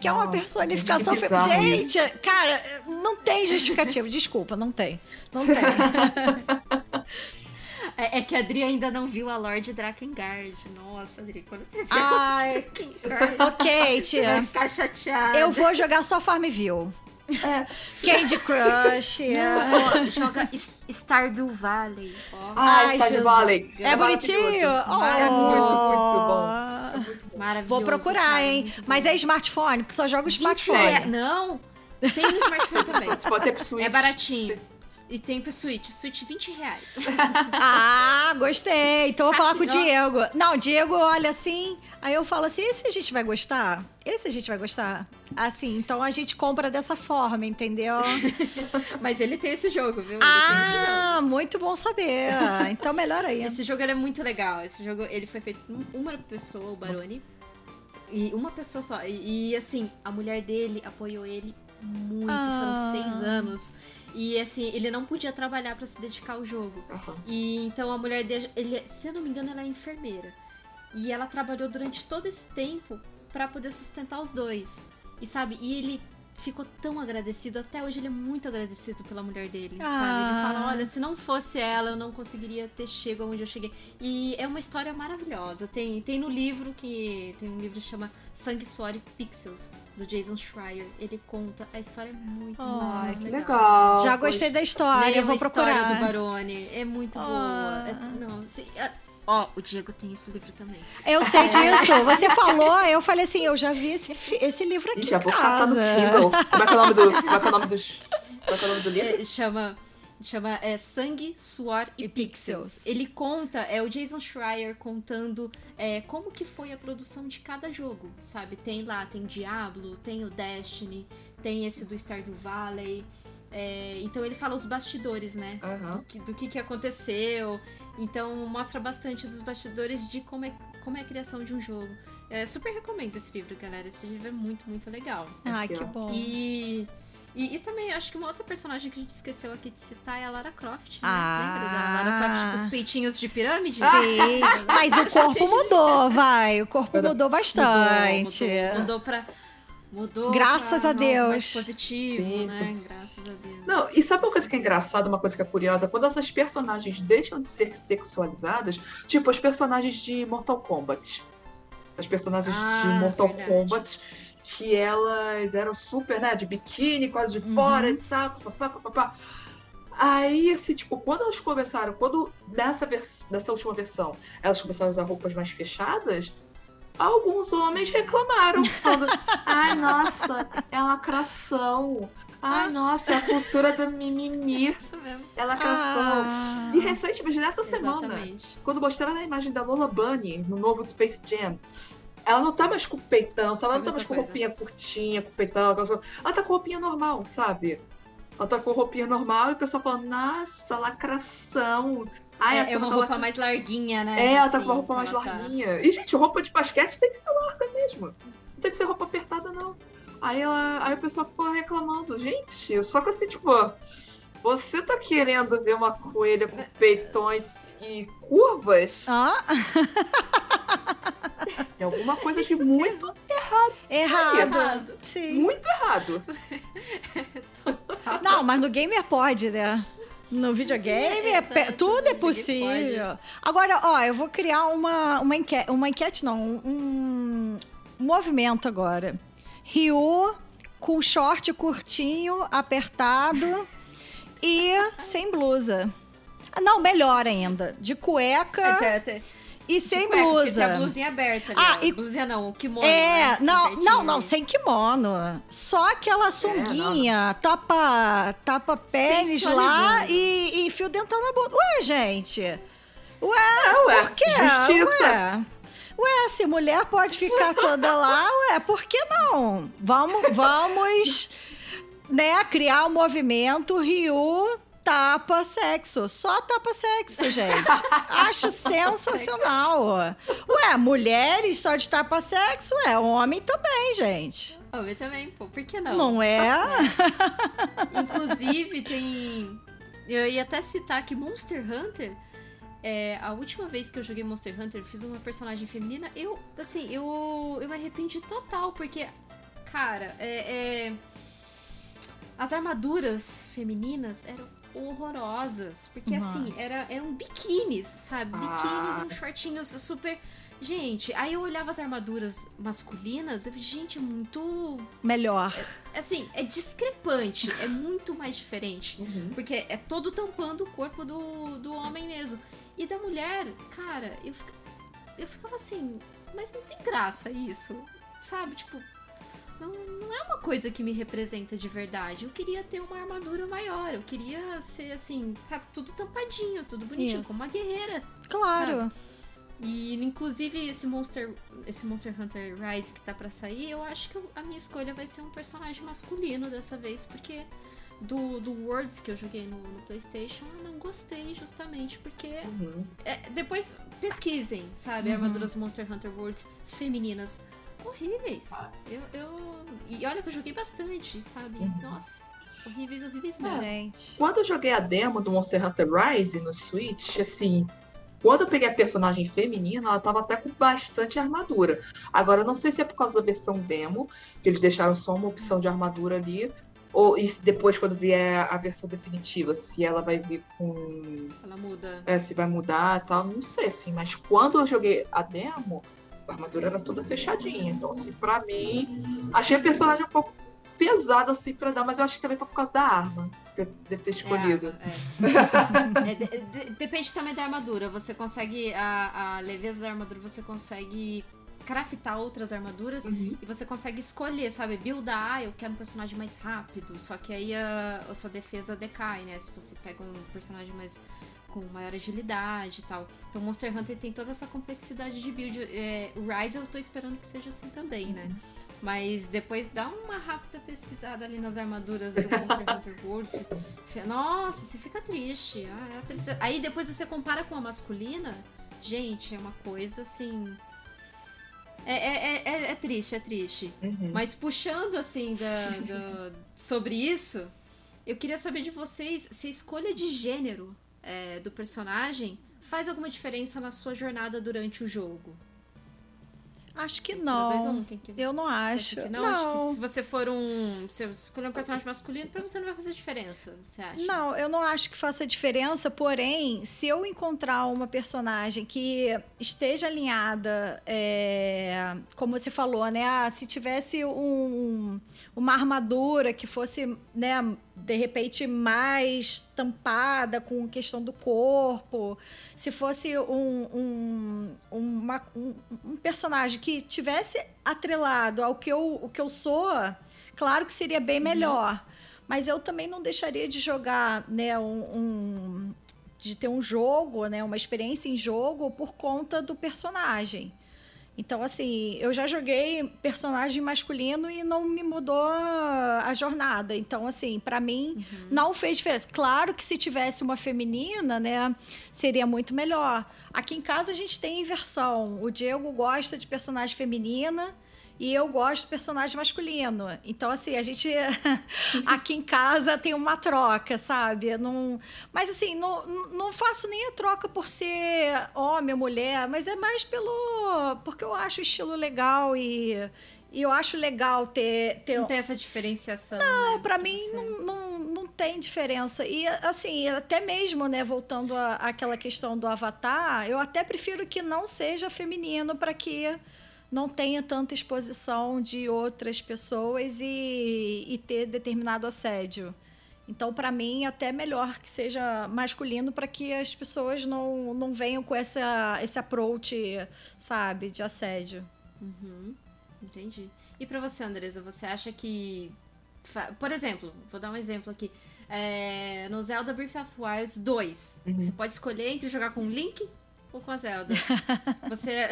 que é uma personificação. Gente, isso. cara, não tem justificativo. Desculpa, não tem. Não tem. É, é, que a Adri ainda não viu a Lorde Drakengard. Nossa, Adri, quando você vê a Lorde Drakengard. Ok, tia. Vai ficar chateada. Eu vou jogar só Farmville. É. Candy Crush. É. joga Stardew Valley. Oh. Ah, Stardew Valley. É, é bonitinho. Oh. Maravilhoso. Muito bom. Maravilhoso. Vou procurar, cara, hein? Mas é smartphone, porque só joga o smartphone. É, não. Tem no smartphone também. Pode ter pro Switch. É baratinho. E tem pro Switch. Switch 20 reais. ah, gostei. Então vou falar com o Diego. Não, Diego olha assim. Aí eu falo assim: esse a gente vai gostar? Esse a gente vai gostar? Assim, então a gente compra dessa forma, entendeu? Mas ele tem esse jogo, viu? Ele ah, jogo. muito bom saber. Então melhor aí. Esse jogo é muito legal. Esse jogo ele foi feito por uma pessoa, o Baroni. E uma pessoa só. E, e assim, a mulher dele apoiou ele muito. Ah. Foram seis anos. E assim, ele não podia trabalhar para se dedicar ao jogo. Uhum. E então a mulher dele, ele, se eu não me engano, ela é enfermeira. E ela trabalhou durante todo esse tempo para poder sustentar os dois. E sabe, e ele ficou tão agradecido, até hoje ele é muito agradecido pela mulher dele, ah. sabe? Ele fala, olha, se não fosse ela, eu não conseguiria ter chegado onde eu cheguei. E é uma história maravilhosa. Tem, tem no livro que tem um livro que chama Sangue, Suor e Pixels, do Jason Schreier. Ele conta a história é muito, oh, muito legal. legal. Já gostei da história, eu vou procurar. a história do Barone, é muito oh. boa. É, não, se, Ó, oh, o Diego tem esse livro também. Eu sei é. disso. Você falou, eu falei assim, eu já vi esse, esse livro aqui Ixi, em casa. no Kindle. Como é que é o nome do, como é que é o nome dos, como é que é o nome do livro? É, chama chama é, Sangue, Suor e, e Pixels. Pixels. Ele conta, é o Jason Schreier contando é, como que foi a produção de cada jogo, sabe? Tem lá, tem Diablo, tem o Destiny, tem esse do Stardew Valley. É, então ele fala os bastidores, né? Uhum. Do, que, do que, que aconteceu. Então mostra bastante dos bastidores de como é, como é a criação de um jogo. É, super recomendo esse livro, galera. Esse livro é muito, muito legal. Ai, que bom. E, e, e, também, acho que uma outra personagem que a gente esqueceu aqui de citar é a Lara Croft, né? Ah. Lembra da Lara Croft com os peitinhos de pirâmide? Sim, mas o corpo mudou, vai. O corpo mudou bastante. Mudou, mudou, mudou pra Mudou. Graças a Deus. Mais positivo, Isso. né? Graças a Deus. Não, e sabe uma coisa que é engraçada, uma coisa que é curiosa? Quando essas personagens deixam de ser sexualizadas, tipo as personagens de Mortal Kombat. As personagens ah, de Mortal verdade. Kombat, que elas eram super, né? De biquíni, quase de uhum. fora e tal, papapá, papapá. Aí, assim, tipo, quando elas começaram, quando nessa, nessa última versão, elas começaram a usar roupas mais fechadas, alguns homens reclamaram, falando: ai, nossa, é lacração. Ai, ah. nossa, é a cultura do mimimi. Isso mesmo. É lacração. Ah. E recentemente, nessa semana, quando mostraram a imagem da Lola Bunny no novo Space Jam, ela não tá mais com peitão, sabe? Ela não tá mais com coisa. roupinha curtinha, com peitão, ela tá com roupinha normal, sabe? Ela tá com roupinha normal e o pessoal falando, nossa, lacração. Ai, é, é uma roupa mais larguinha, né? É, ela assim, tá com uma roupa mais tá. larguinha. E, gente, roupa de basquete tem que ser larga mesmo. Não tem que ser roupa apertada, não. Aí, ela, aí o pessoal ficou reclamando. Gente, só que assim, tipo, você tá querendo ver uma coelha com peitões e curvas? Ah? Tem alguma coisa de muito errado. Errado. errado. Sim. Muito errado. Não, mas no gamer pode, né? No videogame, é, é tudo é possível. Agora, ó, eu vou criar uma, uma, enquete, uma enquete, não, um, um movimento agora. Ryu com short curtinho, apertado e sem blusa. Não, melhor ainda. De cueca. É, e sem cueca, blusa. Tem a blusinha aberta ali. Ah, ó. e... Blusinha não, o kimono. É, né? não, não, não, sem kimono. Só aquela sunguinha, é, tapa, tapa pênis lá e, e fio dental na boca. Ué, gente. Ué, não, ué por quê? Justiça. Ué. Ué, se mulher pode ficar toda lá, ué, por que não? Vamos, vamos, né, criar o um movimento Rio tapa sexo. Só tapa sexo, gente. Acho sensacional. Ué, mulheres só de tapa sexo? É, homem também, gente. Homem também, pô. Por que não? Não é? é. Inclusive, tem. Eu ia até citar que Monster Hunter. É, a última vez que eu joguei Monster Hunter, fiz uma personagem feminina. Eu, assim, eu, eu me arrependi total, porque, cara, é, é as armaduras femininas eram horrorosas. Porque assim, Nossa. assim, era, eram biquínis, sabe? Biquínis, ah. uns shortinhos super. Gente, aí eu olhava as armaduras masculinas, eu gente, é muito. Melhor. É, assim, é discrepante, é muito mais diferente. Uhum. Porque é todo tampando o corpo do, do homem mesmo. E da mulher, cara, eu, eu ficava assim, mas não tem graça isso. Sabe? Tipo, não, não é uma coisa que me representa de verdade. Eu queria ter uma armadura maior. Eu queria ser assim, sabe, tudo tampadinho, tudo bonitinho, Isso. como uma guerreira. Claro. Sabe? E inclusive esse Monster, esse Monster Hunter Rise que tá para sair, eu acho que a minha escolha vai ser um personagem masculino dessa vez, porque do, do Worlds que eu joguei no, no PlayStation, eu não gostei justamente porque uhum. é, depois pesquisem, sabe, uhum. armaduras Monster Hunter Worlds femininas horríveis. Ah. Eu, eu. E olha que eu joguei bastante, sabe? Uhum. Nossa. Horríveis, horríveis mesmo. Gente. Quando eu joguei a demo do Monster Hunter Rise no Switch, assim, quando eu peguei a personagem feminina, ela tava até com bastante armadura. Agora, não sei se é por causa da versão demo, que eles deixaram só uma opção de armadura ali, ou e depois, quando vier a versão definitiva, se ela vai vir com. Ela muda. É, se vai mudar e tal, não sei, assim. Mas quando eu joguei a demo, a armadura era toda fechadinha. Então, assim, pra mim, achei a personagem um pouco pesada, assim, pra dar, mas eu acho que também foi por causa da arma. Que eu deve ter escolhido. É, é. é de, de, depende também da armadura. Você consegue. A, a leveza da armadura você consegue craftar outras armaduras uhum. e você consegue escolher, sabe? Buildar, ah, eu quero um personagem mais rápido, só que aí a, a sua defesa decai, né? Se você pega um personagem mais com maior agilidade e tal. Então Monster Hunter tem toda essa complexidade de build. É, o Rise eu tô esperando que seja assim também, né? Mas depois dá uma rápida pesquisada ali nas armaduras do Monster Hunter World. Nossa, você fica triste. Ah, é Aí depois você compara com a masculina. Gente, é uma coisa assim. É, é, é, é triste, é triste. Uhum. Mas puxando assim da, da, sobre isso, eu queria saber de vocês se a escolha de gênero é, do personagem faz alguma diferença na sua jornada durante o jogo? Acho que não. Dois, um, que... Eu não acho. não? não, acho que se você for um. Se você escolher um personagem masculino, pra você não vai fazer diferença, você acha? Não, eu não acho que faça diferença, porém, se eu encontrar uma personagem que esteja alinhada, é, como você falou, né? Ah, se tivesse um, uma armadura que fosse, né, de repente mais tampada com questão do corpo, se fosse um, um, uma, um, um, personagem que tivesse atrelado ao que eu, o que eu sou, claro que seria bem uhum. melhor. Uhum. Mas eu também não deixaria de jogar, né, um, de ter um jogo, né, uma experiência em jogo por conta do personagem. Então, assim, eu já joguei personagem masculino e não me mudou a jornada. Então, assim, para mim, uhum. não fez diferença. Claro que se tivesse uma feminina, né, seria muito melhor. Aqui em casa a gente tem inversão. O Diego gosta de personagem feminina e eu gosto de personagem masculino. Então, assim, a gente aqui em casa tem uma troca, sabe? Não... Mas, assim, não, não faço nem a troca por ser homem ou mulher, mas é mais pelo. porque eu acho o estilo legal e. E eu acho legal ter. ter... Não tem essa diferenciação. Não, né, para mim não, não, não tem diferença. E, assim, até mesmo, né, voltando àquela questão do avatar, eu até prefiro que não seja feminino para que não tenha tanta exposição de outras pessoas e, e ter determinado assédio. Então, para mim, até melhor que seja masculino para que as pessoas não, não venham com essa, esse approach, sabe, de assédio. Uhum. Entendi. E para você, Andresa, você acha que. Por exemplo, vou dar um exemplo aqui. É, no Zelda Breath of Wild 2, uhum. você pode escolher entre jogar com Link ou com a Zelda. Você.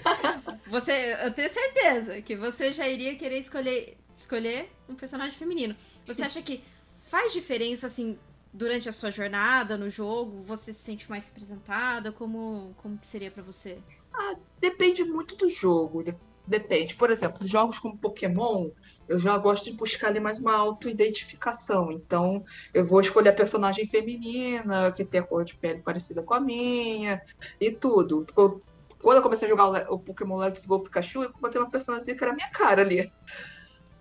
você. Eu tenho certeza que você já iria querer escolher, escolher um personagem feminino. Você acha que faz diferença, assim, durante a sua jornada no jogo, você se sente mais representada? Como, como que seria para você? Ah, depende muito do jogo. Depende. Por exemplo, jogos como Pokémon, eu já gosto de buscar ali mais uma auto-identificação. Então, eu vou escolher a personagem feminina, que tem a cor de pele parecida com a minha, e tudo. Quando eu comecei a jogar o Pokémon Let's Go Pikachu, eu botei uma personagem que era a minha cara ali.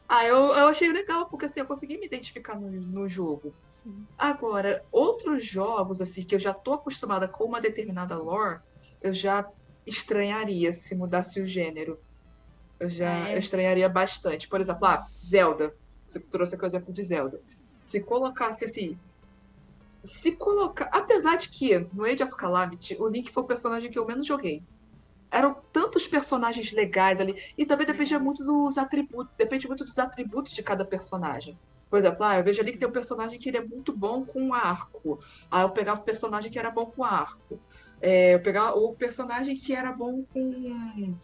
Ah, eu, eu achei legal, porque assim, eu consegui me identificar no, no jogo. Sim. Agora, outros jogos, assim, que eu já tô acostumada com uma determinada lore, eu já estranharia se mudasse o gênero. Eu já é. eu estranharia bastante. Por exemplo, ah, Zelda. Você trouxe aqui o exemplo de Zelda. Se colocasse assim. Se colocar. Apesar de que no Age of Calamity, o Link foi o personagem que eu menos joguei. Eram tantos personagens legais ali. E também dependia muito dos atributos. Depende muito dos atributos de cada personagem. Por exemplo, ah, eu vejo ali que tem um personagem que ele é muito bom com arco. Aí eu pegava o personagem que era bom com arco. É, eu pegava o personagem que era bom com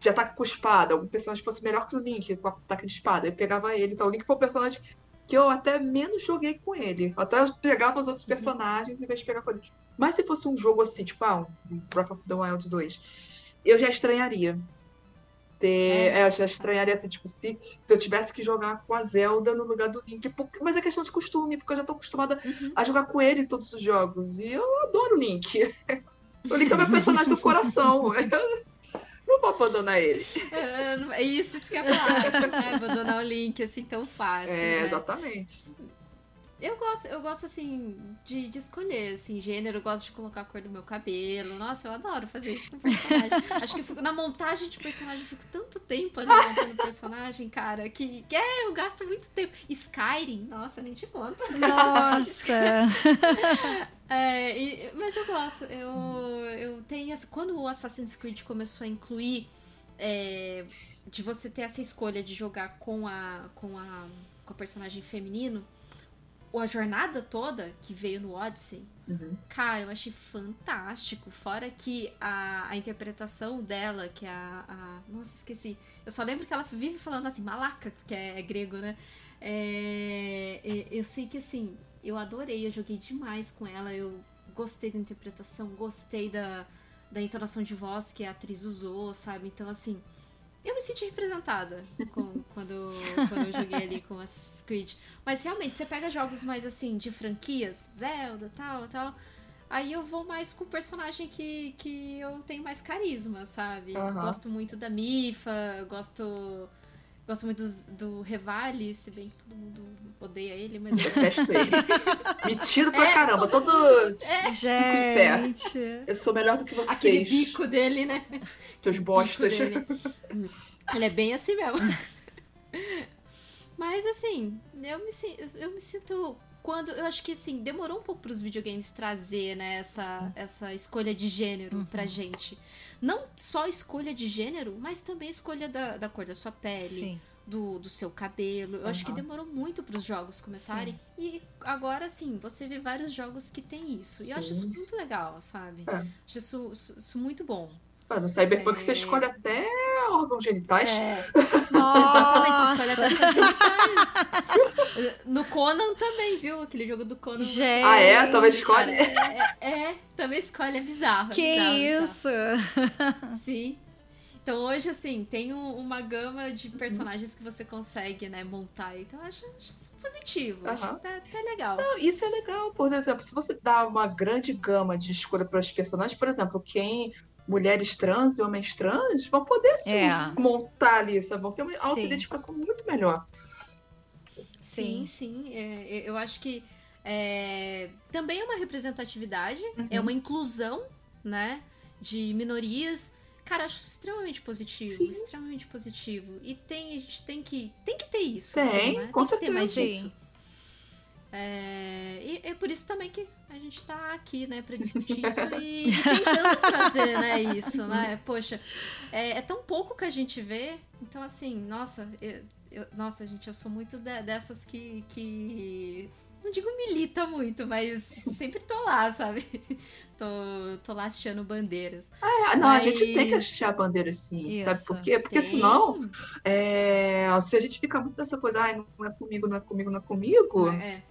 de ataque com espada, algum personagem fosse melhor que o Link com ataque de espada, eu pegava ele. Então o Link foi um personagem que eu até menos joguei com ele. Eu até pegava os outros uhum. personagens em vez de pegar com ele. Mas se fosse um jogo assim, tipo, ah, um Breath of the Wild 2, eu já estranharia. Ter, é. É, eu já estranharia assim, tipo, se, se eu tivesse que jogar com a Zelda no lugar do Link. Porque, mas é questão de costume, porque eu já tô acostumada uhum. a jogar com ele em todos os jogos. E eu adoro o Link. O Link é meu personagem do coração. Não vou abandonar ele. É isso, isso que ia falar. Né? Abandonar o link assim tão fácil. É, né? exatamente. Eu gosto, eu gosto assim, de, de escolher, assim, gênero, eu gosto de colocar a cor do meu cabelo. Nossa, eu adoro fazer isso com personagem. Acho que fico, na montagem de personagem, eu fico tanto tempo ali montando personagem, cara, que, que é, eu gasto muito tempo. Skyrim, nossa, nem te conto. Nossa! é, e, mas eu gosto, eu, eu tenho. Quando o Assassin's Creed começou a incluir é, de você ter essa escolha de jogar com a. com a. com a personagem feminino a jornada toda que veio no Odyssey, uhum. cara, eu achei fantástico. Fora que a, a interpretação dela, que é a, a, Nossa, esqueci. Eu só lembro que ela vive falando assim, malaca, que é, é grego, né? É, é, eu sei que assim, eu adorei, eu joguei demais com ela, eu gostei da interpretação, gostei da, da entonação de voz que a atriz usou, sabe? Então, assim eu me senti representada com, quando, quando eu joguei ali com as Creed. Mas realmente, você pega jogos mais assim, de franquias, Zelda, tal, tal. Aí eu vou mais com o personagem que, que eu tenho mais carisma, sabe? Uhum. Gosto muito da Mifa, gosto. Gosto muito do, do Revali, se bem que todo mundo odeia ele, mas. Eu detesto ele. Metido pra é, caramba, todo. todo... É. Gente. Eu sou melhor do que vocês. Aquele bico dele, né? Seus bostas. Ele é bem assim mesmo. Mas assim, eu me, eu me sinto. Quando. Eu acho que assim, demorou um pouco para os videogames trazer, né, essa, essa escolha de gênero uhum. pra gente. Não só escolha de gênero, mas também escolha da, da cor da sua pele. Do, do seu cabelo. Eu uhum. acho que demorou muito para os jogos começarem. Sim. E agora, sim, você vê vários jogos que tem isso. E sim. eu acho isso muito legal, sabe? É. Acho isso, isso, isso muito bom. No Cyberpunk é... você escolhe até órgãos genitais. É. Exatamente, você escolhe até seus genitais. No Conan também, viu? Aquele jogo do Conan. Gente. Ah, é? Também escolhe? É, é, é, também escolhe, é bizarro. Que bizarro, isso? Bizarro. Sim. Então hoje, assim, tem uma gama de personagens que você consegue, né, montar. Então eu acho, acho positivo, uhum. acho até, até legal. Não, isso é legal, por exemplo, se você dá uma grande gama de escolha para os personagens, por exemplo, quem mulheres trans e homens trans vão poder sim é. montar ali, sabe? vão ter uma autoidentificação muito melhor. Sim, sim. sim. É, eu acho que é, também é uma representatividade, uhum. é uma inclusão, né? De minorias. Cara, acho extremamente positivo, sim. extremamente positivo. E tem, a gente tem que, tem que ter isso. Tem, assim, né? com tem certeza. que ter mais disso. É, e é por isso também que a gente está aqui, né, para discutir isso e, e, tentando trazer, né, isso, né? Poxa, é, é, tão pouco que a gente vê, então assim, nossa, eu, eu, nossa, gente, eu sou muito de, dessas que, que não digo milita muito, mas sempre tô lá, sabe? Tô, tô lá assistindo bandeiras. É, não, mas... a gente tem que assistir a bandeira sim, Isso, sabe por quê? Porque tem. senão, é, se a gente fica muito nessa coisa, ai, não é comigo, não é comigo, não é comigo. É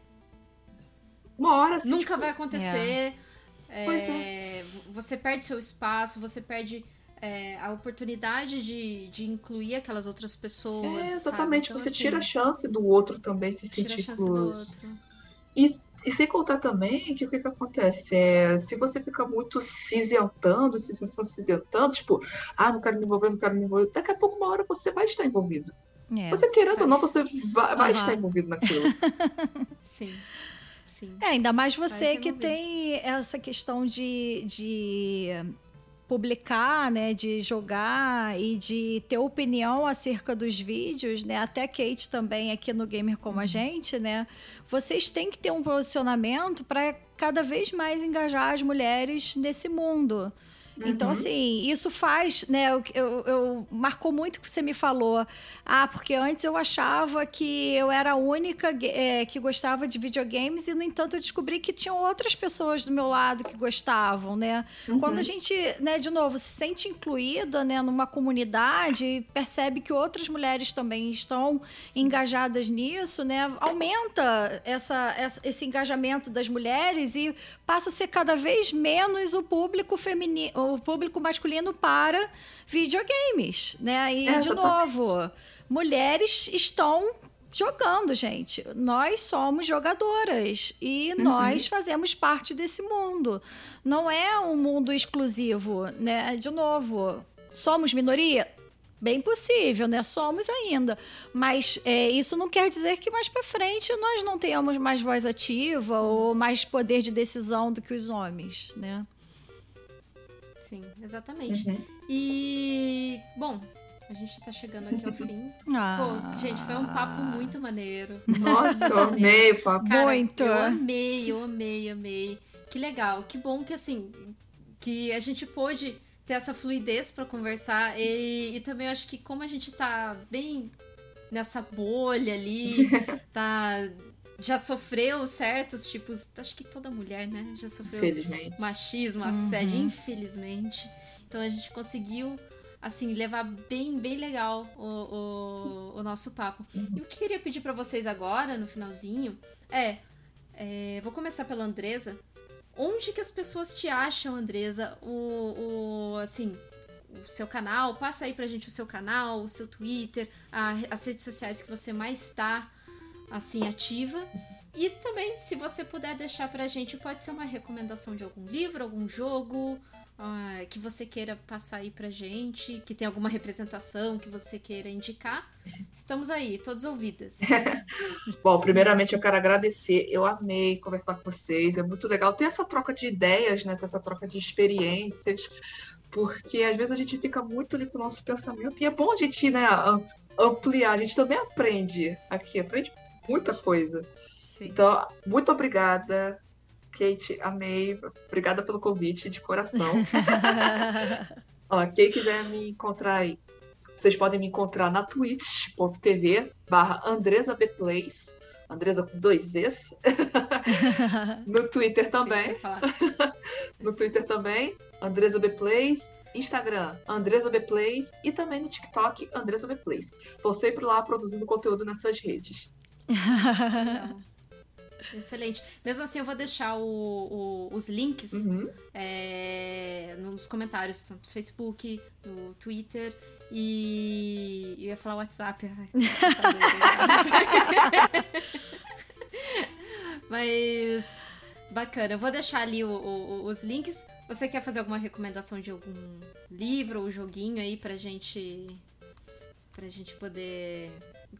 Uma hora assim, Nunca tipo, vai acontecer. É, Pois é. Você perde seu espaço, você perde é, a oportunidade de, de incluir aquelas outras pessoas. É, exatamente. Então, você assim, tira a chance do outro também se tira a sentir chance do incluso. outro. E, e sem contar também que o que, que acontece? É, se você fica muito cinzentando, se cinzentando, tipo, ah, não quero me envolver, não quero me envolver, daqui a pouco, uma hora, você vai estar envolvido. É. Você querendo ou não, você vai, vai estar envolvido naquilo. Sim. Sim. É, ainda mais você que tem essa questão de, de publicar, né, de jogar e de ter opinião acerca dos vídeos, né? Até Kate também aqui no Gamer como a gente, né? Vocês têm que ter um posicionamento para cada vez mais engajar as mulheres nesse mundo. Então, Uhum. assim, isso faz, né? Eu, eu, eu- marcou muito o que você me falou. Ah, porque antes eu achava que eu era a única eh, que gostava de videogames e, no entanto, eu descobri que tinham outras pessoas do meu lado que gostavam, né? Uhum. Quando a gente, né, de novo, se sente incluída, né, numa comunidade e percebe que outras mulheres também estão engajadas nisso, né? Aumenta essa, essa- esse engajamento das mulheres e passa a ser cada vez menos o público feminino, o público masculino para videogames, né? E É, de novo, mulheres estão jogando, gente. Nós somos jogadoras e Uhum. nós fazemos parte desse mundo. Não é um mundo exclusivo, né? De novo, somos minoria? Bem possível, né? Somos ainda. Mas é, isso não quer dizer que mais pra frente nós não tenhamos mais voz ativa ou mais poder de decisão do que os homens, né? Sim, exatamente. Uhum. E, bom, a gente tá chegando aqui ao fim. Ah. Pô, gente, foi um papo muito maneiro. Nossa, eu amei o papo. Cara, Muito. Eu amei, eu amei, amei. Que legal, que bom que assim, que a gente pôde ter essa fluidez pra conversar e, e também eu acho que como a gente tá bem nessa bolha ali, tá já sofreu certos tipos, acho que toda mulher, né, já sofreu Infelizmente. machismo, assédio, infelizmente. Então a gente conseguiu, assim, levar bem, bem legal o, o, o nosso papo. E o que eu queria pedir pra vocês agora, no finalzinho, é, é, Vou começar pela Andresa. Onde que as pessoas te acham, Andresa? O, o assim, o seu canal, passa aí pra gente o seu canal, o seu Twitter, a- as redes sociais que você mais está, assim, ativa. E também, se você puder deixar pra gente, pode ser uma recomendação de algum livro, algum jogo ah, que você queira passar aí pra gente, que tem alguma representação que você queira indicar. Estamos aí, todos ouvidas. Bom, primeiramente eu quero agradecer. Eu amei conversar com vocês. É muito legal ter essa troca de ideias, né? Ter essa troca de experiências. Porque às vezes a gente fica muito ali com o nosso pensamento. E é bom a gente, né, am- ampliar. A gente também aprende aqui, aprende muita coisa. Sim. Então, muito obrigada, Kate. Amei. Obrigada pelo convite de coração. Ó, quem quiser me encontrar aí, vocês podem me encontrar na twitch.tv barra AndresaBplays, Andresa com dois Es. no Twitter Sim, também, no Twitter também, Andresa Bplays, Instagram, Andresa Bplays e também no TikTok, Andresa Bplays. Tô sempre lá produzindo conteúdo nessas redes. Excelente. Mesmo assim, eu vou deixar o- o- os links Uhum. é, nos comentários, tanto no Facebook, no Twitter e. Eu ia falar WhatsApp. Mas. Bacana. Eu vou deixar ali o- o- os links. Você quer fazer alguma recomendação de algum livro ou joguinho aí pra gente. Pra gente poder.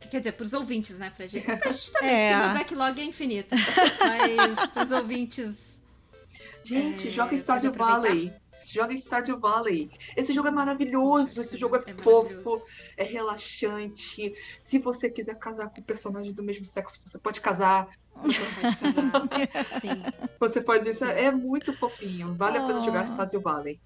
Quer dizer, pros ouvintes, né? Pra gente, pra gente também, É. porque o backlog é infinito. Mas pros ouvintes. Gente, É, joga Stardew. Valley. Joga Stardew Valley. Esse jogo é maravilhoso, esse jogo é, é fofo, é relaxante. Se você quiser casar com um personagem do mesmo sexo, você pode casar. Você pode casar. Sim. Você pode. Sim. É muito fofinho. Vale a pena Oh. jogar Stardew Valley.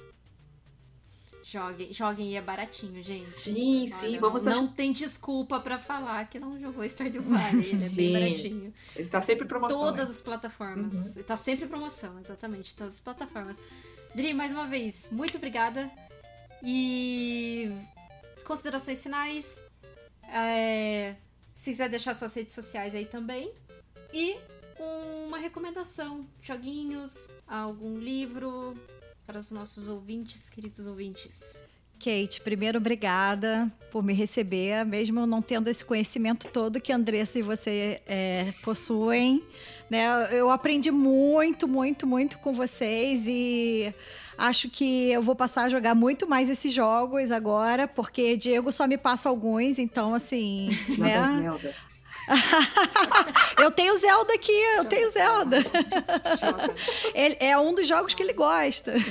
Joguem, joguem e é baratinho, gente. Sim, sim, vamos não, não tem desculpa pra falar que não jogou Stardew Valley, ele é bem Sim. baratinho. Ele tá sempre em promoção. Todas né? as plataformas. Tá sempre em promoção, exatamente, todas as plataformas. Dri, mais uma vez, muito obrigada. E considerações finais. É, Se quiser deixar suas redes sociais aí também. E uma recomendação, joguinhos, algum livro para os nossos ouvintes, queridos ouvintes. Kate, primeiro, obrigada por me receber, mesmo não tendo esse conhecimento todo que a Andressa e você é, possuem. Né? Eu aprendi muito, muito, muito com vocês e acho que eu vou passar a jogar muito mais esses jogos agora, porque Diego só me passa alguns, então assim, né? Eu tenho Zelda aqui, eu tenho Zelda. Ele, é um dos jogos que ele gosta.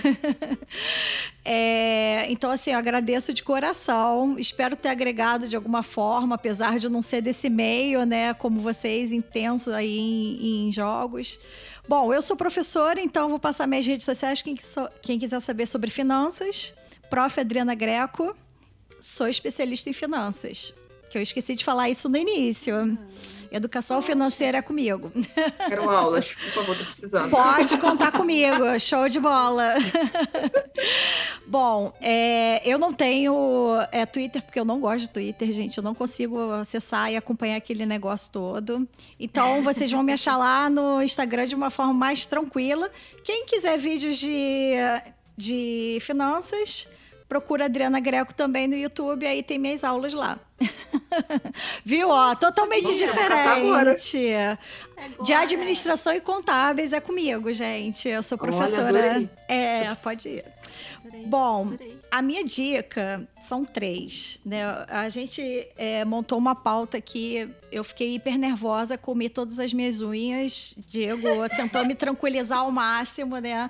É, então, assim, eu agradeço de coração. Espero ter agregado de alguma forma, apesar de não ser desse meio, né? Como vocês, intensos aí em, em jogos. Bom, eu sou professora, então vou passar minhas redes sociais. Quem, quem quiser saber sobre finanças, Prof. Adriana Greco. Sou especialista em finanças que eu esqueci de falar isso no início. Uhum. Educação financeira é comigo. Quero aulas, por favor, tô precisando. Pode contar comigo, show de bola. Bom, é, eu não tenho é, Twitter, porque eu não gosto de Twitter, gente. Eu não consigo acessar e acompanhar aquele negócio todo. Então, vocês vão me achar lá no Instagram de uma forma mais tranquila. Quem quiser vídeos de, de finanças Procura Adriana Greco também no YouTube, aí tem minhas aulas lá. Viu? Ó, totalmente diferente. É de administração e contábeis é comigo, gente. Eu sou professora. Olha, é, pode ir. Adorei, Bom, adorei. a minha dica são três. Né? A gente é, montou uma pauta aqui. Eu fiquei hiper nervosa, comi todas as minhas unhas. Diego tentou me tranquilizar ao máximo, né?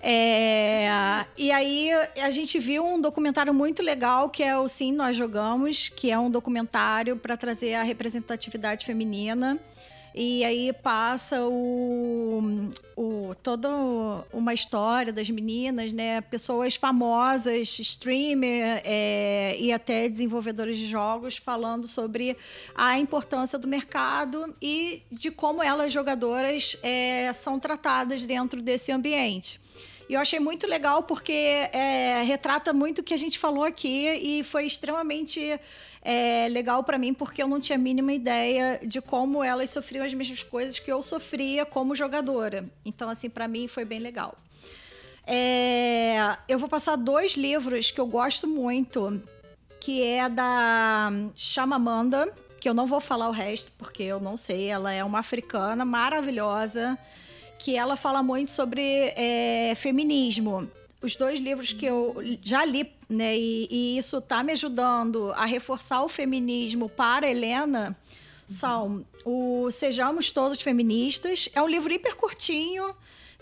É, e aí a gente viu um documentário muito legal que é o Sim, Nós Jogamos, que é um documentário para trazer a representatividade feminina. E aí passa o, o, toda uma história das meninas, né? Pessoas famosas, streamer é, e até desenvolvedores de jogos falando sobre a importância do mercado e de como elas, jogadoras, é, são tratadas dentro desse ambiente. E eu achei muito legal porque é, retrata muito o que a gente falou aqui e foi extremamente é, legal para mim porque eu não tinha a mínima ideia de como elas sofriam as mesmas coisas que eu sofria como jogadora. Então, assim, para mim foi bem legal. É, eu vou passar dois livros que eu gosto muito, que é da Chamamanda, que eu não vou falar o resto porque eu não sei. Ela é uma africana maravilhosa que ela fala muito sobre é, feminismo. Os dois livros que eu já li, né, e, e isso está me ajudando a reforçar o feminismo para Helena, são o Sejamos Todos Feministas. É um livro hiper curtinho,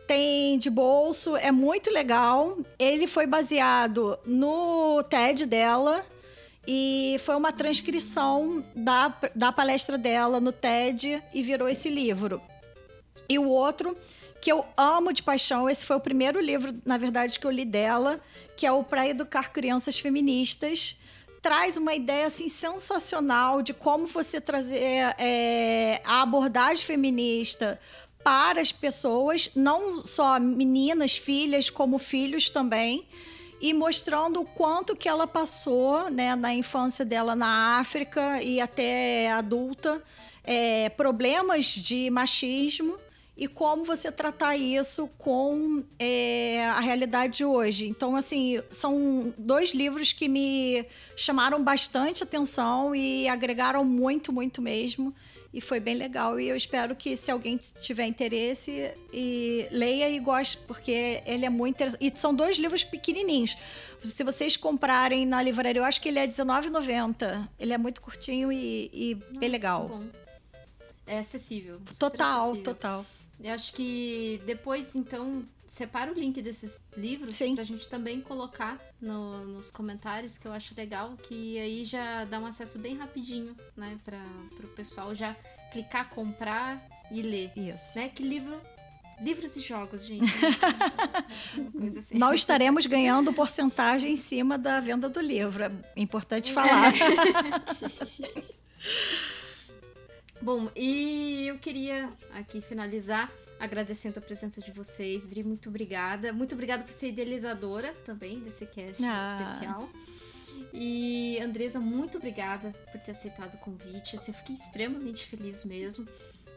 tem de bolso, é muito legal. Ele foi baseado no TED dela e foi uma transcrição da, da palestra dela no TED e virou esse livro. E o outro, que eu amo de paixão, esse foi o primeiro livro, na verdade, que eu li dela, que é o Para Educar Crianças Feministas. Traz uma ideia assim sensacional de como você trazer é, a abordagem feminista para as pessoas, não só meninas, filhas, como filhos também, e mostrando o quanto que ela passou né, na infância dela na África e até adulta, é, problemas de machismo e como você tratar isso com é, a realidade de hoje. Então, assim, são dois livros que me chamaram bastante atenção e agregaram muito, muito mesmo. E foi bem legal. E eu espero que, se alguém tiver interesse, e leia e goste, porque ele é muito interessante. E são dois livros pequenininhos. Se vocês comprarem na livraria, eu acho que ele é R$19,90. Ele é muito curtinho e, e Nossa, bem legal. É acessível. Total, acessível. total. Eu acho que depois, então, separa o link desses livros Sim. pra gente também colocar no, nos comentários, que eu acho legal, que aí já dá um acesso bem rapidinho, né, pra, pro pessoal já clicar, comprar e ler. Isso. Né? Que livro Livros e jogos, gente. assim. Nós estaremos ganhando porcentagem em cima da venda do livro. É importante falar. É. Bom, e eu queria aqui finalizar agradecendo a presença de vocês. Dri, muito obrigada. Muito obrigada por ser idealizadora também desse cast ah. especial. E Andresa, muito obrigada por ter aceitado o convite. Assim, eu fiquei extremamente feliz mesmo.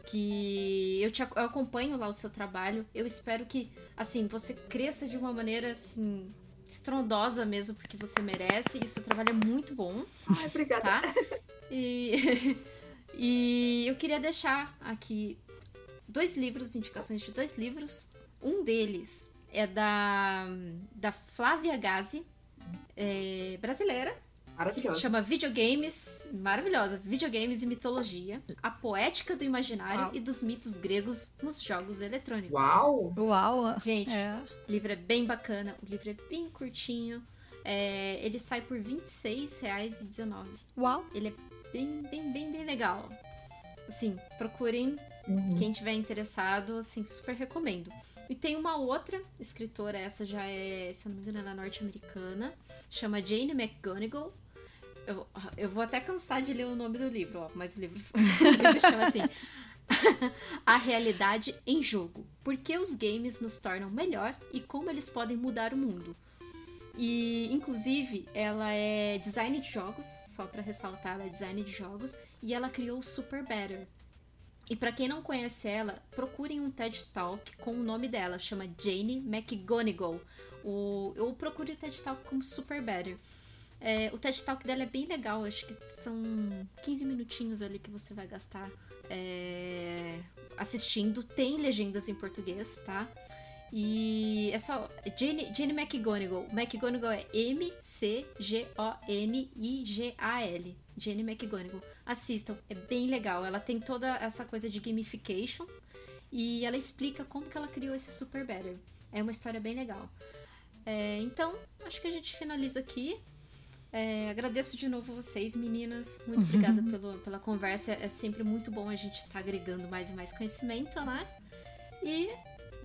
que eu te eu acompanho lá o seu trabalho. Eu espero que, assim, você cresça de uma maneira, assim, estrondosa mesmo, porque você merece. E o seu trabalho é muito bom. Ai, obrigada. Tá? E, e eu queria deixar aqui dois livros, indicações de dois livros. Um deles é da, da Flávia Gazi, é, brasileira. Maravilhosa. Chama Videogames, maravilhosa, Videogames e Mitologia, a poética do imaginário Uau. e dos mitos gregos nos jogos eletrônicos. Uau! Uau! Gente, É. o livro é bem bacana, o livro é bem curtinho. É, ele sai por R$ 26,19. Uau! Ele é bem, bem, bem, bem legal. Assim, procurem Uhum. quem tiver interessado, assim, super recomendo. E tem uma outra escritora, essa já é, se eu não me engano, ela é norte-americana, chama Jane McGonigal. Eu, eu vou até cansar de ler o nome do livro, ó, mas o livro, o livro chama assim: A Realidade em Jogo. Por que os games nos tornam melhor e como eles podem mudar o mundo. E, inclusive, ela é design de jogos, só pra ressaltar, ela é design de jogos, e ela criou o Super Better. E pra quem não conhece ela, procurem um TED Talk com o nome dela, chama Jane McGonigal. O, eu procure o TED Talk como Super Better. É, o TED Talk dela é bem legal, acho que são 15 minutinhos ali que você vai gastar é, assistindo. Tem legendas em português, tá? E é só. Jane, Jane McGonigal. McGonigal é M-C-G-O-N-I-G-A-L. Jane McGonigal. Assistam, é bem legal. Ela tem toda essa coisa de gamification e ela explica como que ela criou esse Super Better. É uma história bem legal. É, então, acho que a gente finaliza aqui. É, agradeço de novo vocês, meninas. Muito obrigada pelo, pela conversa. É sempre muito bom a gente estar agregando mais e mais conhecimento, né? E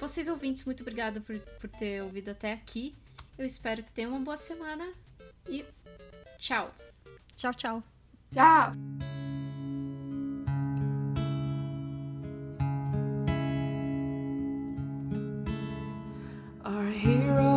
vocês ouvintes, muito obrigada por, por ter ouvido até aqui. Eu espero que tenham uma boa semana e tchau! Tchau, tchau. Tchau! Hero